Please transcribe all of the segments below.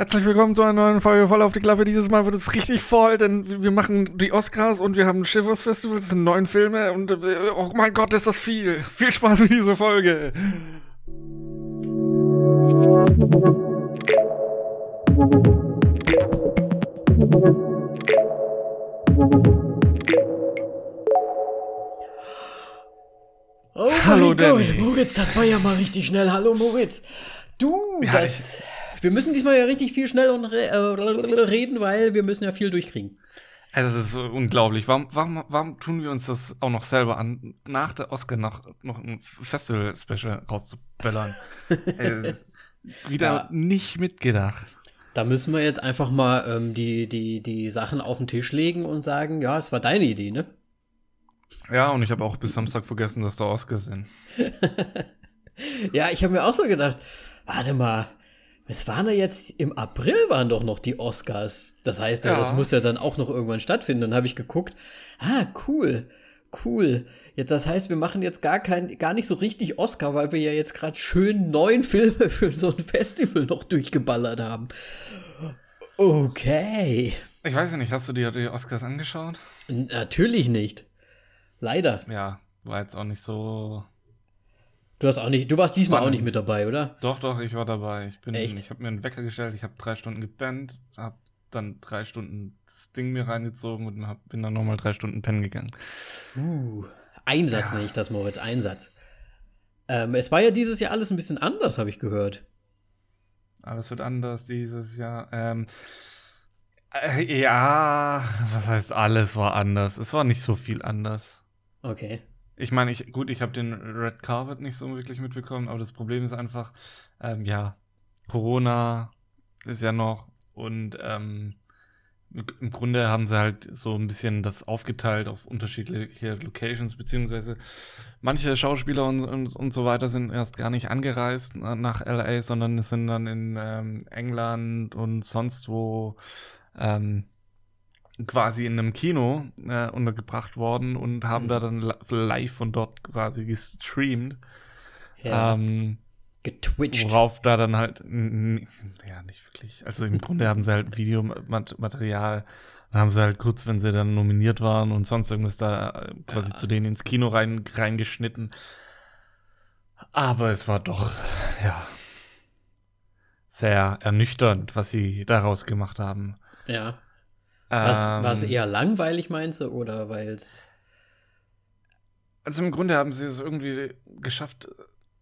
Herzlich willkommen zu einer neuen Folge voll auf die Klappe. Dieses Mal wird es richtig voll, denn wir machen die Oscars und wir haben ein Schiffers-Festival, es sind neun Filme und äh, oh mein Gott, ist das viel. Viel Spaß mit dieser Folge. Oh Hallo, mein Danny. Gott, Moritz, das war ja mal richtig schnell. Hallo Moritz. Du, Ja, das. Wir müssen diesmal ja richtig viel schnell und re äh, reden, weil wir müssen ja viel durchkriegen. Ey, Das ist unglaublich. Warum, warum, warum tun wir uns das auch noch selber an, nach der Oscar noch, noch ein Festival-Special rauszuböllern? Ey, wieder Ja. nicht mitgedacht. Da müssen wir jetzt einfach mal ähm, die, die, die Sachen auf den Tisch legen und sagen, ja, es war deine Idee, ne? Ja, und ich habe auch bis Samstag vergessen, dass da Oscars sind. Ja, ich habe mir auch so gedacht, warte mal, es waren ja jetzt im April waren doch noch die Oscars. Das heißt, ja. Das muss ja dann auch noch irgendwann stattfinden. Dann habe ich geguckt, ah, cool, cool. Jetzt, das heißt, wir machen jetzt gar kein, gar nicht so richtig Oscar, weil wir ja jetzt gerade schön neun Filme für so ein Festival noch durchgeballert haben. Okay. Ich weiß ja nicht, hast du dir die Oscars angeschaut? Natürlich nicht. Leider. Ja, war jetzt auch nicht so. Du hast auch nicht, du warst diesmal auch Spannend. nicht mit dabei, oder? Doch, doch, ich war dabei. Ich bin, Echt? ich habe mir einen Wecker gestellt, ich habe drei Stunden gebannt, habe dann drei Stunden das Ding mir reingezogen und hab, bin dann nochmal drei Stunden pennen gegangen. Uh, Einsatz Ja. nenne ich das, Moritz, Einsatz. Ähm, es war ja dieses Jahr alles ein bisschen anders, habe ich gehört. Alles wird anders dieses Jahr. Ähm, äh, ja, was heißt alles war anders? Es war nicht so viel anders. Okay. Ich meine, ich, gut, ich habe den Red Carpet nicht so wirklich mitbekommen, aber das Problem ist einfach, ähm, ja, Corona ist ja noch und ähm, im Grunde haben sie halt so ein bisschen das aufgeteilt auf unterschiedliche Locations, beziehungsweise manche Schauspieler und, und, und so weiter sind erst gar nicht angereist na- nach LA, sondern sind dann in ähm, England und sonst wo ähm, quasi in einem Kino äh, untergebracht worden und haben Mhm. da dann li- live von dort quasi gestreamt. Ja, Ähm, getwitcht. Worauf da dann halt, ja, nicht wirklich. Also im Grunde haben sie halt Videomaterial, dann haben sie halt kurz, wenn sie dann nominiert waren und sonst irgendwas da äh, quasi Ja. zu denen ins Kino rein, reingeschnitten. Aber es war doch, ja, sehr ernüchternd, was sie daraus gemacht haben. Ja. Was, Ähm, was eher langweilig meinst du oder weil es. Also im Grunde haben sie es irgendwie geschafft,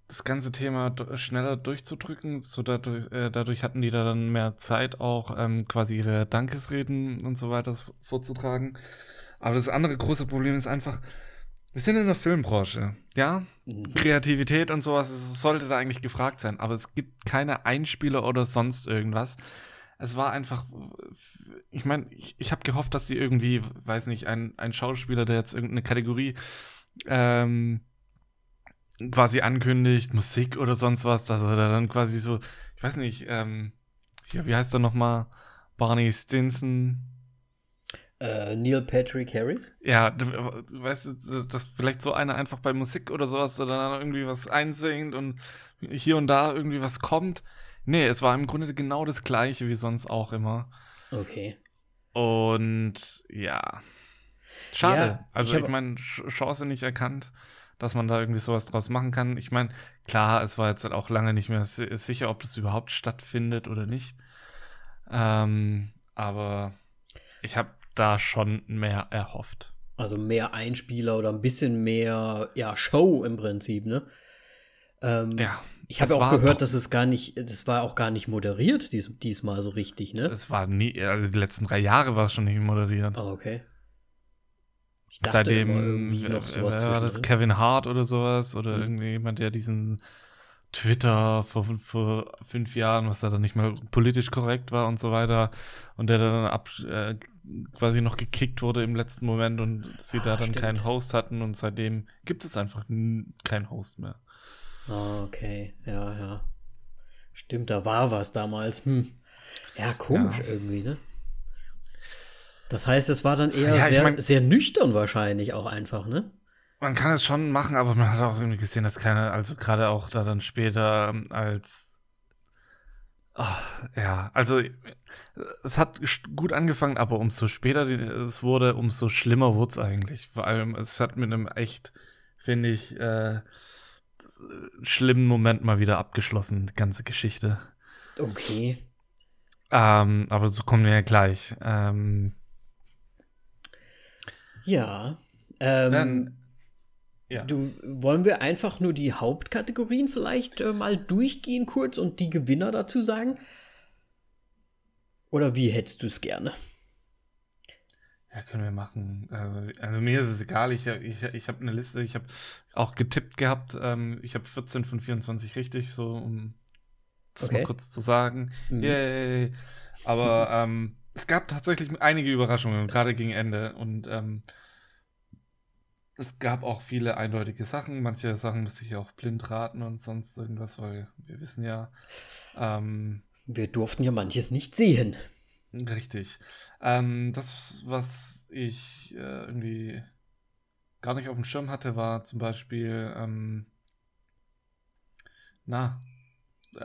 das ganze Thema schneller durchzudrücken. So dadurch, äh, dadurch hatten die da dann mehr Zeit, auch ähm, quasi ihre Dankesreden und so weiter vorzutragen. Aber das andere große Problem ist einfach, wir sind in der Filmbranche, ja? Kreativität und sowas es sollte da eigentlich gefragt sein, aber es gibt keine Einspieler oder sonst irgendwas. Es war einfach, ich meine, ich, ich habe gehofft, dass die irgendwie, weiß nicht, ein, ein Schauspieler, der jetzt irgendeine Kategorie ähm, quasi ankündigt, Musik oder sonst was, dass er da dann quasi so, ich weiß nicht, ähm, hier, wie heißt er nochmal? Barney Stinson. Äh, Neil Patrick Harris? Ja, du, weißt, du, dass vielleicht so einer einfach bei Musik oder sowas da dann irgendwie was einsingt und hier und da irgendwie was kommt. Nee, es war im Grunde genau das gleiche wie sonst auch immer. Okay. Und ja. Schade. Ja, also ich ich, meine, Ch- Chance nicht erkannt, dass man da irgendwie sowas draus machen kann. Ich meine, klar, es war jetzt halt auch lange nicht mehr si- sicher, ob das überhaupt stattfindet oder nicht. Ähm, aber ich habe da schon mehr erhofft. Also mehr Einspieler oder ein bisschen mehr, ja, Show im Prinzip, ne? Ähm, Ja. Ich habe es auch gehört, dass es gar nicht, das war auch gar nicht moderiert dies, diesmal so richtig, ne? Es war nie, also die letzten drei Jahre war es schon nicht moderiert. Ah, okay. Ich Seitdem immer irgendwie noch äh, sowas wer war das. Kevin Hart oder sowas oder Mhm. irgendjemand, der diesen Twitter vor, vor fünf Jahren, was da dann nicht mehr politisch korrekt war und so weiter und der dann ab äh, quasi noch gekickt wurde im letzten Moment und sie Ah, da dann stimmt. keinen Host hatten und seitdem gibt es einfach keinen Host mehr. Ah, okay. Ja, ja. Stimmt, da war was damals. Hm. Ja, komisch Ja. irgendwie, ne? Das heißt, es war dann eher Ja, ich sehr, mein- sehr nüchtern wahrscheinlich auch einfach, ne? Man kann es schon machen, aber man hat auch irgendwie gesehen, dass keiner, also gerade auch da dann später ähm, als Ach, ja, also es hat gut angefangen, aber umso später es wurde, umso schlimmer wurde es eigentlich. Vor allem, es hat mit einem echt, finde ich, äh, schlimmen Moment mal wieder abgeschlossen, die ganze Geschichte. Okay. Ähm, aber so kommen wir ja gleich. Ähm, ja. Ähm, dann, ja. Du, wollen wir einfach nur die Hauptkategorien vielleicht äh, mal durchgehen kurz und die Gewinner dazu sagen? Oder wie hättest du es gerne? Ja, können wir machen. Äh, also mir ist es egal. Ich, ich, ich habe eine Liste. Ich habe auch getippt gehabt. Ähm, ich habe 14 von 24 richtig, so um das okay. mal kurz zu sagen. Mhm. Yay. Aber ähm, es gab tatsächlich einige Überraschungen, gerade gegen Ende. Und ähm, es gab auch viele eindeutige Sachen. Manche Sachen musste ich auch blind raten und sonst irgendwas, weil wir wissen ja. Ähm, wir durften ja manches nicht sehen. Richtig. Ähm, das, was ich äh, irgendwie gar nicht auf dem Schirm hatte, war zum Beispiel, ähm, na,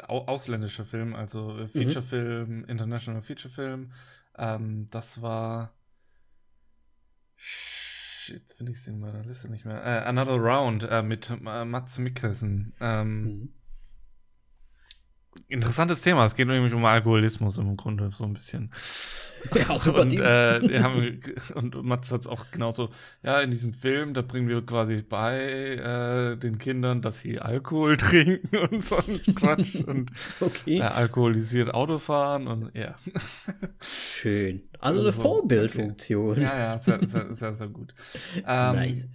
au ausländischer Film, also äh, mhm. Featurefilm, mhm. International Featurefilm. Ähm, das war. Shit, finde ich es in meiner Liste nicht mehr. Äh, Another Round äh, mit äh, Mats Mikkelsen. Ähm, mhm interessantes Thema. Es geht nämlich um Alkoholismus im Grunde so ein bisschen. Ja, super und, äh, haben, und Mats hat es auch genauso, ja, in diesem Film, da bringen wir quasi bei äh, den Kindern, dass sie Alkohol trinken und so ein Quatsch und okay. äh, alkoholisiert Autofahren und ja. Schön. Also eine so, Vorbildfunktion. Okay. Ja, ja, sehr, sehr, sehr, sehr gut. Ähm, nice.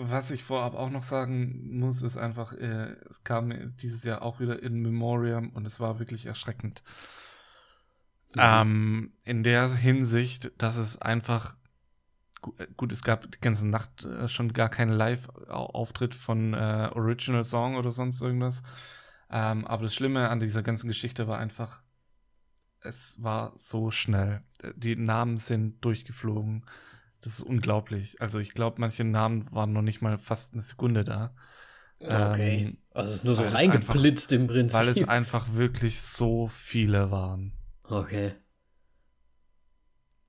Was ich vorab auch noch sagen muss, ist einfach, äh, es kam dieses Jahr auch wieder in Memoriam und es war wirklich erschreckend. Mhm. Ähm, in der Hinsicht, dass es einfach äh, gut, es gab die ganze Nacht äh, schon gar keinen Live-Auftritt von äh, Original Song oder sonst irgendwas. Ähm, aber das Schlimme an dieser ganzen Geschichte war einfach, es war so schnell. Die Namen sind durchgeflogen. Das ist unglaublich. Also ich glaube, manche Namen waren noch nicht mal fast eine Sekunde da. Okay. Ähm, also es ist nur so reingeblitzt im Prinzip. Weil es einfach wirklich so viele waren. Okay.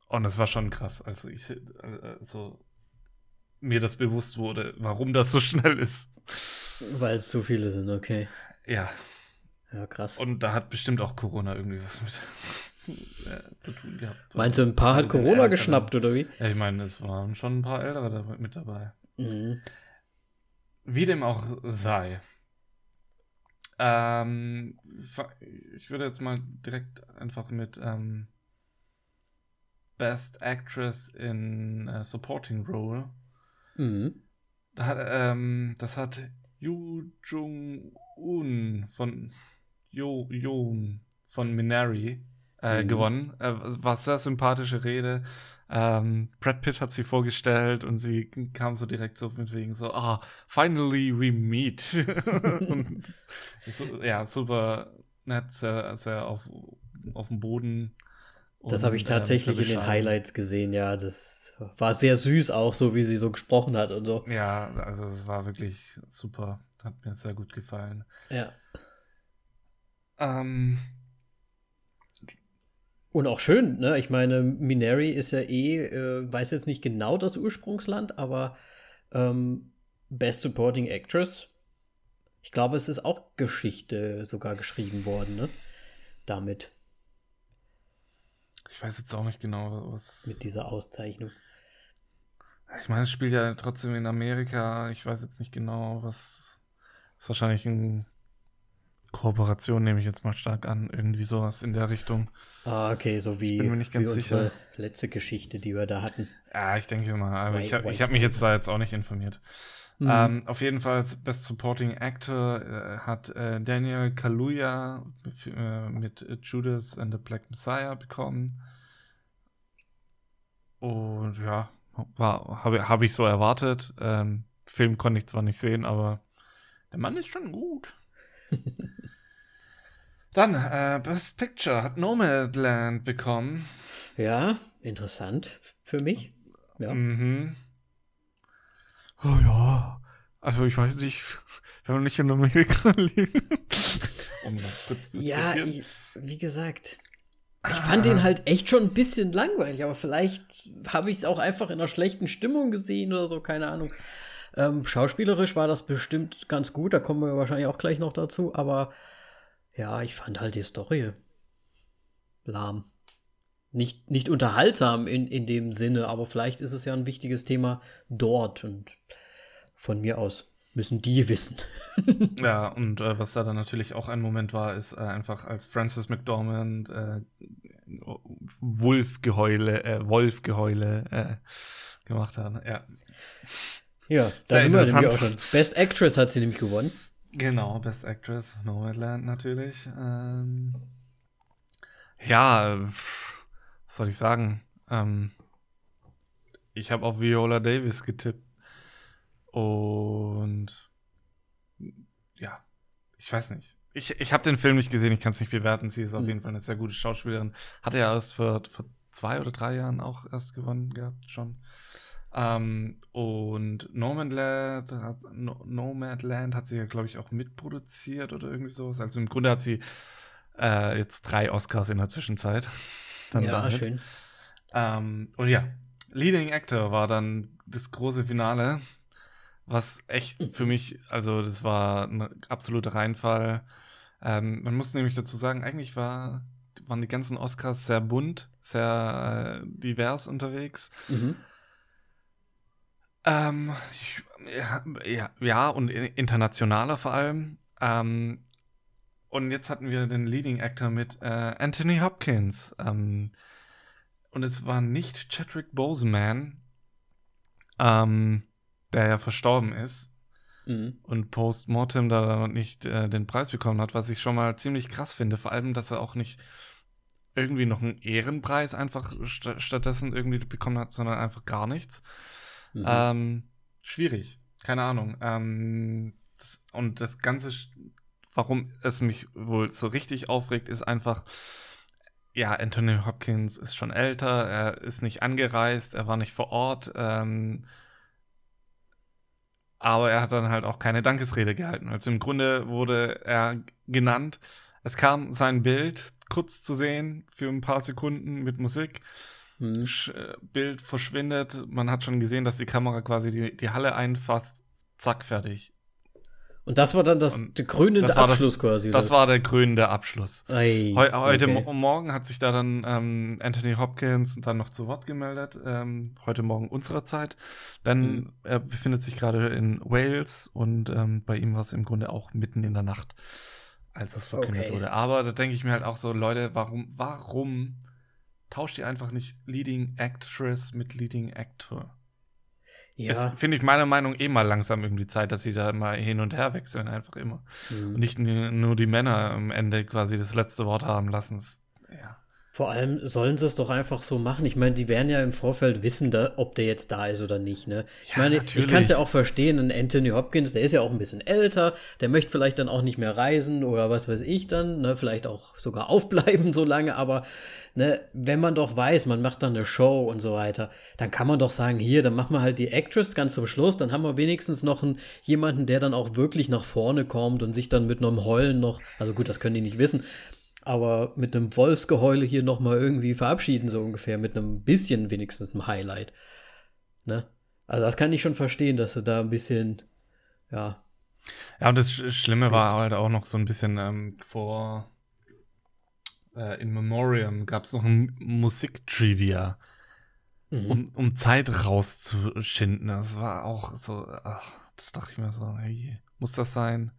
Und es war schon krass. Also ich, also mir das bewusst wurde, warum das so schnell ist. Weil es zu viele sind, okay. Ja. Ja, krass. Und da hat bestimmt auch Corona irgendwie was mit zu tun gehabt. Meinst du, ein paar hat Corona geschnappt, oder wie? Ja, ich meine, es waren schon ein paar Ältere da, mit dabei. Mhm. Wie dem auch sei. Ähm, ich würde jetzt mal direkt einfach mit ähm, Best Actress in uh, Supporting Role. Mhm. Da hat, ähm, das hat Yu Jung-un von Jo Yoon von Minari äh, mhm. gewonnen. Äh, war sehr sympathische Rede. Ähm, Brad Pitt hat sie vorgestellt und sie kam so direkt so mit wegen so, ah, finally we meet. und so, ja, super nett, sehr, sehr auf, auf dem Boden. das habe ich ähm, tatsächlich äh, in den Highlights gesehen, ja. Das war sehr süß auch, so wie sie so gesprochen hat und so. Ja, also es war wirklich super. Hat mir sehr gut gefallen. Ja. Ähm, und auch schön, ne? Ich meine, Minari ist ja eh, äh, weiß jetzt nicht genau das Ursprungsland, aber ähm, Best Supporting Actress. Ich glaube, es ist auch Geschichte sogar geschrieben worden, ne? Damit. Ich weiß jetzt auch nicht genau, was. Mit dieser Auszeichnung. Ich meine, es spielt ja trotzdem in Amerika. Ich weiß jetzt nicht genau, was. Ist wahrscheinlich ein Kooperation nehme ich jetzt mal stark an, irgendwie sowas in der Richtung. Ah, okay, so wie, ich bin mir nicht ganz sicher. letzte Geschichte, die wir da hatten. Ja, ich denke mal, aber ich habe hab mich jetzt da jetzt auch nicht informiert. Mhm. Ähm, auf jeden Fall Best Supporting Actor äh, hat äh, Daniel Kaluuya äh, mit Judas and the Black Messiah bekommen. Und ja, habe hab ich so erwartet. Ähm, Film konnte ich zwar nicht sehen, aber der Mann ist schon gut. Dann, äh, Best Picture hat Nomadland bekommen. Ja, interessant für mich. Ja. Mhm. Oh ja. Also ich weiß nicht, wenn wir nicht in Amerika leben. um kurz zu Ja, ich, wie gesagt, ich fand den halt echt schon ein bisschen langweilig, aber vielleicht habe ich es auch einfach in einer schlechten Stimmung gesehen oder so, keine Ahnung. Ähm, schauspielerisch war das bestimmt ganz gut, da kommen wir wahrscheinlich auch gleich noch dazu, aber ja, ich fand halt die Story lahm. Nicht, nicht unterhaltsam in, in dem Sinne, aber vielleicht ist es ja ein wichtiges Thema dort und von mir aus müssen die wissen. ja, und äh, was da dann natürlich auch ein Moment war, ist äh, einfach als Francis McDormand äh, Wolfgeheule, äh, Wolfgeheule äh, gemacht hat. Ja. Ja, da sind wir nämlich auch schon. Best Actress hat sie nämlich gewonnen. Genau, Best Actress, Nomadland natürlich. Ähm, ja, was soll ich sagen? Ähm, ich habe auf Viola Davis getippt. Und ja, ich weiß nicht. Ich, ich habe den Film nicht gesehen, ich kann es nicht bewerten. Sie ist auf mhm. jeden Fall eine sehr gute Schauspielerin. Hatte ja erst vor, vor zwei oder drei Jahren auch erst gewonnen gehabt, schon. Ähm, und Nomadland hat, no Nomadland hat sie ja, glaube ich, auch mitproduziert oder irgendwie sowas. Also im Grunde hat sie äh, jetzt drei Oscars in der Zwischenzeit. Dann ja, damit. schön. Ähm, und ja, Leading Actor war dann das große Finale was echt für mich, also das war ein absoluter Reinfall. Ähm, man muss nämlich dazu sagen, eigentlich war, waren die ganzen Oscars sehr bunt, sehr äh, divers unterwegs. Mhm. Ähm, ja, ja, und internationaler vor allem. Ähm, und jetzt hatten wir den Leading Actor mit äh, Anthony Hopkins. Ähm, und es war nicht Chadwick Boseman. Ähm, der ja verstorben ist mhm. und post-mortem da nicht äh, den Preis bekommen hat, was ich schon mal ziemlich krass finde. Vor allem, dass er auch nicht irgendwie noch einen Ehrenpreis einfach st stattdessen irgendwie bekommen hat, sondern einfach gar nichts. Mhm. Ähm, schwierig, keine Ahnung. Ähm, das, und das Ganze, warum es mich wohl so richtig aufregt, ist einfach, ja, Anthony Hopkins ist schon älter, er ist nicht angereist, er war nicht vor Ort. Ähm, aber er hat dann halt auch keine Dankesrede gehalten. Also im Grunde wurde er genannt. Es kam sein Bild kurz zu sehen für ein paar Sekunden mit Musik. Mhm. Bild verschwindet. Man hat schon gesehen, dass die Kamera quasi die, die Halle einfasst. Zack, fertig. Und das war dann das, der krönende Abschluss das, quasi. Das war der krönende Abschluss. Ei, Heu, heute okay. Morgen hat sich da dann ähm, Anthony Hopkins dann noch zu Wort gemeldet. Ähm, heute Morgen unserer Zeit. Denn mhm. er befindet sich gerade in Wales und ähm, bei ihm war es im Grunde auch mitten in der Nacht, als es verkündet okay. wurde. Aber da denke ich mir halt auch so, Leute, warum, warum tauscht ihr einfach nicht Leading Actress mit Leading Actor? Ja. Es finde ich meiner Meinung nach eh mal langsam irgendwie Zeit, dass sie da mal hin und her wechseln, einfach immer. Mhm. Und nicht nur die Männer am Ende quasi das letzte Wort haben lassen. Ja. Vor allem sollen sie es doch einfach so machen. Ich meine, die werden ja im Vorfeld wissen, da, ob der jetzt da ist oder nicht. Ne? Ich ja, meine, natürlich. ich kann es ja auch verstehen. Ein Anthony Hopkins, der ist ja auch ein bisschen älter, der möchte vielleicht dann auch nicht mehr reisen oder was weiß ich dann, ne? vielleicht auch sogar aufbleiben so lange. Aber ne, wenn man doch weiß, man macht dann eine Show und so weiter, dann kann man doch sagen, hier, dann machen wir halt die Actress ganz zum Schluss, dann haben wir wenigstens noch einen, jemanden, der dann auch wirklich nach vorne kommt und sich dann mit einem Heulen noch, also gut, das können die nicht wissen, aber mit einem Wolfsgeheule hier nochmal irgendwie verabschieden, so ungefähr, mit einem bisschen wenigstens einem Highlight. Ne? Also das kann ich schon verstehen, dass du da ein bisschen, ja. Ja, und das Schlimme war halt auch noch so ein bisschen ähm, vor äh, in Memoriam gab es noch ein Musiktrivia, mhm. um, um Zeit rauszuschinden. Das war auch so, ach, das dachte ich mir so, hey, muss das sein?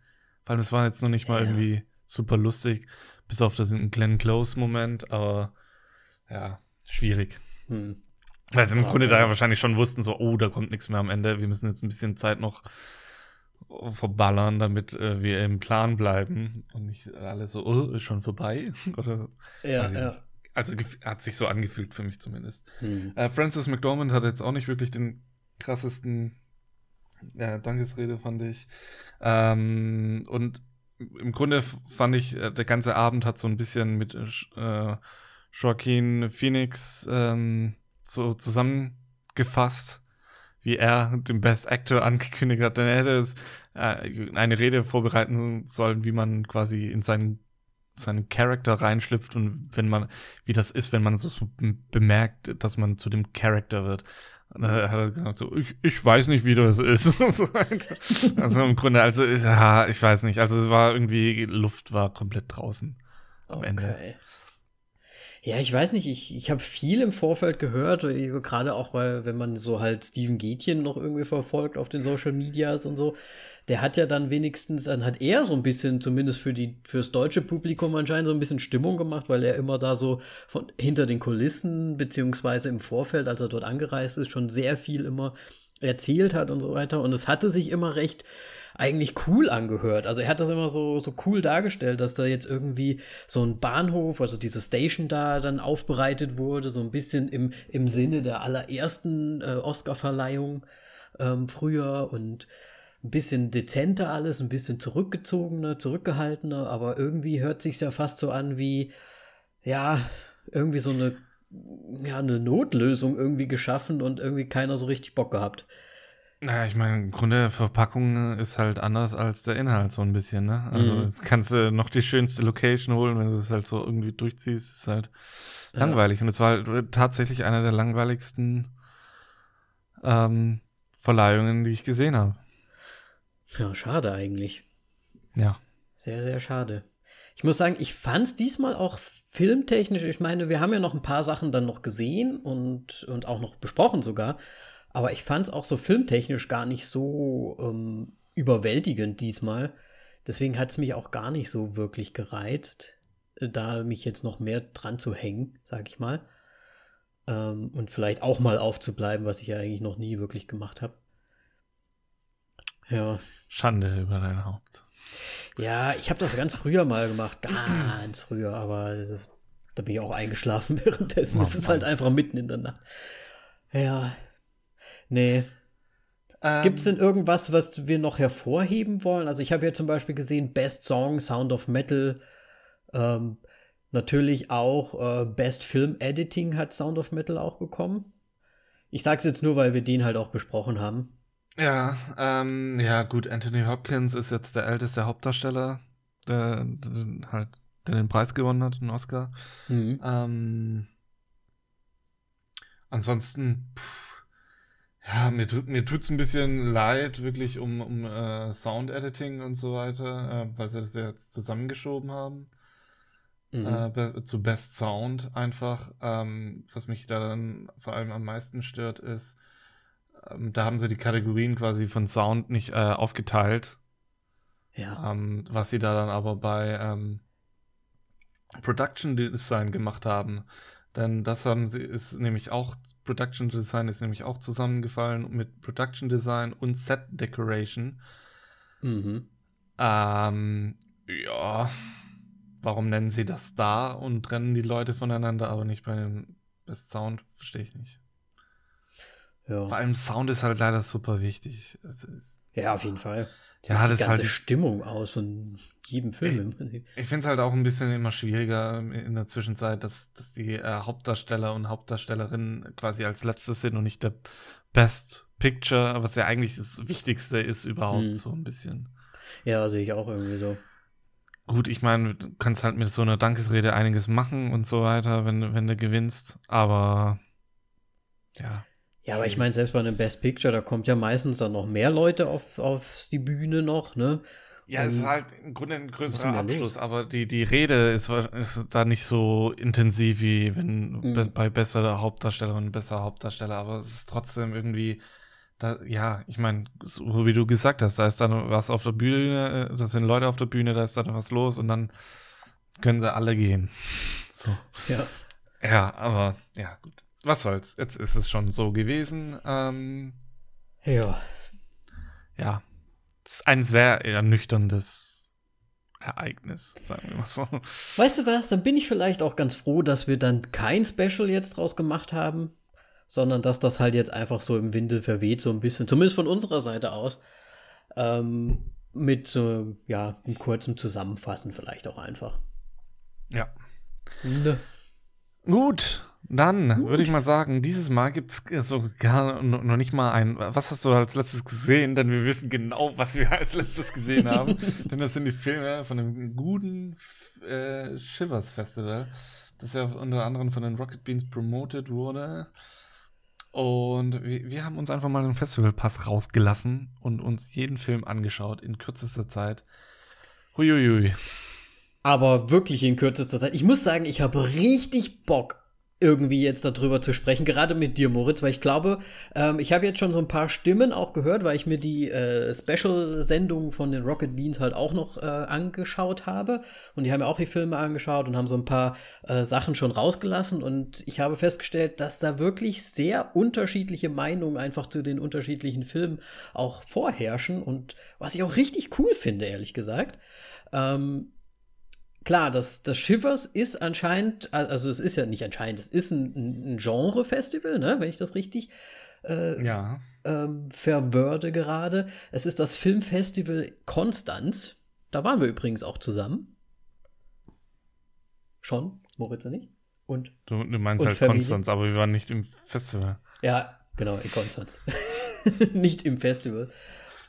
Weil es war jetzt noch nicht mal ja. irgendwie super lustig, bis auf das einen Glenn Close-Moment, aber ja, schwierig. Mhm. Weil sie im Grunde ja. da wahrscheinlich schon wussten, so, oh, da kommt nichts mehr am Ende, wir müssen jetzt ein bisschen Zeit noch verballern, damit äh, wir im Plan bleiben und nicht alle so, oh, ist schon vorbei. Oder, ja, ja. Also hat sich so angefühlt für mich zumindest. Hm. Äh, Francis McDormand hat jetzt auch nicht wirklich den krassesten äh, Dankesrede, fand ich. Ähm, und im Grunde fand ich, äh, der ganze Abend hat so ein bisschen mit äh, Joaquin Phoenix ähm, so zusammengefasst wie er den Best Actor angekündigt hat, dann hätte es äh, eine Rede vorbereiten sollen, wie man quasi in seinen seinen Charakter reinschlüpft und wenn man, wie das ist, wenn man so bemerkt, dass man zu dem Charakter wird. Und dann hat er gesagt, so, ich, ich weiß nicht, wie das ist. so also im Grunde, also, ja, ich weiß nicht. Also es war irgendwie, Luft war komplett draußen am okay. Ende. Ja, ich weiß nicht, ich, ich habe viel im Vorfeld gehört, gerade auch, weil, wenn man so halt Steven Gätchen noch irgendwie verfolgt auf den Social Medias und so, der hat ja dann wenigstens, dann hat er so ein bisschen, zumindest für die, fürs deutsche Publikum anscheinend so ein bisschen Stimmung gemacht, weil er immer da so von hinter den Kulissen, beziehungsweise im Vorfeld, als er dort angereist ist, schon sehr viel immer erzählt hat und so weiter. Und es hatte sich immer recht, eigentlich cool angehört. Also er hat das immer so, so cool dargestellt, dass da jetzt irgendwie so ein Bahnhof, also diese Station da dann aufbereitet wurde, so ein bisschen im, im Sinne der allerersten äh, Oscar-Verleihung ähm, früher und ein bisschen dezenter alles, ein bisschen zurückgezogener, zurückgehaltener, aber irgendwie hört sich ja fast so an wie, ja, irgendwie so eine, ja, eine Notlösung irgendwie geschaffen und irgendwie keiner so richtig Bock gehabt. Naja, ich meine, im Grunde Verpackung ist halt anders als der Inhalt so ein bisschen, ne? Also mhm. kannst du noch die schönste Location holen, wenn du es halt so irgendwie durchziehst, ist halt ja. langweilig. Und es war halt tatsächlich einer der langweiligsten ähm, Verleihungen, die ich gesehen habe. Ja, schade eigentlich. Ja. Sehr, sehr schade. Ich muss sagen, ich fand es diesmal auch filmtechnisch, ich meine, wir haben ja noch ein paar Sachen dann noch gesehen und, und auch noch besprochen sogar. Aber ich fand es auch so filmtechnisch gar nicht so ähm, überwältigend diesmal. Deswegen hat es mich auch gar nicht so wirklich gereizt, äh, da mich jetzt noch mehr dran zu hängen, sag ich mal. Ähm, und vielleicht auch mal aufzubleiben, was ich ja eigentlich noch nie wirklich gemacht habe. Ja. Schande über dein Haupt. Ja, ich habe das ganz früher mal gemacht, ganz früher, aber äh, da bin ich auch eingeschlafen währenddessen. Es ist halt einfach mitten in der Nacht. Ja, Nee. Ähm, Gibt es denn irgendwas, was wir noch hervorheben wollen? Also ich habe ja zum Beispiel gesehen, Best Song, Sound of Metal. Ähm, natürlich auch äh, Best Film Editing hat Sound of Metal auch bekommen. Ich sage es jetzt nur, weil wir den halt auch besprochen haben. Ja, ähm, ja gut, Anthony Hopkins ist jetzt der älteste Hauptdarsteller, der, der halt, der den Preis gewonnen hat, einen Oscar. Mhm. Ähm, ansonsten, pff, ja, mir, tut, mir tut's ein bisschen leid, wirklich um, um äh, Sound-Editing und so weiter, äh, weil sie das jetzt zusammengeschoben haben. Mhm. Äh, be zu Best Sound einfach. Ähm, was mich da dann vor allem am meisten stört, ist, ähm, da haben sie die Kategorien quasi von Sound nicht äh, aufgeteilt. Ja. Ähm, was sie da dann aber bei ähm, Production Design gemacht haben. Denn das haben sie, ist nämlich auch, Production Design ist nämlich auch zusammengefallen mit Production Design und Set Decoration. Mhm. Ähm, ja, warum nennen sie das da und trennen die Leute voneinander, aber nicht bei dem Best Sound? Verstehe ich nicht. Ja. Vor allem Sound ist halt leider super wichtig. ja, auf jeden Fall. Ja, das die ganze halt, Stimmung aus von jedem Film. Ich, ich finde es halt auch ein bisschen immer schwieriger in der Zwischenzeit, dass, dass die äh, Hauptdarsteller und Hauptdarstellerinnen quasi als letztes sind und nicht der Best Picture, was ja eigentlich das Wichtigste ist überhaupt, hm. so ein bisschen. Ja, sehe ich auch irgendwie so. Gut, ich meine, du kannst halt mit so einer Dankesrede einiges machen und so weiter, wenn, wenn du gewinnst, aber ja. Ja, aber ich meine, selbst bei einem Best Picture, da kommt ja meistens dann noch mehr Leute auf, auf die Bühne noch, ne? Ja, es ist halt im Grunde ein größerer Abschluss, aber die, die Rede ist, ist da nicht so intensiv wie wenn mhm. be bei besserer Hauptdarstellerin, besserer Hauptdarsteller, aber es ist trotzdem irgendwie, da, ja, ich meine, so wie du gesagt hast, da ist dann was auf der Bühne, da sind Leute auf der Bühne, da ist dann was los und dann können sie alle gehen. So. Ja. Ja, aber ja, gut was soll's. Jetzt ist es schon so gewesen. Ähm, ja. Ja. Es ist ein sehr ernüchterndes Ereignis, sagen wir mal so. Weißt du was? Dann bin ich vielleicht auch ganz froh, dass wir dann kein Special jetzt draus gemacht haben, sondern dass das halt jetzt einfach so im Winde verweht, so ein bisschen, zumindest von unserer Seite aus. Ähm, mit so, ja, einem kurzen Zusammenfassen vielleicht auch einfach. Ja. Ne. Gut, Dann würde ich mal sagen, dieses Mal gibt es sogar noch nicht mal ein. Was hast du als letztes gesehen? Denn wir wissen genau, was wir als letztes gesehen haben. Denn das sind die Filme von dem guten äh, Shivers Festival, das ja unter anderem von den Rocket Beans promoted wurde. Und wir, wir haben uns einfach mal einen Festivalpass rausgelassen und uns jeden Film angeschaut in kürzester Zeit. Huiuiui. Aber wirklich in kürzester Zeit. Ich muss sagen, ich habe richtig Bock irgendwie jetzt darüber zu sprechen, gerade mit dir, Moritz, weil ich glaube, ähm, ich habe jetzt schon so ein paar Stimmen auch gehört, weil ich mir die äh, Special-Sendung von den Rocket Beans halt auch noch äh, angeschaut habe. Und die haben ja auch die Filme angeschaut und haben so ein paar äh, Sachen schon rausgelassen. Und ich habe festgestellt, dass da wirklich sehr unterschiedliche Meinungen einfach zu den unterschiedlichen Filmen auch vorherrschen. Und was ich auch richtig cool finde, ehrlich gesagt. Ähm, klar, das, das Schiffers ist anscheinend, also es ist ja nicht anscheinend, es ist ein, ein Genre-Festival, ne, wenn ich das richtig äh, ja. ähm, verwörde gerade. Es ist das Filmfestival Konstanz. Da waren wir übrigens auch zusammen. Schon, Moritz und ich. Und, du, du meinst halt Familie. Konstanz, aber wir waren nicht im Festival. Ja, genau, in Konstanz. nicht im Festival.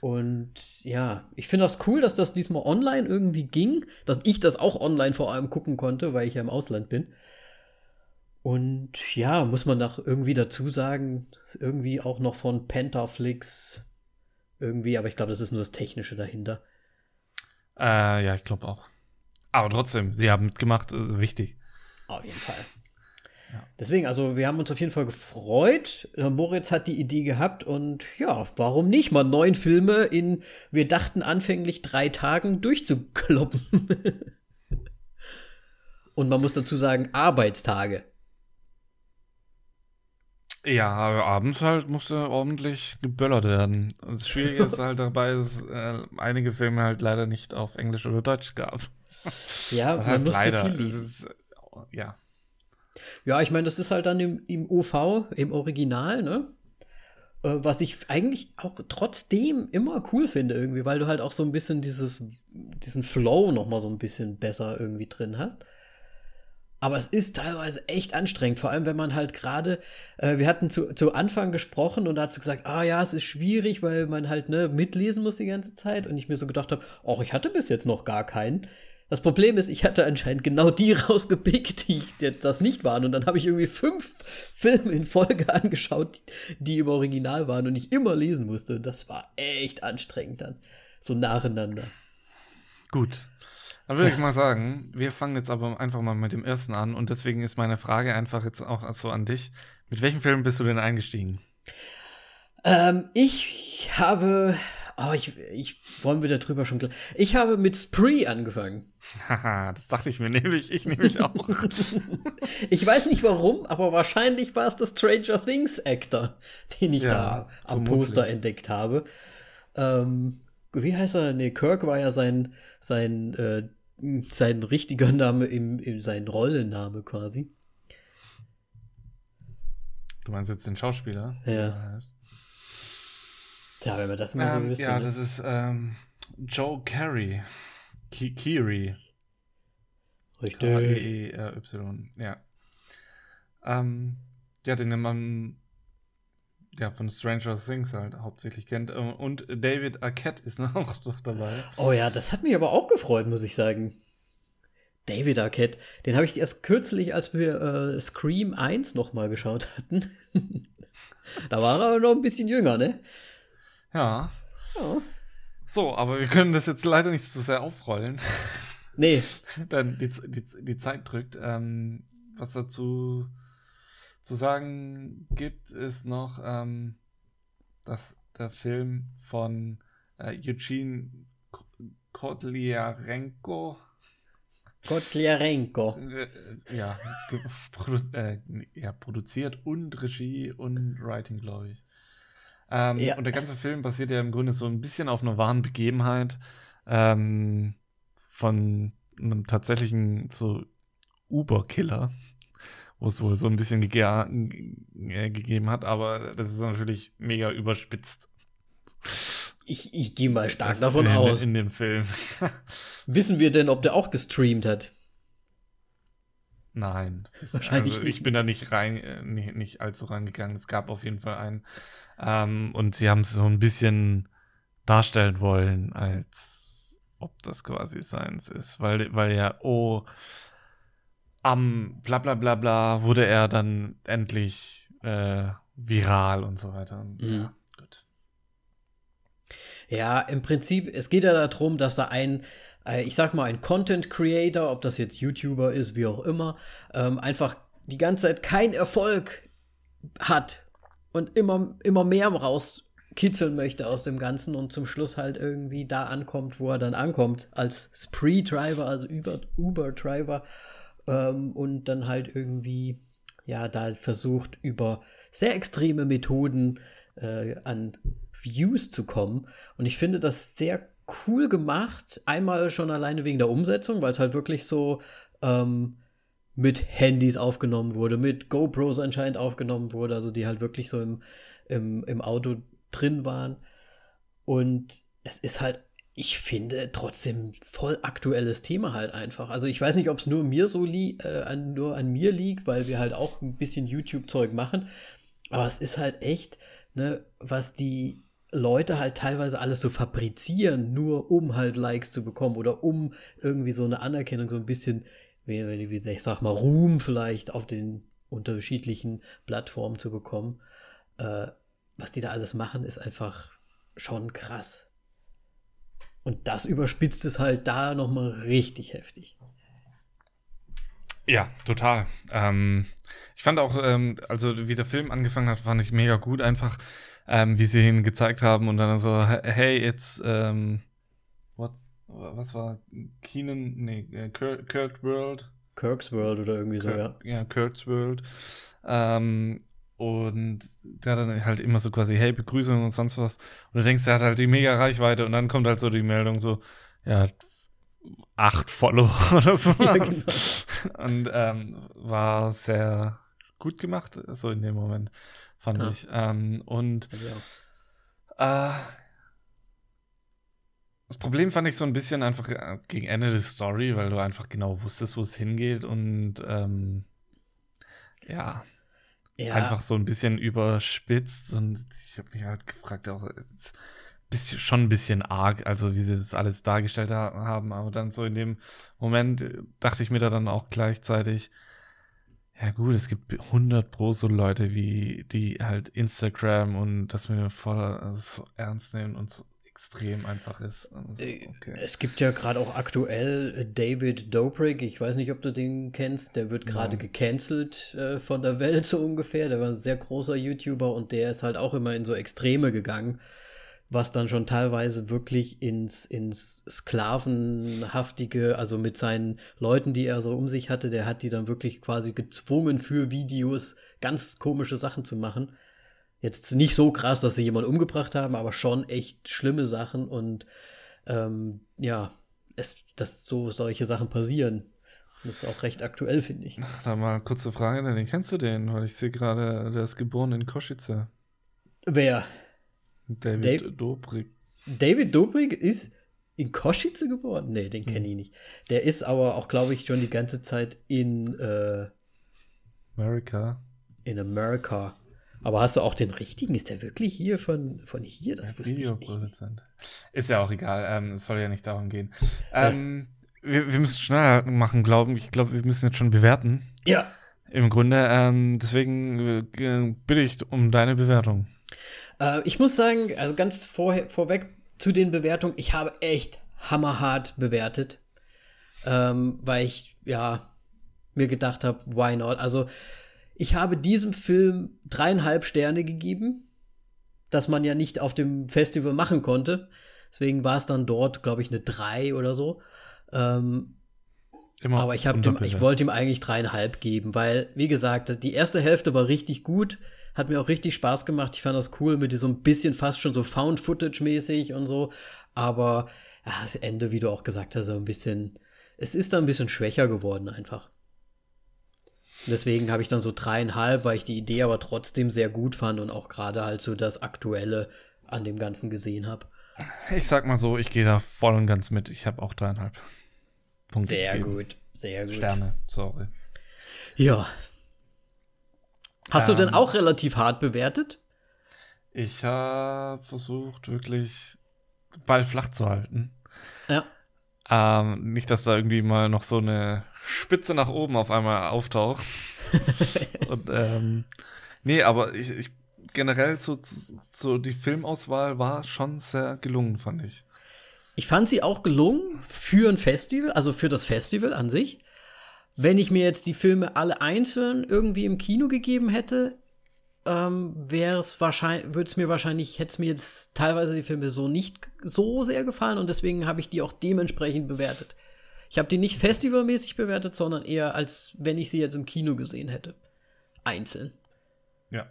Und ja, ich finde das cool, dass das diesmal online irgendwie ging, dass ich das auch online vor allem gucken konnte, weil ich ja im Ausland bin. Und ja, muss man doch irgendwie dazu sagen, irgendwie auch noch von Pentaflix irgendwie, aber ich glaube, das ist nur das Technische dahinter. Äh, ja, ich glaube auch. Aber trotzdem, sie haben mitgemacht, äh, wichtig. Auf jeden Fall. Deswegen, also wir haben uns auf jeden Fall gefreut. Äh, Moritz hat die Idee gehabt und ja, warum nicht mal neun Filme in, wir dachten anfänglich drei Tagen durchzukloppen. und man muss dazu sagen, Arbeitstage. Ja, aber abends halt musste ordentlich geböllert werden. Das Schwierige ist halt dabei, dass äh, einige Filme halt leider nicht auf Englisch oder Deutsch gab. Ja, das heißt leider. Ist, ja. Ja, ich meine, das ist halt dann im, im OV, im Original, ne? Äh, was ich eigentlich auch trotzdem immer cool finde, irgendwie, weil du halt auch so ein bisschen dieses, diesen Flow nochmal so ein bisschen besser irgendwie drin hast. Aber es ist teilweise echt anstrengend, vor allem wenn man halt gerade, äh, wir hatten zu, zu Anfang gesprochen und da hast du gesagt, ah ja, es ist schwierig, weil man halt ne, mitlesen muss die ganze Zeit und ich mir so gedacht habe, ach, ich hatte bis jetzt noch gar keinen. Das Problem ist, ich hatte anscheinend genau die rausgepickt, die jetzt das nicht waren. Und dann habe ich irgendwie fünf Filme in Folge angeschaut, die im Original waren und ich immer lesen musste. Das war echt anstrengend dann. So nacheinander. Gut. Dann würde ich mal sagen, wir fangen jetzt aber einfach mal mit dem ersten an. Und deswegen ist meine Frage einfach jetzt auch so an dich. Mit welchem Film bist du denn eingestiegen? Ähm, ich habe Oh, ich, ich wollen wir darüber schon. Ich habe mit Spree angefangen. Haha, das dachte ich mir nämlich. Ich nämlich auch. ich weiß nicht warum, aber wahrscheinlich war es der Stranger Things Actor, den ich ja, da am vermutlich. Poster entdeckt habe. Ähm, wie heißt er? Nee, Kirk war ja sein, sein, äh, sein richtiger Name, im, im, sein Rollenname quasi. Du meinst jetzt den Schauspieler? Ja. Ja, wenn man das mal ähm, so wüsste. Ja, ne? das ist ähm, Joe Carey. Ki Kiri. Richtig. K-E-E-Y, ja. Ähm, ja, den man ja, von Stranger Things halt hauptsächlich kennt. Ähm, und David Arquette ist auch doch dabei. Oh ja, das hat mich aber auch gefreut, muss ich sagen. David Arquette, den habe ich erst kürzlich, als wir äh, Scream 1 nochmal geschaut hatten. da war er noch ein bisschen jünger, ne? Ja. ja. So, aber wir können das jetzt leider nicht zu sehr aufrollen. Nee. Denn die, die, die Zeit drückt. Ähm, was dazu zu sagen gibt, ist noch, ähm, dass der Film von äh, Eugene Kotliarenko Kotliarenko. Äh, ja, produ äh, ja, produziert und Regie und Writing, glaube ich. Ähm, ja. Und der ganze Film basiert ja im Grunde so ein bisschen auf einer wahren Begebenheit ähm, von einem tatsächlichen so Uber-Killer, wo es wohl so ein bisschen ge äh, gegeben hat, aber das ist natürlich mega überspitzt. Ich, ich gehe mal stark davon in, aus. In dem Film. Wissen wir denn, ob der auch gestreamt hat? Nein. Wahrscheinlich also, nicht. Ich bin da nicht rein, äh, nicht, nicht allzu rangegangen. Es gab auf jeden Fall einen. Ähm, und sie haben es so ein bisschen darstellen wollen, als ob das quasi seins ist. Weil, weil ja, oh, am bla bla bla bla wurde er dann endlich äh, viral und so weiter. Und, Mhm. Ja, gut. Ja, im Prinzip, es geht ja darum, dass da ein, äh, ich sag mal, ein Content Creator, ob das jetzt YouTuber ist, wie auch immer, ähm, einfach die ganze Zeit keinen Erfolg hat und immer, immer mehr rauskitzeln möchte aus dem Ganzen und zum Schluss halt irgendwie da ankommt, wo er dann ankommt, als Spree-Driver, also Uber- Uber-Driver ähm, und dann halt irgendwie, ja, da versucht, über sehr extreme Methoden äh, an Views zu kommen. Und ich finde das sehr cool gemacht. Einmal schon alleine wegen der Umsetzung, weil es halt wirklich so ähm, mit Handys aufgenommen wurde, mit GoPros anscheinend aufgenommen wurde, also die halt wirklich so im, im, im Auto drin waren. Und es ist halt, ich finde, trotzdem voll aktuelles Thema halt einfach. Also ich weiß nicht, ob es nur mir so li äh, an, nur an mir liegt, weil wir halt auch ein bisschen YouTube-Zeug machen. Aber es ist halt echt, ne, was die Leute halt teilweise alles so fabrizieren, nur um halt Likes zu bekommen oder um irgendwie so eine Anerkennung, so ein bisschen, wie, ich sag mal, Ruhm vielleicht auf den unterschiedlichen Plattformen zu bekommen. Äh, was die da alles machen, ist einfach schon krass. Und das überspitzt es halt da nochmal richtig heftig. Ja, total. Ähm, ich fand auch, ähm, also wie der Film angefangen hat, fand ich mega gut. Einfach, ähm, wie sie ihn gezeigt haben und dann so, hey, jetzt, ähm, what's, was war Keenan, nee, äh, Kurt, Kurt World. Kirk's World oder irgendwie so, ja. Ja, Kurt's World. Ähm, und der dann halt immer so quasi, hey, Begrüßung und sonst was. Und du denkst, der hat halt die mega Reichweite und dann kommt halt so die Meldung so, ja, acht Follower oder so. Ja, genau. Und ähm, war sehr gut gemacht, so in dem Moment, fand Ja. ich. Ähm, und äh, das Problem fand ich so ein bisschen einfach äh, gegen Ende der Story, weil du einfach genau wusstest, wo es hingeht und ähm, ja, ja. einfach so ein bisschen überspitzt und ich habe mich halt gefragt, auch bisschen, schon ein bisschen arg, also wie sie das alles dargestellt ha haben, aber dann so in dem Moment äh, dachte ich mir da dann auch gleichzeitig, ja gut, es gibt 100 pro so Leute, wie die halt Instagram und das mit dem voll äh, so ernst nehmen und so extrem einfach ist. Und so, Äh, okay. Es gibt ja gerade auch aktuell äh, David Dobrik, ich weiß nicht, ob du den kennst, der wird gerade Nein. gecancelt äh, von der Welt so ungefähr. Der war ein sehr großer YouTuber und der ist halt auch immer in so Extreme gegangen, was dann schon teilweise wirklich ins, ins Sklavenhaftige, also mit seinen Leuten, die er so um sich hatte, der hat die dann wirklich quasi gezwungen für Videos ganz komische Sachen zu machen. Jetzt nicht so krass, dass sie jemanden umgebracht haben, aber schon echt schlimme Sachen und ähm, ja, es, dass so solche Sachen passieren. Das ist auch recht aktuell, finde ich. Da mal kurze Frage, den kennst du den? Weil ich sehe gerade, der ist geboren in Kosice. Wer? David Dave- Dobrik. David Dobrik ist in Kosice geboren? Nee, den kenne ich nicht. Der ist aber auch, glaube ich, schon die ganze Zeit in, äh, America. in Amerika. Aber hast du auch den richtigen? Ist der wirklich hier von, von hier? Das Ja, wusste ich nicht. Ist ja auch egal, ähm, es soll ja nicht darum gehen. Ähm, wir, wir müssen schneller machen, glauben. Ich glaube, wir müssen jetzt schon bewerten. Ja, Im Grunde, ähm, deswegen äh, bitte ich um deine Bewertung. Äh, ich muss sagen, also ganz vorher, vorweg zu den Bewertungen, ich habe echt hammerhart bewertet, ähm, weil ich, ja, mir gedacht habe, why not? Also, ich habe diesem Film dreieinhalb Sterne gegeben, das man ja nicht auf dem Festival machen konnte. Deswegen war es dann dort, glaube ich, eine drei oder so. Ähm, aber ich, dem, ich wollte ihm eigentlich dreieinhalb geben, weil, wie gesagt, das, die erste Hälfte war richtig gut, hat mir auch richtig Spaß gemacht. Ich fand das cool mit diesem bisschen fast schon so Found-Footage-mäßig und so. Aber ja, das Ende, wie du auch gesagt hast, so ein bisschen, es ist da ein bisschen schwächer geworden einfach. Deswegen habe ich dann so dreieinhalb, weil ich die Idee aber trotzdem sehr gut fand und auch gerade halt so das Aktuelle an dem Ganzen gesehen habe. Ich sag mal so, ich gehe da voll und ganz mit. Ich habe auch dreieinhalb Punkte. Sehr gegeben. gut, sehr gut. Sterne, sorry. Ja. Hast Ähm. du denn auch relativ hart bewertet? Ich habe versucht, wirklich Ball flach zu halten. Ja. Ähm, nicht, dass da irgendwie mal noch so eine Spitze nach oben auf einmal auftaucht. Und, ähm, nee, aber ich, ich generell so, so die Filmauswahl war schon sehr gelungen, fand ich. Ich fand sie auch gelungen für ein Festival, also für das Festival an sich. Wenn ich mir jetzt die Filme alle einzeln irgendwie im Kino gegeben hätte, ähm, wäre es wahrscheinlich, würde es mir wahrscheinlich, hätte es mir jetzt teilweise die Filme so nicht so sehr gefallen und deswegen habe ich die auch dementsprechend bewertet. Ich habe die nicht festivalmäßig bewertet, sondern eher als wenn ich sie jetzt im Kino gesehen hätte. Einzeln. Ja.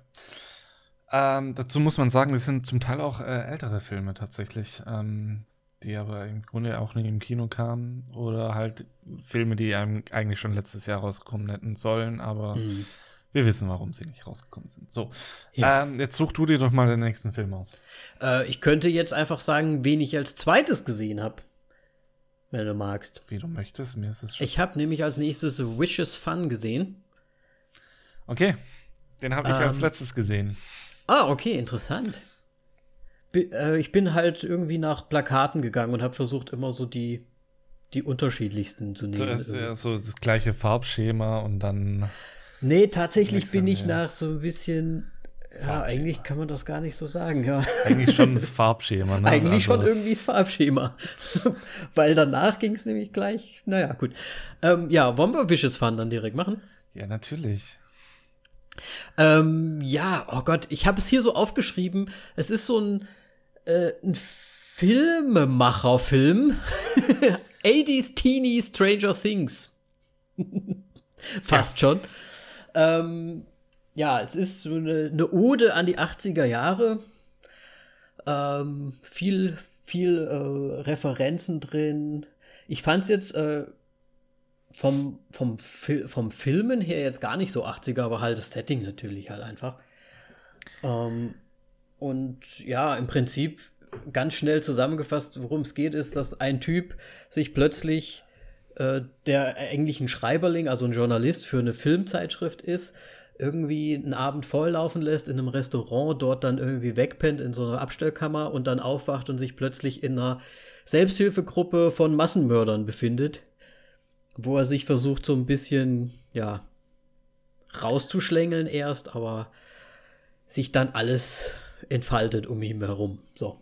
Ähm, dazu muss man sagen, das sind zum Teil auch äh, ältere Filme tatsächlich, ähm, die aber im Grunde auch nicht im Kino kamen oder halt Filme, die einem eigentlich schon letztes Jahr rausgekommen hätten sollen, aber Mhm. wir wissen, warum sie nicht rausgekommen sind. So, Ja. ähm, jetzt such du dir doch mal den nächsten Film aus. Äh, ich könnte jetzt einfach sagen, wen ich als zweites gesehen habe. Wenn du magst. Wie du möchtest, mir ist es schon. Ich habe nämlich als nächstes Wishes Fun gesehen. Okay, den habe ich als Ähm, letztes gesehen. Ah, okay, interessant. Äh, ich bin halt irgendwie nach Plakaten gegangen und habe versucht, immer so die, die unterschiedlichsten zu nehmen. Äh, so das gleiche Farbschema und dann. nee, tatsächlich bin ich nach so ein bisschen. Ja, eigentlich kann man das gar nicht so sagen, ja. Eigentlich schon das Farbschema. Ne? Eigentlich schon Also, irgendwie das Farbschema. Weil danach ging es nämlich gleich. Naja, gut. Ähm, ja, wollen wir Wishes Fun dann direkt machen? Ja, natürlich. Ähm, ja, oh Gott, ich habe es hier so aufgeschrieben. Es ist so ein, äh, ein Filmemacherfilm. 80s Teeny Stranger Things. Fast schon. Ähm, ja, es ist so eine, eine Ode an die 80er Jahre. Ähm, viel, viel äh, Referenzen drin. Ich fand es jetzt äh, vom, vom, Fil vom Filmen her jetzt gar nicht so 80er, aber halt das Setting natürlich halt einfach. Ähm, und ja, im Prinzip ganz schnell zusammengefasst, worum es geht, ist, dass ein Typ sich plötzlich äh, der eigentlich ein Schreiberling, also ein Journalist für eine Filmzeitschrift ist, irgendwie einen Abend volllaufen lässt in einem Restaurant, dort dann irgendwie wegpennt in so einer Abstellkammer und dann aufwacht und sich plötzlich in einer Selbsthilfegruppe von Massenmördern befindet, wo er sich versucht, so ein bisschen, ja, rauszuschlängeln erst, aber sich dann alles entfaltet um ihn herum. So.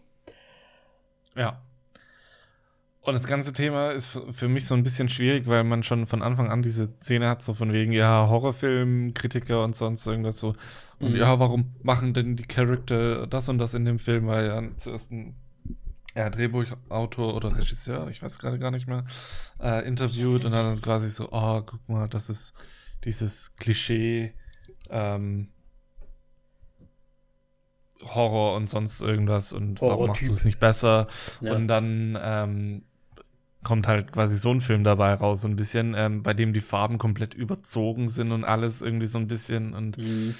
Ja. Und das ganze Thema ist für mich so ein bisschen schwierig, weil man schon von Anfang an diese Szene hat, so von wegen, ja, Horrorfilm, Kritiker und sonst irgendwas so. Und Mhm. ja, warum machen denn die Charakter das und das in dem Film? Weil ja zuerst ein ja, Drehbuchautor oder Regisseur, ich weiß gerade gar nicht mehr, äh, interviewt und dann quasi so, oh, guck mal, das ist dieses Klischee, ähm, Horror und sonst irgendwas und warum machst du es nicht besser? Ja. Und dann ähm, kommt halt quasi so ein Film dabei raus, so ein bisschen, ähm, bei dem die Farben komplett überzogen sind und alles irgendwie so ein bisschen und Mhm.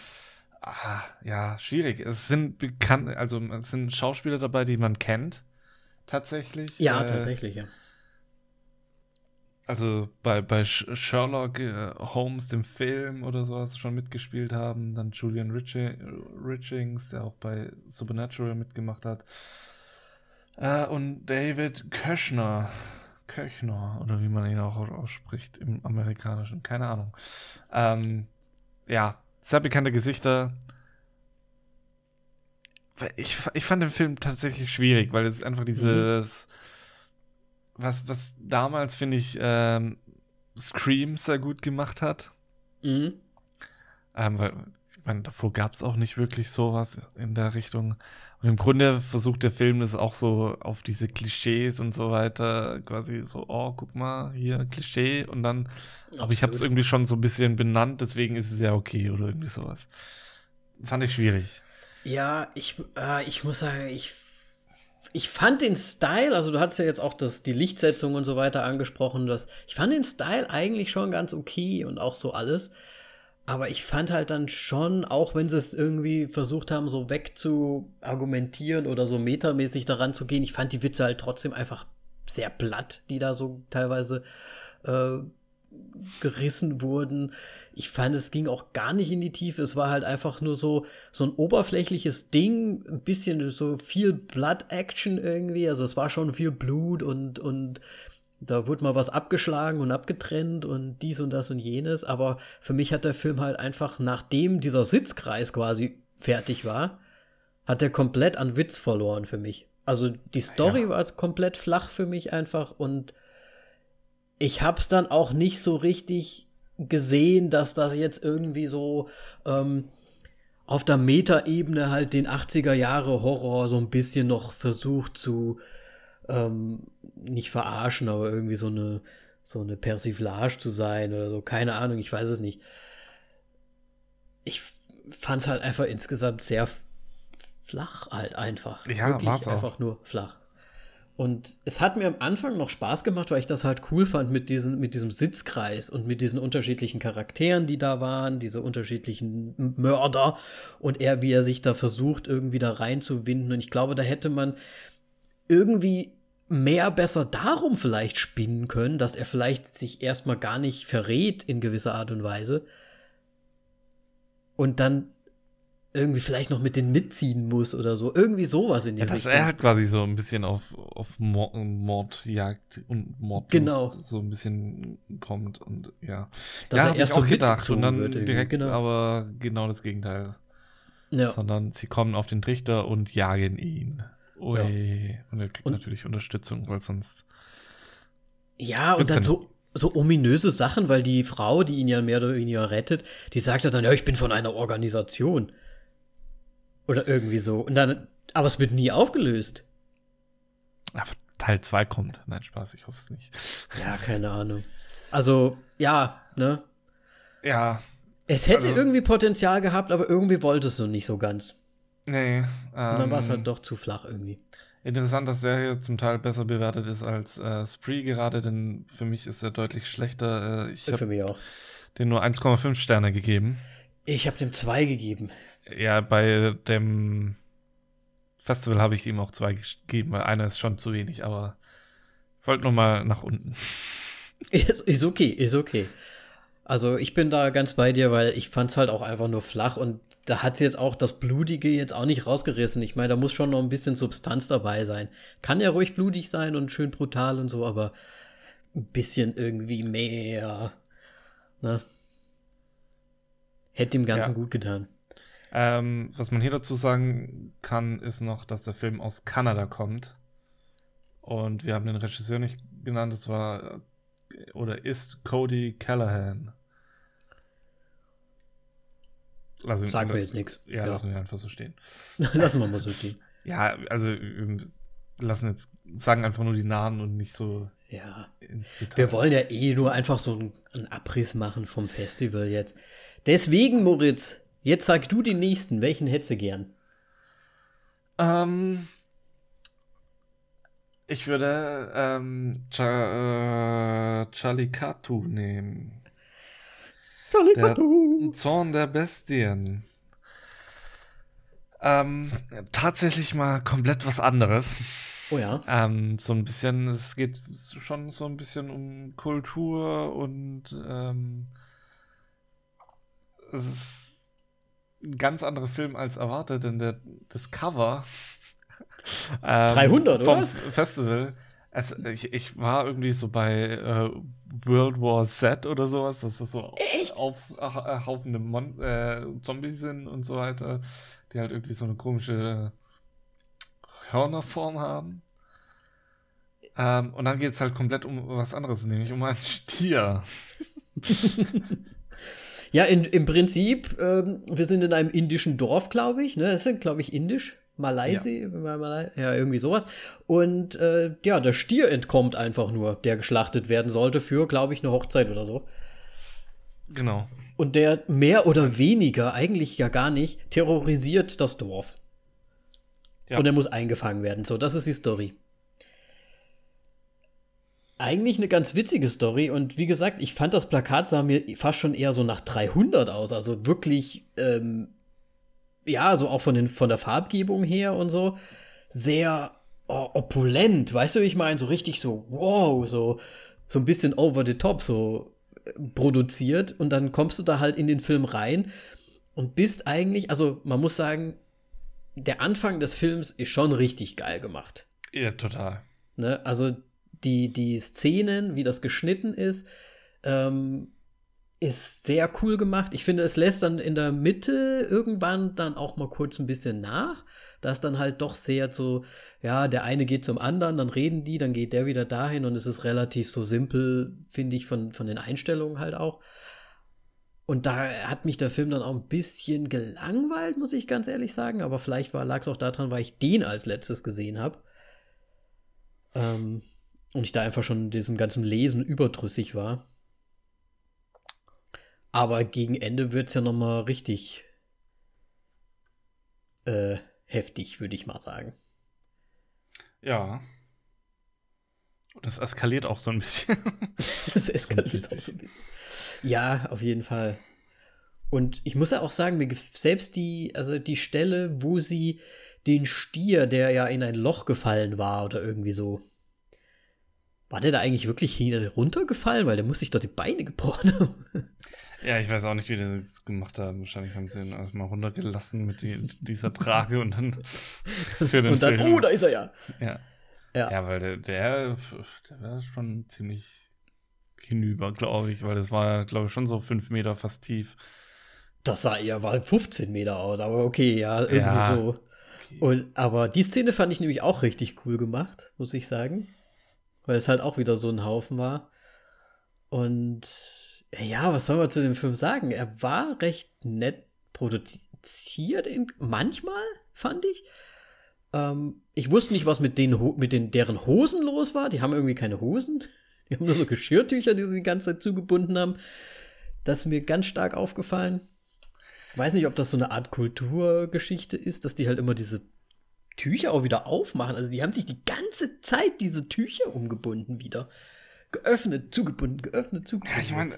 ah, ja, schwierig. Es sind bekannt, also es sind Schauspieler dabei, die man kennt, tatsächlich. Ja, Äh, tatsächlich, ja. Also bei, bei Sh- Sherlock äh, Holmes, dem Film oder sowas schon mitgespielt haben. Dann Julian Richi Richings, der auch bei Supernatural mitgemacht hat. Äh, und David Köchner. Köchner, oder wie man ihn auch ausspricht im Amerikanischen. Keine Ahnung. Ähm, ja, sehr bekannte Gesichter. Ich, ich fand den Film tatsächlich schwierig, weil es einfach dieses was, was damals, finde ich, ähm, Scream sehr gut gemacht hat. Mhm. Ähm, weil, ich meine, davor gab es auch nicht wirklich sowas in der Richtung. Und im Grunde versucht der Film das auch so auf diese Klischees und so weiter, quasi so, oh, guck mal, hier Klischee und dann, aber ich habe es Absolut. irgendwie schon so ein bisschen benannt, deswegen ist es ja okay oder irgendwie sowas. Fand ich schwierig. Ja, ich, äh, ich muss sagen, ich, ich fand den Style, also du hattest ja jetzt auch das, die Lichtsetzung und so weiter angesprochen, das, ich fand den Style eigentlich schon ganz okay und auch so alles. Aber ich fand halt dann schon, auch wenn sie es irgendwie versucht haben, so wegzuargumentieren oder so metamäßig daran zu gehen, ich fand die Witze halt trotzdem einfach sehr platt, die da so teilweise äh, gerissen wurden. Ich fand, es ging auch gar nicht in die Tiefe. Es war halt einfach nur so, so ein oberflächliches Ding, ein bisschen so viel Blood-Action irgendwie. Also es war schon viel Blut und, und da wurde mal was abgeschlagen und abgetrennt und dies und das und jenes. Aber für mich hat der Film halt einfach, nachdem dieser Sitzkreis quasi fertig war, hat er komplett an Witz verloren für mich. Also die Story ja. war komplett flach für mich einfach und ich hab's dann auch nicht so richtig gesehen, dass das jetzt irgendwie so ähm, auf der Metaebene halt den 80er Jahre Horror so ein bisschen noch versucht zu ähm, nicht verarschen, aber irgendwie so eine, so eine Persiflage zu sein oder so. Keine Ahnung, ich weiß es nicht. Ich fand es halt einfach insgesamt sehr flach halt einfach. Ja, Wirklich war's auch. einfach nur flach. Und es hat mir am Anfang noch Spaß gemacht, weil ich das halt cool fand mit, diesen, mit diesem Sitzkreis und mit diesen unterschiedlichen Charakteren, die da waren, diese unterschiedlichen Mörder und er, wie er sich da versucht, irgendwie da reinzuwinden. Und ich glaube, da hätte man irgendwie mehr besser darum vielleicht spinnen können, dass er vielleicht sich erstmal gar nicht verrät in gewisser Art und Weise und dann irgendwie vielleicht noch mit den mitziehen muss oder so. Irgendwie sowas in die ja, Dass er halt quasi so ein bisschen auf, auf Mord, Mordjagd und Mord genau. so ein bisschen kommt und ja. Dass ja, er erst so auch gedacht und dann direkt, genau. aber genau das Gegenteil. Ja. Sondern sie kommen auf den Trichter und jagen ihn. Ui. Ja. Und er kriegt Und- natürlich Unterstützung, weil sonst. Ja, und dann so, so ominöse Sachen, weil die Frau, die ihn ja mehr oder weniger rettet, die sagt ja dann, ja, ich bin von einer Organisation. Oder irgendwie so. Und dann, aber es wird nie aufgelöst. Ach, Teil 2 kommt. Nein, Spaß, ich hoffe es nicht. Ja, keine Ahnung. Also, ja, ne? Ja, Es hätte Also- irgendwie Potenzial gehabt, aber irgendwie wollte es so nicht so ganz. nee. Und dann war es ähm, halt doch zu flach irgendwie. Interessant, dass der hier zum Teil besser bewertet ist als äh, Spree gerade, denn für mich ist er deutlich schlechter. Äh, ich habe mich auch. den nur 1,5 Sterne gegeben. Ich habe dem zwei gegeben. Ja, bei dem Festival habe ich ihm auch zwei gegeben, weil einer ist schon zu wenig, aber ich wollte nur mal nach unten. Ist, ist okay, ist okay. Also ich bin da ganz bei dir, weil ich fand es halt auch einfach nur flach und da hat jetzt auch das Blutige jetzt auch nicht rausgerissen. Ich meine, da muss schon noch ein bisschen Substanz dabei sein. Kann ja ruhig blutig sein und schön brutal und so, aber ein bisschen irgendwie mehr. Ne? Hätte dem Ganzen Ja. gut getan. Ähm, was man hier dazu sagen kann, ist noch, dass der Film aus Kanada kommt. Und wir haben den Regisseur nicht genannt, das war äh, oder ist Cody Callahan. Lass ihn- Sag mir jetzt nichts. Ja, lassen wir einfach so stehen. Lassen wir mal so stehen. Ja, also wir lassen jetzt, sagen einfach nur die Namen und nicht so Ja. Wir wollen ja eh nur einfach so einen, einen Abriss machen vom Festival jetzt. Deswegen, Moritz, jetzt sag du den nächsten. Welchen hättest du gern? Ähm, ich würde ähm, Cha äh, Chalikatu nehmen. Der Zorn der Bestien. Ähm, tatsächlich mal komplett was anderes. Oh ja. Ähm, so ein bisschen, es geht schon so ein bisschen um Kultur und ähm, es ist ein ganz anderer Film als erwartet, denn der, das Cover ähm, 300, vom oder? Festival. Es, ich, ich war irgendwie so bei äh, World War Z oder sowas, dass das so Echt? auf äh, haufende Mon äh, Zombies sind und so weiter, die halt irgendwie so eine komische Hörnerform haben. Ähm, und dann geht es halt komplett um was anderes, nämlich um einen Stier. Ja, in, im Prinzip, ähm, wir sind in einem indischen Dorf, glaube ich. Ne? Es sind, glaube ich, indisch. Malaysi, ja. Ja, irgendwie sowas. Und äh, ja, der Stier entkommt einfach nur, der geschlachtet werden sollte für, glaube ich, eine Hochzeit oder so. Genau. Und der mehr oder weniger, eigentlich ja gar nicht, terrorisiert das Dorf. Ja. Und er muss eingefangen werden. So, das ist die Story. Eigentlich eine ganz witzige Story. Und wie gesagt, ich fand das Plakat sah mir fast schon eher so nach 300 aus. Also wirklich, ähm, ja, so auch von, den, von der Farbgebung her und so. Sehr oh, opulent. Weißt du, wie ich meine? So richtig so, wow, so, so ein bisschen over the top. So produziert und dann kommst du da halt in den Film rein und bist eigentlich, also man muss sagen, der Anfang des Films ist schon richtig geil gemacht. Ja, total. Ne? Also die, die Szenen, wie das geschnitten ist, ähm, ist sehr cool gemacht. Ich finde, es lässt dann in der Mitte irgendwann dann auch mal kurz ein bisschen nach. Da dann halt doch sehr so, ja, der eine geht zum anderen, dann reden die, dann geht der wieder dahin und es ist relativ so simpel, finde ich, von, von den Einstellungen halt auch. Und da hat mich der Film dann auch ein bisschen gelangweilt, muss ich ganz ehrlich sagen. Aber vielleicht lag es auch daran, weil ich den als letztes gesehen habe. Ähm, und ich da einfach schon diesem ganzen Lesen überdrüssig war. Aber gegen Ende wird es ja noch mal richtig äh, heftig, würde ich mal sagen. Ja. Und das eskaliert auch so ein bisschen. das eskaliert auch so ein bisschen. Ja, auf jeden Fall. Und ich muss ja auch sagen, mir selbst die, also die Stelle, wo sie den Stier, der ja in ein Loch gefallen war oder irgendwie so, war der da eigentlich wirklich runtergefallen? Weil der muss sich doch die Beine gebrochen haben. Ja, ich weiß auch nicht, wie die das gemacht haben. Wahrscheinlich haben sie ihn erstmal runtergelassen mit die, dieser Trage und dann für den Und dann, Film. oh, da ist er ja. Ja. Ja, ja weil der, der, der war schon ziemlich hinüber, glaube ich, weil das war, glaube ich, schon so fünf Meter fast tief. Das sah eher war 15 Meter aus, aber okay, ja, irgendwie ja, so. Okay. Und, aber die Szene fand ich nämlich auch richtig cool gemacht, muss ich sagen weil es halt auch wieder so ein Haufen war. Und ja, was soll man zu dem Film sagen? Er war recht nett produziert, in, manchmal, fand ich. Ähm, ich wusste nicht, was mit, den, mit den, deren Hosen los war. Die haben irgendwie keine Hosen. Die haben nur so Geschirrtücher, die sie die ganze Zeit zugebunden haben. Das ist mir ganz stark aufgefallen. Ich weiß nicht, ob das so eine Art Kulturgeschichte ist, dass die halt immer diese Tücher auch wieder aufmachen. Also die haben sich die ganze Zeit diese Tücher umgebunden wieder. Geöffnet, zugebunden, geöffnet, zugebunden. Ja, ich meine,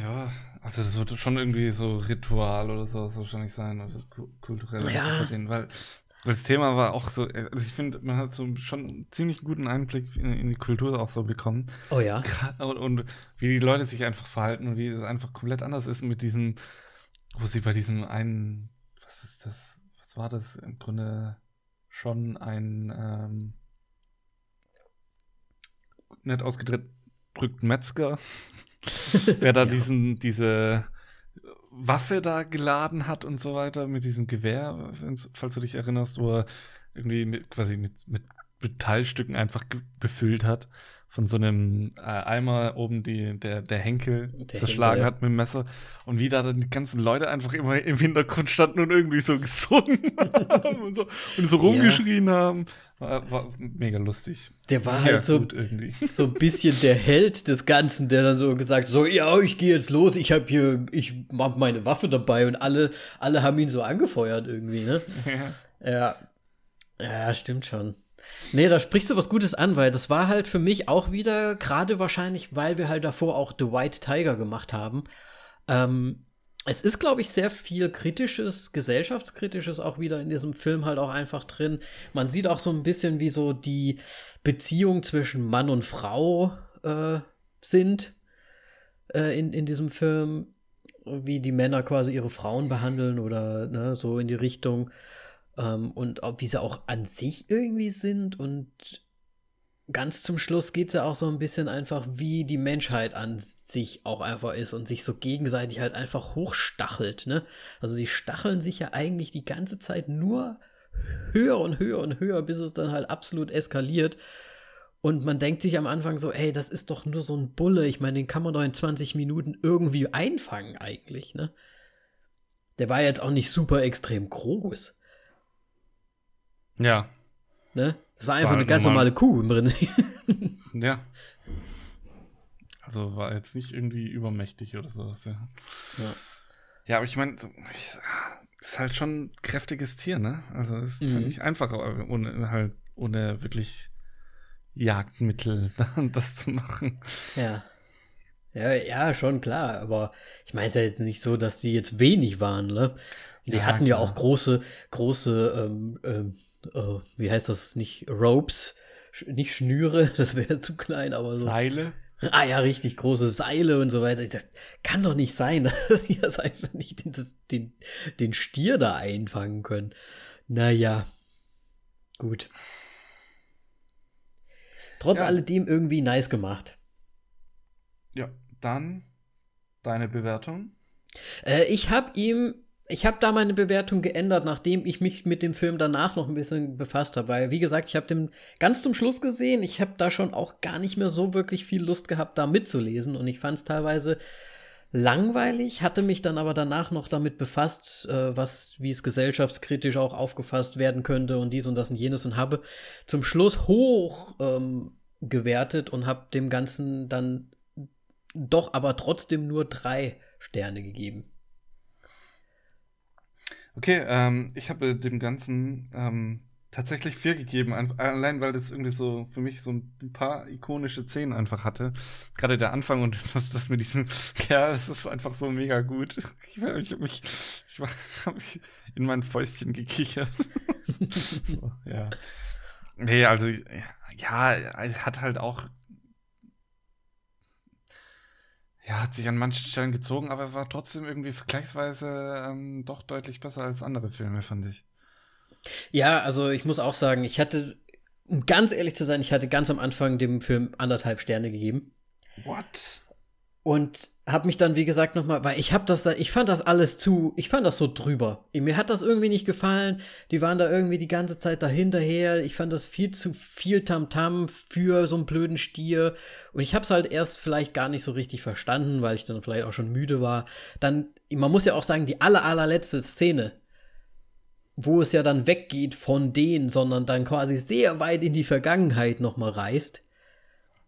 ja, also das wird schon irgendwie so Ritual oder so wahrscheinlich sein, also kulturell. Ja. Denen, weil das Thema war auch so, also ich finde, man hat so schon einen ziemlich guten Einblick in, in, die Kultur auch so bekommen. Oh ja. Und, und, wie die Leute sich einfach verhalten und wie es einfach komplett anders ist mit diesen, wo sie bei diesem einen, was ist das, was war das im Grunde? Schon ein ähm, nett ausgedrückten Metzger, der da ja. diesen, diese Waffe da geladen hat und so weiter mit diesem Gewehr, falls du dich erinnerst, wo er irgendwie mit, quasi mit, mit Metallstücken einfach befüllt hat von so einem äh, Eimer oben die, der, der Henkel der zerschlagen Henkel, ja. hat mit dem Messer. Und wie da dann die ganzen Leute einfach immer im Hintergrund standen und irgendwie so gesungen haben und so, und so rumgeschrien ja. haben. War, war, mega lustig. Der war ja, halt so, so ein bisschen der Held des Ganzen, der dann so gesagt so, ja, ich gehe jetzt los, ich habe hier, ich mach meine Waffe dabei und alle, alle haben ihn so angefeuert irgendwie, ne? Ja. Ja, ja stimmt schon. Nee, da sprichst du was Gutes an, weil das war halt für mich auch wieder, gerade wahrscheinlich, weil wir halt davor auch The White Tiger gemacht haben. Ähm, es ist, glaube ich, sehr viel kritisches, gesellschaftskritisches auch wieder in diesem Film halt auch einfach drin. Man sieht auch so ein bisschen, wie so die Beziehung zwischen Mann und Frau äh, sind äh, in, in diesem Film, wie die Männer quasi ihre Frauen behandeln oder ne, so in die Richtung. Ähm, und ob, wie sie auch an sich irgendwie sind. Und ganz zum Schluss geht es ja auch so ein bisschen einfach, wie die Menschheit an sich auch einfach ist und sich so gegenseitig halt einfach hochstachelt. Ne? Also die stacheln sich ja eigentlich die ganze Zeit nur höher und höher und höher, bis es dann halt absolut eskaliert. Und man denkt sich am Anfang so, ey, das ist doch nur so ein Bulle. Ich meine, den kann man doch in 20 Minuten irgendwie einfangen eigentlich, ne? Der war jetzt auch nicht super extrem groß. Ja. Ne? Das war einfach war eine ganz normal. normale Kuh im Prinzip. ja. Also war jetzt nicht irgendwie übermächtig oder sowas, ja. Ja, ja aber ich meine, ist halt schon ein kräftiges Tier, ne? Also es ist halt mhm. halt nicht einfach, ohne halt ohne wirklich Jagdmittel das zu machen. Ja. Ja, ja, schon klar, aber ich meine es ja jetzt nicht so, dass die jetzt wenig waren, ne? Die ja, hatten klar. ja auch große, große ähm, ähm, uh, wie heißt das, nicht Ropes, nicht Schnüre, das wäre zu klein, aber so. Seile? Ah ja, richtig große Seile und so weiter. Das kann doch nicht sein, dass die das einfach nicht den, den, den Stier da einfangen können. Naja, gut. Trotz ja. alledem irgendwie nice gemacht. Ja, dann deine Bewertung. Äh, ich habe ihm ich habe da meine Bewertung geändert, nachdem ich mich mit dem Film danach noch ein bisschen befasst habe. Weil, wie gesagt, ich habe den ganz zum Schluss gesehen. Ich habe da schon auch gar nicht mehr so wirklich viel Lust gehabt, da mitzulesen. Und ich fand es teilweise langweilig, hatte mich dann aber danach noch damit befasst, äh, was, wie es gesellschaftskritisch auch aufgefasst werden könnte und dies und das und jenes und habe zum Schluss hoch ähm, gewertet und habe dem Ganzen dann doch aber trotzdem nur drei Sterne gegeben. Okay, ähm, ich habe dem Ganzen ähm, tatsächlich vier gegeben, allein weil das irgendwie so für mich so ein paar ikonische Szenen einfach hatte. Gerade der Anfang und das, das mit diesem Kerl, das ist einfach so mega gut. Ich, ich habe mich, ich hab mich in mein Fäustchen gekichert. ja. Nee, also ja, hat halt auch ja, hat sich an manchen Stellen gezogen, aber er war trotzdem irgendwie vergleichsweise ähm, doch deutlich besser als andere Filme, fand ich. Ja, also ich muss auch sagen, ich hatte, um ganz ehrlich zu sein, ich hatte ganz am Anfang dem Film anderthalb Sterne gegeben. What? Und habe mich dann, wie gesagt, nochmal, weil ich habe das da, ich fand das alles zu, ich fand das so drüber. Mir hat das irgendwie nicht gefallen. Die waren da irgendwie die ganze Zeit dahinterher. Ich fand das viel zu viel Tamtam -Tam für so einen blöden Stier. Und ich habe es halt erst vielleicht gar nicht so richtig verstanden, weil ich dann vielleicht auch schon müde war. Dann, man muss ja auch sagen, die aller, allerletzte Szene, wo es ja dann weggeht von denen, sondern dann quasi sehr weit in die Vergangenheit nochmal reist.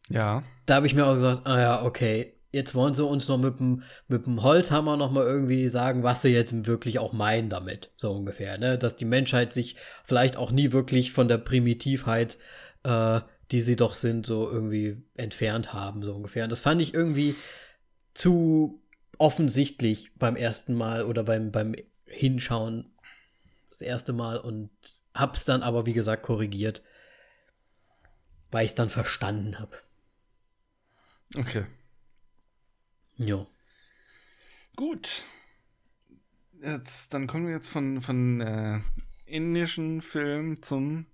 Ja. Da habe ich mir auch gesagt, ah ja, okay, jetzt wollen sie uns noch mit dem, mit dem Holzhammer noch mal irgendwie sagen, was sie jetzt wirklich auch meinen damit, so ungefähr, ne? Dass die Menschheit sich vielleicht auch nie wirklich von der Primitivheit, äh, die sie doch sind, so irgendwie entfernt haben, so ungefähr. Und das fand ich irgendwie zu offensichtlich beim ersten Mal oder beim, beim Hinschauen das erste Mal und hab's dann aber, wie gesagt, korrigiert, weil ich es dann verstanden habe. Okay. Ja. Gut. Jetzt, dann kommen wir jetzt von, von äh, indischen Film zum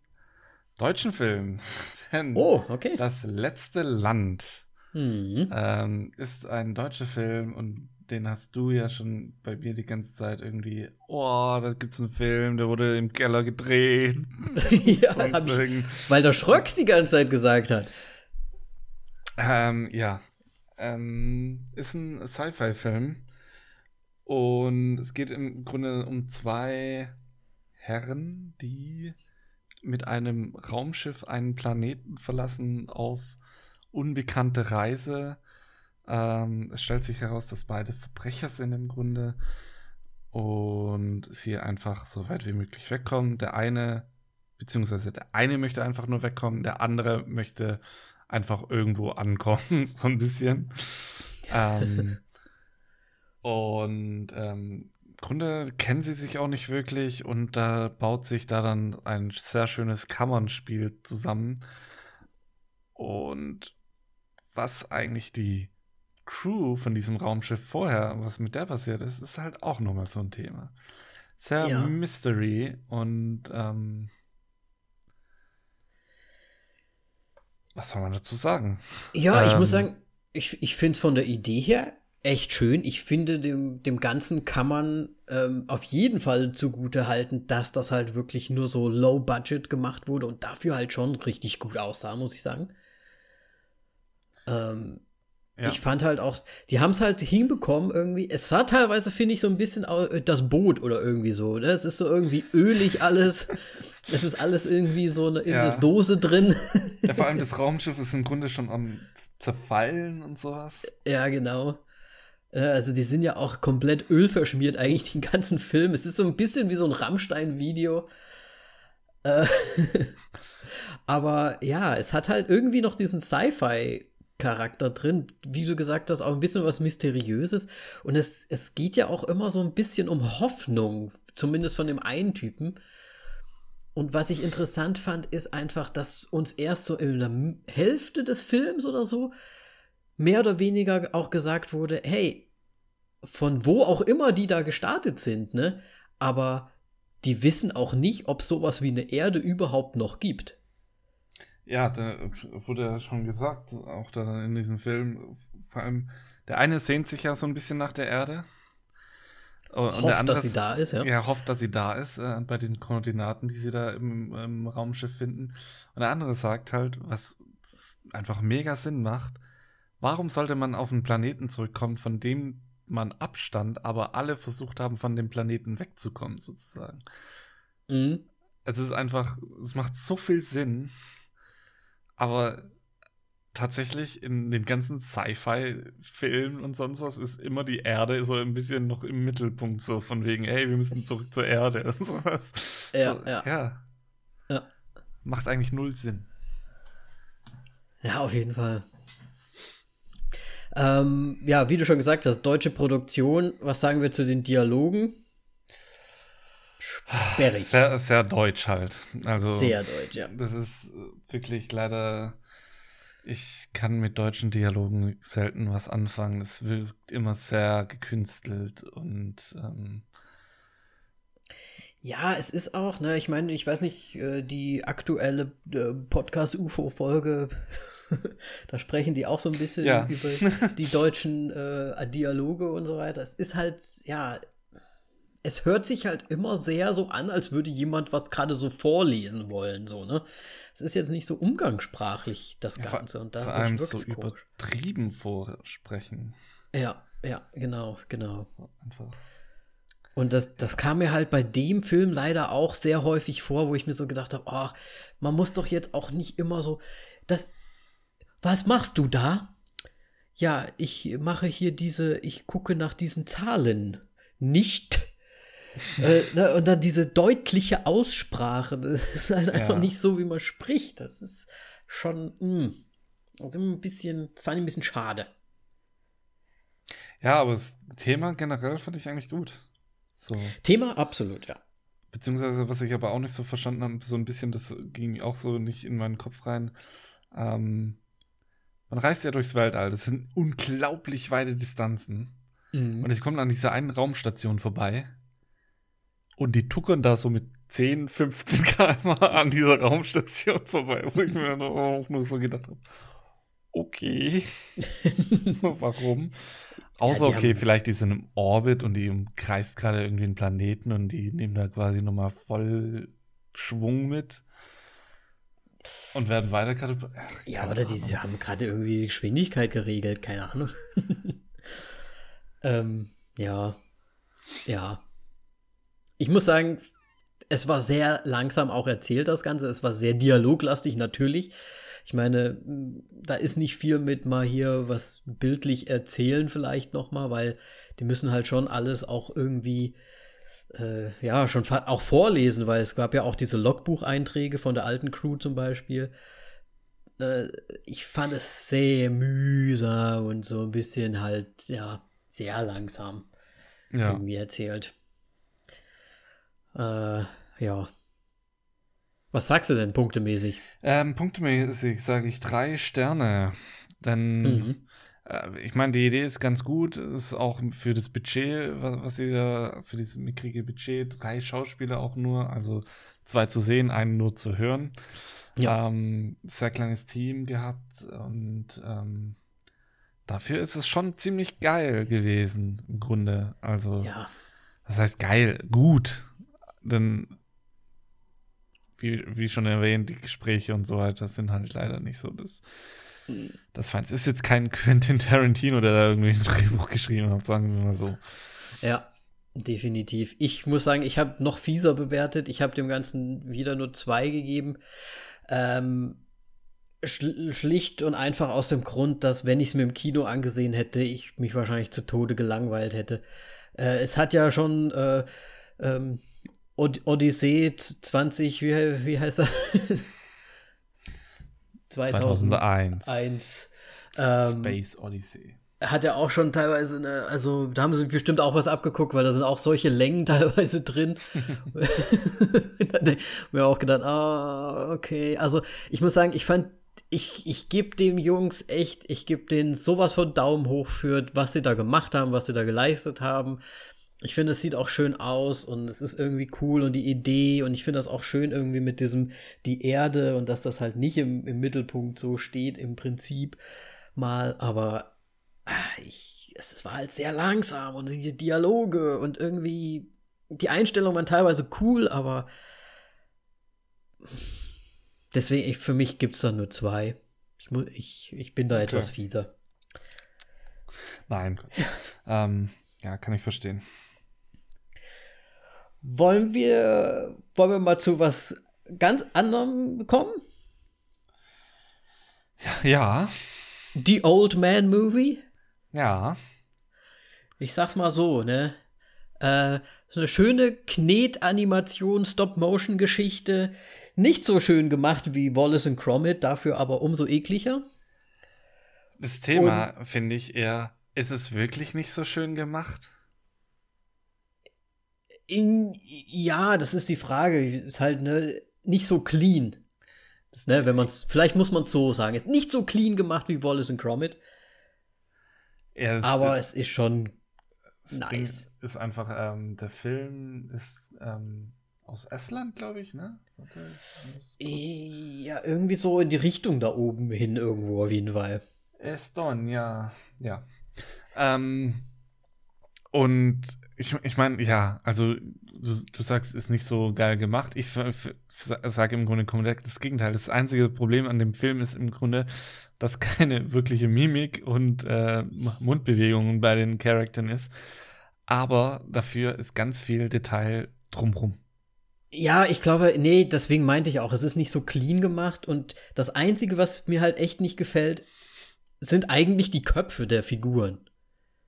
deutschen Film. Denn oh, okay. Das letzte Land mhm. ähm, ist ein deutscher Film und den hast du ja schon bei mir die ganze Zeit irgendwie, oh, da gibt es einen Film, der wurde im Keller gedreht. ja, ich, weil der Schröcks die ganze Zeit gesagt hat. Ähm, ja, ähm, ist ein Sci-Fi-Film. Und es geht im Grunde um zwei Herren, die mit einem Raumschiff einen Planeten verlassen auf unbekannte Reise. Ähm, es stellt sich heraus, dass beide Verbrecher sind im Grunde und sie einfach so weit wie möglich wegkommen. Der eine, beziehungsweise der eine möchte einfach nur wegkommen, der andere möchte einfach irgendwo ankommen, so ein bisschen. ähm, und ähm, im Grunde kennen sie sich auch nicht wirklich und da baut sich da dann ein sehr schönes Kammernspiel zusammen. Und was eigentlich die Crew von diesem Raumschiff vorher, was mit der passiert ist, ist halt auch nochmal so ein Thema. Sehr ja. Mystery und ähm, Was soll man dazu sagen? Ja, ähm, ich muss ähm, sagen, ich, ich finde es von der Idee her echt schön. Ich finde, dem, dem Ganzen kann man ähm, auf jeden Fall zugute halten, dass das halt wirklich nur so low budget gemacht wurde und dafür halt schon richtig gut aussah, muss ich sagen. Ähm, ja. Ich fand halt auch, die haben es halt hinbekommen irgendwie. Es sah teilweise, finde ich, so ein bisschen das Boot oder irgendwie so. Ne? Es ist so irgendwie ölig alles. es ist alles irgendwie so eine, in ja. einer Dose drin. ja, vor allem das Raumschiff ist im Grunde schon am zerfallen und sowas. Ja, genau. Also die sind ja auch komplett ölverschmiert eigentlich den ganzen Film. Es ist so ein bisschen wie so ein Rammstein-Video. Äh, aber ja, es hat halt irgendwie noch diesen Sci-Fi Charakter drin. Wie du gesagt hast, auch ein bisschen was Mysteriöses. Und es, es geht ja auch immer so ein bisschen um Hoffnung, zumindest von dem einen Typen. Und was ich interessant fand, ist einfach, dass uns erst so in der Hälfte des Films oder so mehr oder weniger auch gesagt wurde, hey, von wo auch immer die da gestartet sind, ne? Aber die wissen auch nicht, ob sowas wie eine Erde überhaupt noch gibt. Ja, da wurde ja schon gesagt, auch da in diesem Film, vor allem, der eine sehnt sich ja so ein bisschen nach der Erde. Und hofft, der andere, dass sie da ist, ja. Ja, hofft, dass sie da ist, äh, bei den Koordinaten, die sie da im, im Raumschiff finden. Und der andere sagt halt, was einfach mega Sinn macht, warum sollte man auf einen Planeten zurückkommen, von dem man abstand, aber alle versucht haben, von dem Planeten wegzukommen, sozusagen. Mhm. Es ist einfach, es macht so viel Sinn, aber tatsächlich in den ganzen Sci-Fi-Filmen und sonst was ist immer die Erde so ein bisschen noch im Mittelpunkt, so von wegen, hey, wir müssen zurück zur Erde und sowas. Ja, so, ja. ja. Ja. Macht eigentlich null Sinn. Ja, auf jeden Fall. Ähm, ja, wie du schon gesagt hast, deutsche Produktion. Was sagen wir zu den Dialogen? Sperrig. Sehr, sehr deutsch halt. Also, sehr deutsch, ja. Das ist wirklich leider. Ich kann mit deutschen Dialogen selten was anfangen. Es wirkt immer sehr gekünstelt und. Ähm, ja, es ist auch, ne, ich meine, ich weiß nicht, äh, die aktuelle äh, Podcast-UFO-Folge da sprechen die auch so ein bisschen ja. über die deutschen äh, Dialoge und so weiter. Es ist halt, ja, es hört sich halt immer sehr so an, als würde jemand was gerade so vorlesen wollen, so, ne? Es ist jetzt nicht so umgangssprachlich, das Ganze. Ja, und da vor allem so übertrieben vorsprechen. Ja, ja, genau, genau. Einfach. Und das, das kam mir halt bei dem Film leider auch sehr häufig vor, wo ich mir so gedacht habe, ach, man muss doch jetzt auch nicht immer so, das, was machst du da? Ja, ich mache hier diese, ich gucke nach diesen Zahlen. Nicht. Äh, ne, und dann diese deutliche Aussprache. Das ist halt einfach ja. nicht so, wie man spricht. Das ist schon, mh, hm, das ist ein bisschen, das fand ich ein bisschen schade. Ja, aber das Thema generell fand ich eigentlich gut. So. Thema absolut, ja. Beziehungsweise, was ich aber auch nicht so verstanden habe, so ein bisschen, das ging auch so nicht in meinen Kopf rein. Ähm, man reist ja durchs Weltall. Das sind unglaublich weite Distanzen. Mhm. Und ich komme an dieser einen Raumstation vorbei. Und die tuckern da so mit 10, 15 km an dieser Raumstation vorbei, wo ich mir auch nur so gedacht habe, okay, warum? Außer, ja, okay, vielleicht die sind im Orbit und die umkreist gerade irgendwie einen Planeten und die nehmen da quasi nochmal voll Schwung mit und werden weiter gerade. Ja, oder die, die haben gerade irgendwie die Geschwindigkeit geregelt, keine Ahnung. ähm, ja. Ja. Ich muss sagen, es war sehr langsam auch erzählt, das Ganze. Es war sehr dialoglastig, natürlich. Ich meine, da ist nicht viel mit mal hier was bildlich erzählen, vielleicht nochmal, weil die müssen halt schon alles auch irgendwie äh, ja, schon auch vorlesen, weil es gab ja auch diese Logbucheinträge von der alten Crew zum Beispiel. Äh, ich fand es sehr mühsam und so ein bisschen halt, ja, sehr langsam ja. irgendwie erzählt. Äh, ja. Was sagst du denn punktemäßig? Ähm, punktemäßig sage ich drei Sterne. Denn mhm. Äh, ich meine, die Idee ist ganz gut. Ist auch für das Budget, was, was sie da, für dieses mickrige Budget, drei Schauspieler auch nur, also zwei zu sehen, einen nur zu hören. Ja. Ähm, sehr kleines Team gehabt und ähm, dafür ist es schon ziemlich geil gewesen, im Grunde. Also, ja. das heißt geil, gut. Denn, wie, wie schon erwähnt, die Gespräche und so weiter sind halt leider nicht so das das Feinste ist jetzt kein Quentin Tarantino, der da irgendwie ein Drehbuch geschrieben hat, sagen wir mal so. Ja, definitiv. Ich muss sagen, ich habe noch fieser bewertet. Ich habe dem Ganzen wieder nur zwei gegeben. Ähm, schlicht und einfach aus dem Grund, dass, wenn ich es mir im Kino angesehen hätte, ich mich wahrscheinlich zu Tode gelangweilt hätte. Äh, es hat ja schon äh, ähm, Odyssee 20, wie, wie heißt er? 2001. 2001. Ähm, Space Odyssey. Hat er auch schon teilweise, eine, also da haben sie bestimmt auch was abgeguckt, weil da sind auch solche Längen teilweise drin. mir auch gedacht, ah, okay. Also ich muss sagen, ich fand ich, ich gebe dem Jungs echt, ich gebe denen sowas von Daumen hoch für, was sie da gemacht haben, was sie da geleistet haben. Ich finde, es sieht auch schön aus und es ist irgendwie cool und die Idee und ich finde das auch schön irgendwie mit diesem, die Erde und dass das halt nicht im, im Mittelpunkt so steht im Prinzip mal, aber ah, ich, es, es war halt sehr langsam und die Dialoge und irgendwie die Einstellungen waren teilweise cool, aber Deswegen, ich, für mich gibt es da nur zwei. Ich, ich, ich bin da okay. etwas fieser. Nein. ähm, ja, kann ich verstehen. Wollen wir, wollen wir mal zu was ganz anderem kommen? Ja. The Old Man Movie? Ja. Ich sag's mal so, ne? Äh, so eine schöne Knetanimation, Stop-Motion-Geschichte, nicht so schön gemacht wie Wallace und Gromit, dafür aber umso ekliger. Das Thema finde ich eher, ist es wirklich nicht so schön gemacht? In, ja, das ist die Frage. Ist halt ne, nicht so clean. Ne, wenn man vielleicht muss man es so sagen. Ist nicht so clean gemacht wie Wallace und Gromit. Ja, aber es ist schon nice. Ding ist einfach, ähm, der Film ist ähm, aus Estland, glaube ich, ne? Warte, ja, irgendwie so in die Richtung da oben hin irgendwo auf jeden Fall. Eston, ja, ja. Ähm, und ich, ich meine, ja, also du, du sagst, ist nicht so geil gemacht. Ich sage im Grunde komplett das Gegenteil. Das einzige Problem an dem Film ist im Grunde, dass keine wirkliche Mimik und äh, Mundbewegungen bei den Charakteren ist. Aber dafür ist ganz viel Detail drumrum. Ja, ich glaube, nee, deswegen meinte ich auch, es ist nicht so clean gemacht und das Einzige, was mir halt echt nicht gefällt, sind eigentlich die Köpfe der Figuren.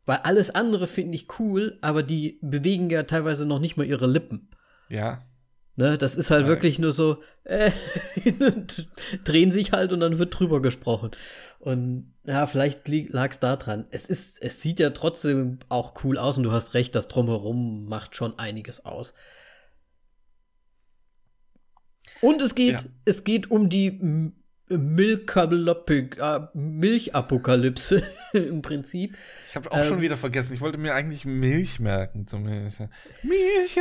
Weil alles andere finde ich cool, aber die bewegen ja teilweise noch nicht mal ihre Lippen. Ja. Ne, das ist halt Nein. wirklich nur so, äh, drehen sich halt und dann wird drüber gesprochen. Und ja, vielleicht lag es da dran. Es ist, es sieht ja trotzdem auch cool aus und du hast recht, das Drumherum macht schon einiges aus. Und es geht, ja. es geht um die Milchapokalypse im Prinzip. Ich habe auch ähm, schon wieder vergessen. Ich wollte mir eigentlich Milch merken zum Milch. Milch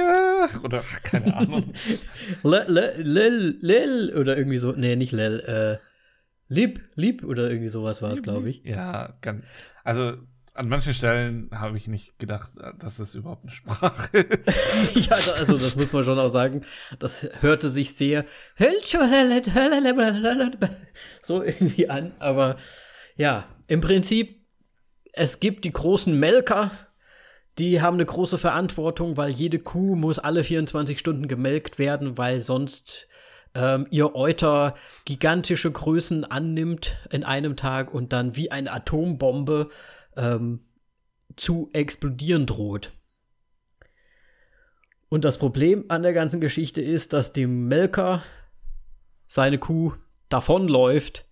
oder keine Ahnung. Lel, Lel oder irgendwie so. Nee, nicht Lel. Äh, Lieb, Lieb oder irgendwie sowas war es, glaube ich. Ja, ganz, also an manchen Stellen habe ich nicht gedacht, dass das überhaupt eine Sprache ist. ja, also das muss man schon auch sagen. Das hörte sich sehr so irgendwie an. Aber ja, im Prinzip, es gibt die großen Melker, die haben eine große Verantwortung, weil jede Kuh muss alle 24 Stunden gemelkt werden, weil sonst ähm, ihr Euter gigantische Größen annimmt in einem Tag und dann wie eine Atombombe ähm, zu explodieren droht. Und das Problem an der ganzen Geschichte ist, dass dem Melker seine Kuh davonläuft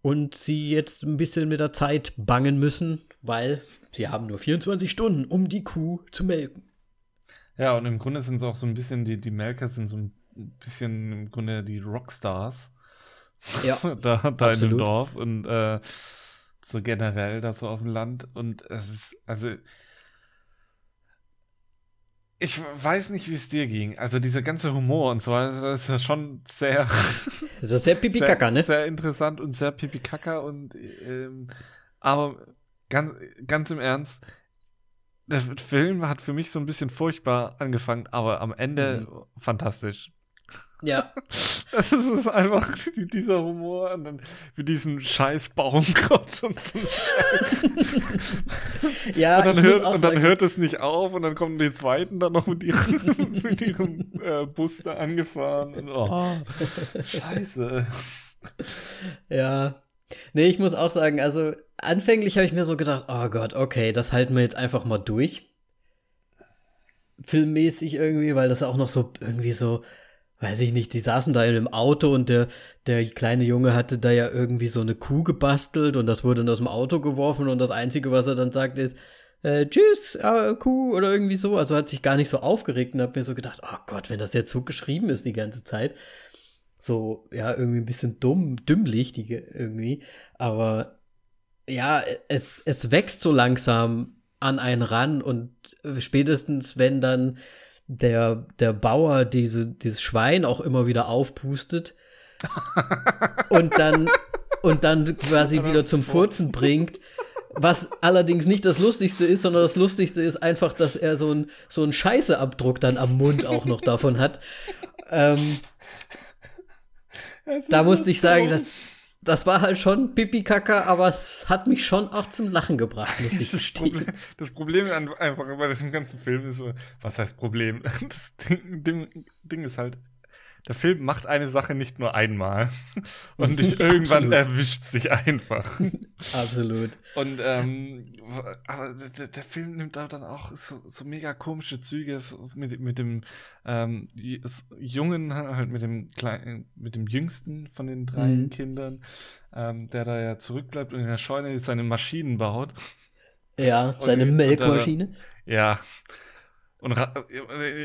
und sie jetzt ein bisschen mit der Zeit bangen müssen, weil sie haben nur 24 Stunden, um die Kuh zu melken. Ja, und im Grunde sind es auch so ein bisschen, die, die Melker sind so ein bisschen im Grunde die Rockstars. Ja. da, da in dem Dorf. Und äh, so generell da so auf dem Land. Und es ist, also, ich weiß nicht, wie es dir ging. Also dieser ganze Humor und so weiter, das ist ja schon sehr. So sehr Pipi-Kaka, ne? Sehr interessant und sehr Pipi-Kaka und ähm, aber ganz, ganz im Ernst, der Film hat für mich so ein bisschen furchtbar angefangen, aber am Ende mhm. fantastisch. Ja. Das ist einfach dieser Humor und dann für diesen scheiß Baumgott und so Scheiß. ja, und dann, hört, und dann hört es nicht auf und dann kommen die zweiten dann noch mit ihrem, mit ihrem äh, Bus da angefahren. Und, oh, scheiße. Ja. Nee, ich muss auch sagen, also anfänglich habe ich mir so gedacht, oh Gott, okay, das halten wir jetzt einfach mal durch. Filmmäßig irgendwie, weil das auch noch so irgendwie so weiß ich nicht, die saßen da in einem Auto und der, der kleine Junge hatte da ja irgendwie so eine Kuh gebastelt und das wurde dann aus dem Auto geworfen und das Einzige, was er dann sagt, ist, äh, tschüss, äh, Kuh oder irgendwie so. Also hat sich gar nicht so aufgeregt und hat mir so gedacht, oh Gott, wenn das jetzt so geschrieben ist die ganze Zeit. so, ja, irgendwie ein bisschen dumm, dümmlich, die, irgendwie. Aber ja, es, es wächst so langsam an einen ran und spätestens, wenn dann der, der Bauer diese, dieses Schwein auch immer wieder aufpustet und dann und dann quasi wieder zum Furzen bringt. Was allerdings nicht das Lustigste ist, sondern das Lustigste ist einfach, dass er so einen so Scheißeabdruck dann am Mund auch noch davon hat. Ähm, da musste ich sagen, das, das war halt schon Pipi-Kaka, aber es hat mich schon auch zum Lachen gebracht, muss ich gestehen. Das Problem, das Problem einfach bei dem ganzen Film ist, was heißt Problem? Das Ding, Ding, Ding ist halt, der Film macht eine Sache nicht nur einmal und dich irgendwann erwischt sich einfach. Absolut. Und ähm, aber der, der, Film nimmt da dann auch so, so mega komische Züge mit, mit dem ähm, Jungen, halt mit dem kleinen, mit dem jüngsten von den drei mhm. Kindern, ähm, der da ja zurückbleibt und in der Scheune seine Maschinen baut. Ja, seine und, Melkmaschine. Und ja. Und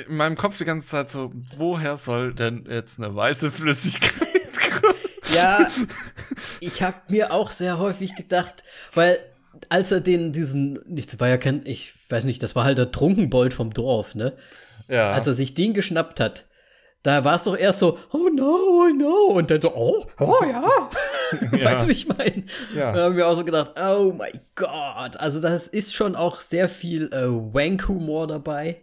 in meinem Kopf die ganze Zeit so, woher soll denn jetzt eine weiße Flüssigkeit kommen? Ja, ich habe mir auch sehr häufig gedacht, weil als er den, diesen, das war ja kein, ich weiß nicht, das war halt der Trunkenbold vom Dorf, ne? Ja. Als er sich den geschnappt hat, da war es doch erst so, oh no, oh no, und dann so, oh, oh ja. ja. Weißt du, wie ich meine? Ja. Da haben wir auch so gedacht, oh mein Gott. Also, das ist schon auch sehr viel äh, Wank-Humor dabei.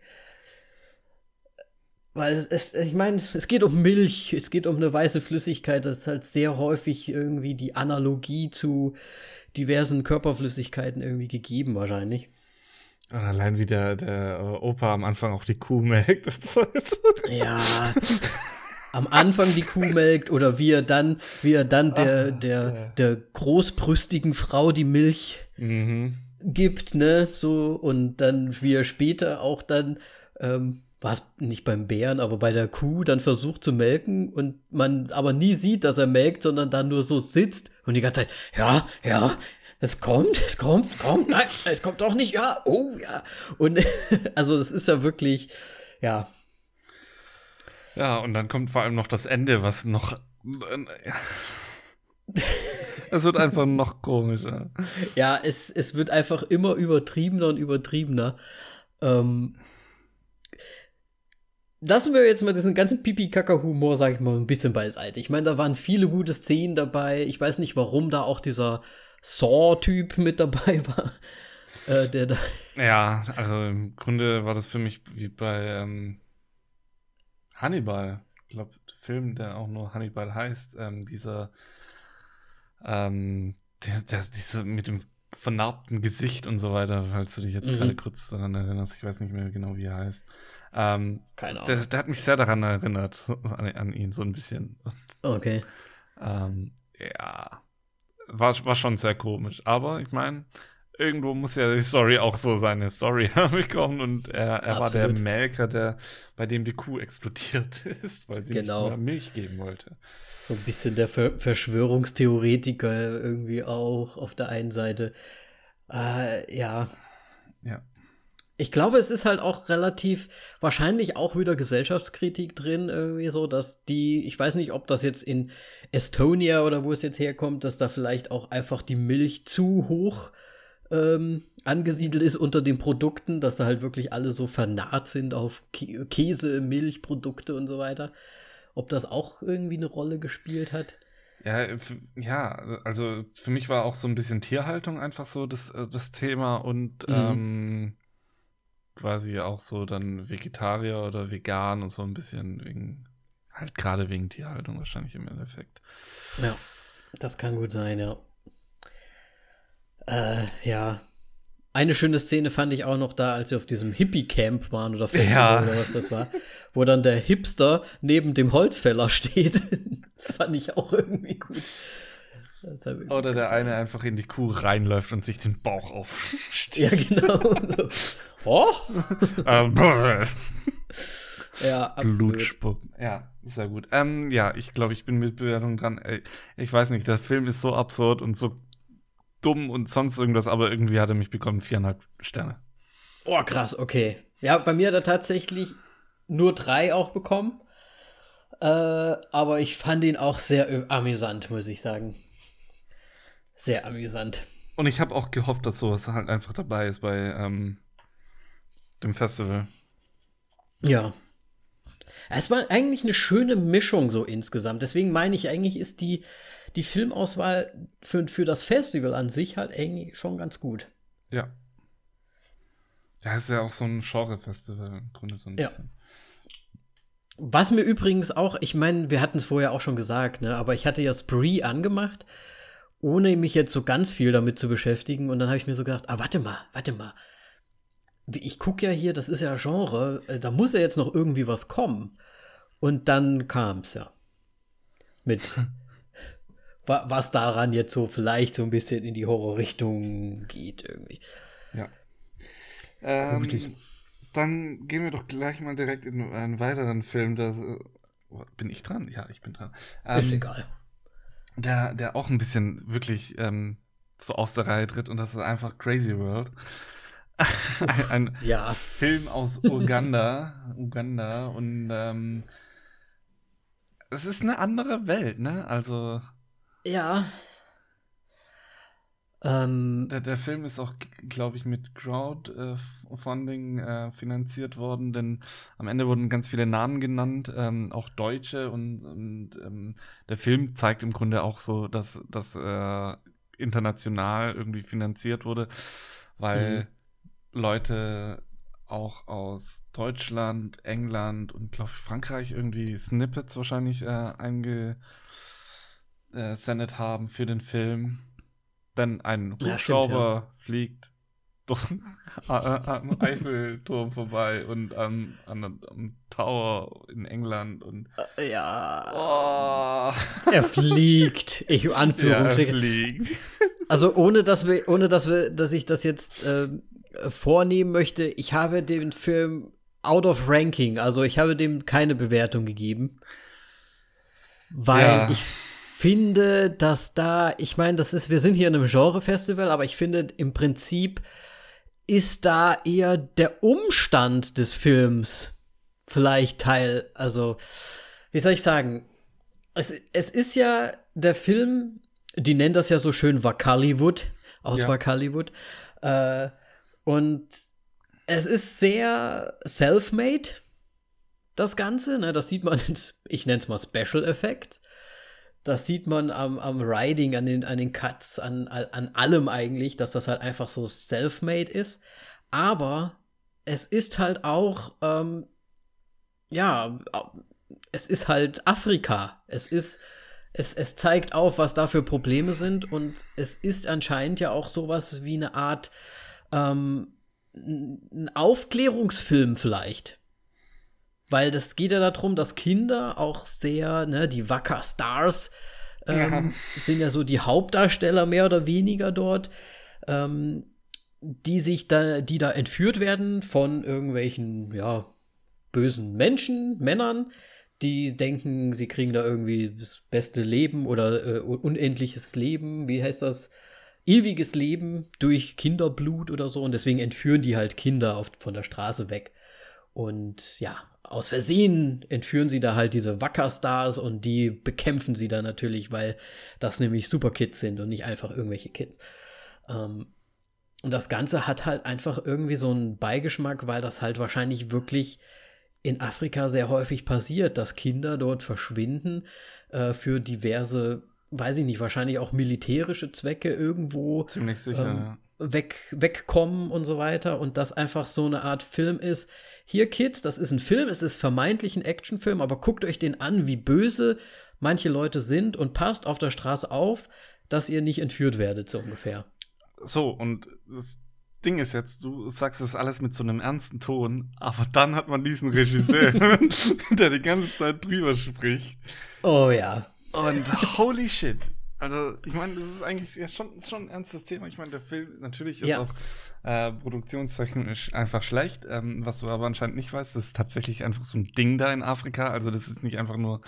Weil es, ich meine, es geht um Milch, es geht um eine weiße Flüssigkeit. Das ist halt sehr häufig irgendwie die Analogie zu diversen Körperflüssigkeiten irgendwie gegeben, wahrscheinlich. Und allein wie der, der Opa am Anfang auch die Kuh melkt. ja. Am Anfang die Kuh melkt oder wie er dann, wie er dann der, Ach, der, der großbrüstigen Frau die Milch mhm. gibt, ne? So, und dann wie er später auch dann, ähm, war es nicht beim Bären, aber bei der Kuh dann versucht zu melken und man aber nie sieht, dass er melkt, sondern dann nur so sitzt und die ganze Zeit, ja, ja, es kommt, es kommt, kommt, nein, es kommt doch nicht, ja, oh ja. Und also es ist ja wirklich, ja. Ja, und dann kommt vor allem noch das Ende, was noch. es wird einfach noch komischer. Ja, es, es wird einfach immer übertriebener und übertriebener. Ähm, lassen wir jetzt mal diesen ganzen Pipi-Kaka-Humor, sag ich mal, ein bisschen beiseite. Ich meine, da waren viele gute Szenen dabei. Ich weiß nicht, warum da auch dieser Saw-Typ mit dabei war. Äh, der da ja, also im Grunde war das für mich wie bei ähm, Hannibal. Ich glaube, der Film, der auch nur Hannibal heißt, ähm, dieser, ähm, der, der, diese mit dem vernarbten Gesicht und so weiter, falls du dich jetzt mhm. gerade kurz daran erinnerst. Ich weiß nicht mehr genau, wie er heißt. Ähm, Keine Ahnung. Der, der, hat mich sehr daran erinnert, an, an ihn so ein bisschen. Und, okay. Ähm, ja, war, war schon sehr komisch. Aber ich meine, irgendwo muss ja die Story auch so seine Story bekommen. Und er, er war der Melker, der, bei dem die Kuh explodiert ist, weil sie genau. nicht mehr Milch geben wollte. So ein bisschen der Ver Verschwörungstheoretiker irgendwie auch auf der einen Seite. Äh, ja. Ja. Ich glaube, es ist halt auch relativ wahrscheinlich auch wieder Gesellschaftskritik drin, irgendwie so, dass die, ich weiß nicht, ob das jetzt in Estonia oder wo es jetzt herkommt, dass da vielleicht auch einfach die Milch zu hoch ähm, angesiedelt ist unter den Produkten, dass da halt wirklich alle so vernarrt sind auf Käse, Milchprodukte und so weiter. Ob das auch irgendwie eine Rolle gespielt hat? Ja, ja, also für mich war auch so ein bisschen Tierhaltung einfach so das, äh, das Thema und mhm. ähm, quasi auch so dann Vegetarier oder vegan und so ein bisschen wegen, halt gerade wegen Tierhaltung wahrscheinlich im Endeffekt. Ja, das kann gut sein, ja. Äh, ja. Eine schöne Szene fand ich auch noch da, als sie auf diesem Hippie-Camp waren oder Festival ja. oder was das war, wo dann der Hipster neben dem Holzfäller steht. das fand ich auch irgendwie gut. Oder der eine einfach in die Kuh reinläuft und sich den Bauch aufsteht. Ja, genau. So. Oh! ja, absolut. Blutspucken. Ja, sehr gut. Ähm, ja, ich glaube, ich bin mit Bewertung dran. Ich weiß nicht, der Film ist so absurd und so dumm und sonst irgendwas, aber irgendwie hat er mich bekommen viereinhalb Sterne. Oh, krass, okay. Ja, bei mir hat er tatsächlich nur drei auch bekommen. Äh, aber ich fand ihn auch sehr amüsant, muss ich sagen. Sehr amüsant. Und ich habe auch gehofft, dass sowas halt einfach dabei ist bei ähm, dem Festival. Ja. Es war eigentlich eine schöne Mischung so insgesamt. Deswegen meine ich, eigentlich ist die, die Filmauswahl für, für das Festival an sich halt eigentlich schon ganz gut. Ja. Ja, ist ja auch so ein Genre-Festival im Grunde so ein ja. bisschen. Was mir übrigens auch, ich meine, wir hatten es vorher auch schon gesagt, ne, aber ich hatte ja Spree angemacht, ohne mich jetzt so ganz viel damit zu beschäftigen. Und dann habe ich mir so gedacht, ah, warte mal, warte mal. Ich gucke ja hier, das ist ja Genre, äh, da muss ja jetzt noch irgendwie was kommen. Und dann kam es ja. Mit was daran jetzt so vielleicht so ein bisschen in die Horrorrichtung geht irgendwie. Ja. Ähm, dann gehen wir doch gleich mal direkt in einen weiteren Film. Das, äh, bin ich dran? Ja, ich bin dran. Ähm, ist egal. Der, der auch ein bisschen wirklich ähm, so aus der Reihe tritt und das ist einfach Crazy World. ein, ein ja. Film aus Uganda. Uganda und ähm, es ist eine andere Welt, ne? Also. Ja, ähm, der, der, Film ist auch, glaube ich, mit Crowdfunding äh, finanziert worden, denn am Ende wurden ganz viele Namen genannt, ähm, auch Deutsche und, und ähm, der Film zeigt im Grunde auch so, dass das äh, international irgendwie finanziert wurde, weil mhm. Leute auch aus Deutschland, England und glaube ich Frankreich irgendwie Snippets wahrscheinlich äh, eingesendet haben für den Film. Dann ein Hubschrauber ja, ja. fliegt am Eiffelturm vorbei und am, an, am Tower in England und äh, ja. Oh. Er fliegt. Ich Anführungsstriche. Ja, er fliegt. Also ohne dass wir, ohne dass wir, dass ich das jetzt äh, vornehmen möchte, ich habe den Film out of ranking, also ich habe dem keine Bewertung gegeben. Weil ja. ich finde, dass da, ich meine, das ist, wir sind hier in einem Genre-Festival, aber ich finde im Prinzip ist da eher der Umstand des Films vielleicht Teil, also, wie soll ich sagen? Es, es ist ja der Film, die nennen das ja so schön Wakaliwood, aus ja. Wakaliwood. Äh, und es ist sehr self-made, das Ganze. Ne? Das sieht man, ich nenne es mal Special Effect. Das sieht man am, am Riding, an den, an den Cuts, an, an allem eigentlich, dass das halt einfach so self-made ist. Aber es ist halt auch, ähm, ja, es ist halt Afrika. Es ist, es, es zeigt auf, was da für Probleme sind und es ist anscheinend ja auch sowas wie eine Art ähm, ein Aufklärungsfilm vielleicht. Weil das geht ja darum, dass Kinder auch sehr, ne, die Wacker Stars ähm, ja. sind ja so die Hauptdarsteller mehr oder weniger dort, ähm, die sich da, die da entführt werden von irgendwelchen, ja, bösen Menschen, Männern, die denken, sie kriegen da irgendwie das beste Leben oder äh, unendliches Leben, wie heißt das? Ewiges Leben durch Kinderblut oder so und deswegen entführen die halt Kinder oft von der Straße weg. Und ja, aus Versehen entführen sie da halt diese Wackerstars und die bekämpfen sie dann natürlich, weil das nämlich Superkids sind und nicht einfach irgendwelche Kids. Ähm, und das Ganze hat halt einfach irgendwie so einen Beigeschmack, weil das halt wahrscheinlich wirklich in Afrika sehr häufig passiert, dass Kinder dort verschwinden äh, für diverse, weiß ich nicht, wahrscheinlich auch militärische Zwecke irgendwo. Ziemlich sicher, ähm, ja weg, wegkommen und so weiter und das einfach so eine Art Film ist. Hier, Kids, das ist ein Film, es ist vermeintlich ein Actionfilm, aber guckt euch den an, wie böse manche Leute sind und passt auf der Straße auf, dass ihr nicht entführt werdet, so ungefähr. So, und das Ding ist jetzt, du sagst es alles mit so einem ernsten Ton, aber dann hat man diesen Regisseur, der die ganze Zeit drüber spricht. Oh ja. Und holy shit, also, ich meine, das ist eigentlich ja schon, schon ein ernstes Thema. Ich meine, der Film natürlich ist ja. auch äh, produktionstechnisch einfach schlecht. Ähm, was du aber anscheinend nicht weißt, das ist tatsächlich einfach so ein Ding da in Afrika. Also, das ist nicht einfach nur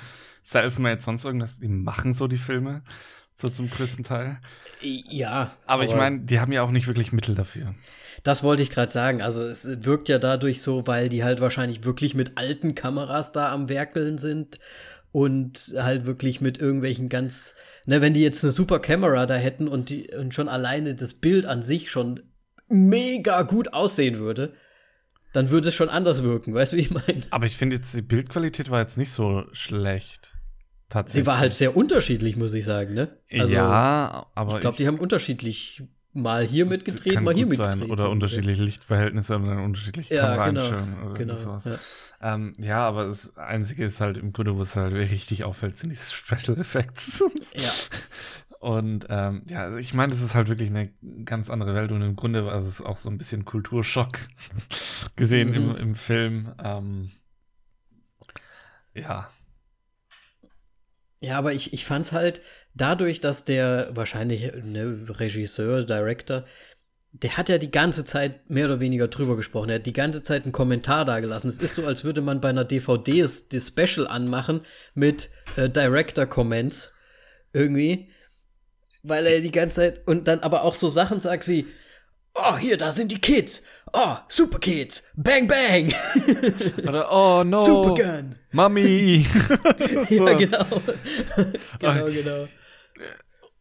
self-made, sonst irgendwas. Die machen so die Filme, so zum größten Teil. Ja. Aber, aber ich meine, die haben ja auch nicht wirklich Mittel dafür. Das wollte ich gerade sagen. Also, es wirkt ja dadurch so, weil die halt wahrscheinlich wirklich mit alten Kameras da am Werkeln sind und halt wirklich mit irgendwelchen ganz, ne, wenn die jetzt eine super Kamera da hätten und, die, und schon alleine das Bild an sich schon mega gut aussehen würde, dann würde es schon anders wirken, weißt du, wie ich meine? Aber ich finde jetzt, die Bildqualität war jetzt nicht so schlecht. Tatsächlich. Sie war halt sehr unterschiedlich, muss ich sagen, ne? Also, ja, aber. Ich glaube, die haben unterschiedlich mal hier mitgedreht, mal hier mitgedreht. Oder unterschiedliche Lichtverhältnisse und dann unterschiedliche ja, Kameraeinstellungen genau, oder genau, sowas. Ja. Ähm, ja, aber das Einzige ist halt im Grunde, wo es halt richtig auffällt, sind die Special Effects. ja. Und ähm, ja, ich meine, das ist halt wirklich eine ganz andere Welt und im Grunde war es auch so ein bisschen Kulturschock gesehen mhm. im, im Film. Ähm, ja. Ja, aber ich, ich fand es halt dadurch, dass der wahrscheinlich ne, Regisseur, Director, der hat ja die ganze Zeit mehr oder weniger drüber gesprochen. Er hat die ganze Zeit einen Kommentar da gelassen. Es ist so, als würde man bei einer DVD das Special anmachen mit äh, Director-Comments irgendwie. Weil er die ganze Zeit und dann aber auch so Sachen sagt wie, oh, hier, da sind die Kids. Oh, Super Kids. Bang, bang. Oder, oh, no. Supergun. Mami. ja, genau. genau, genau.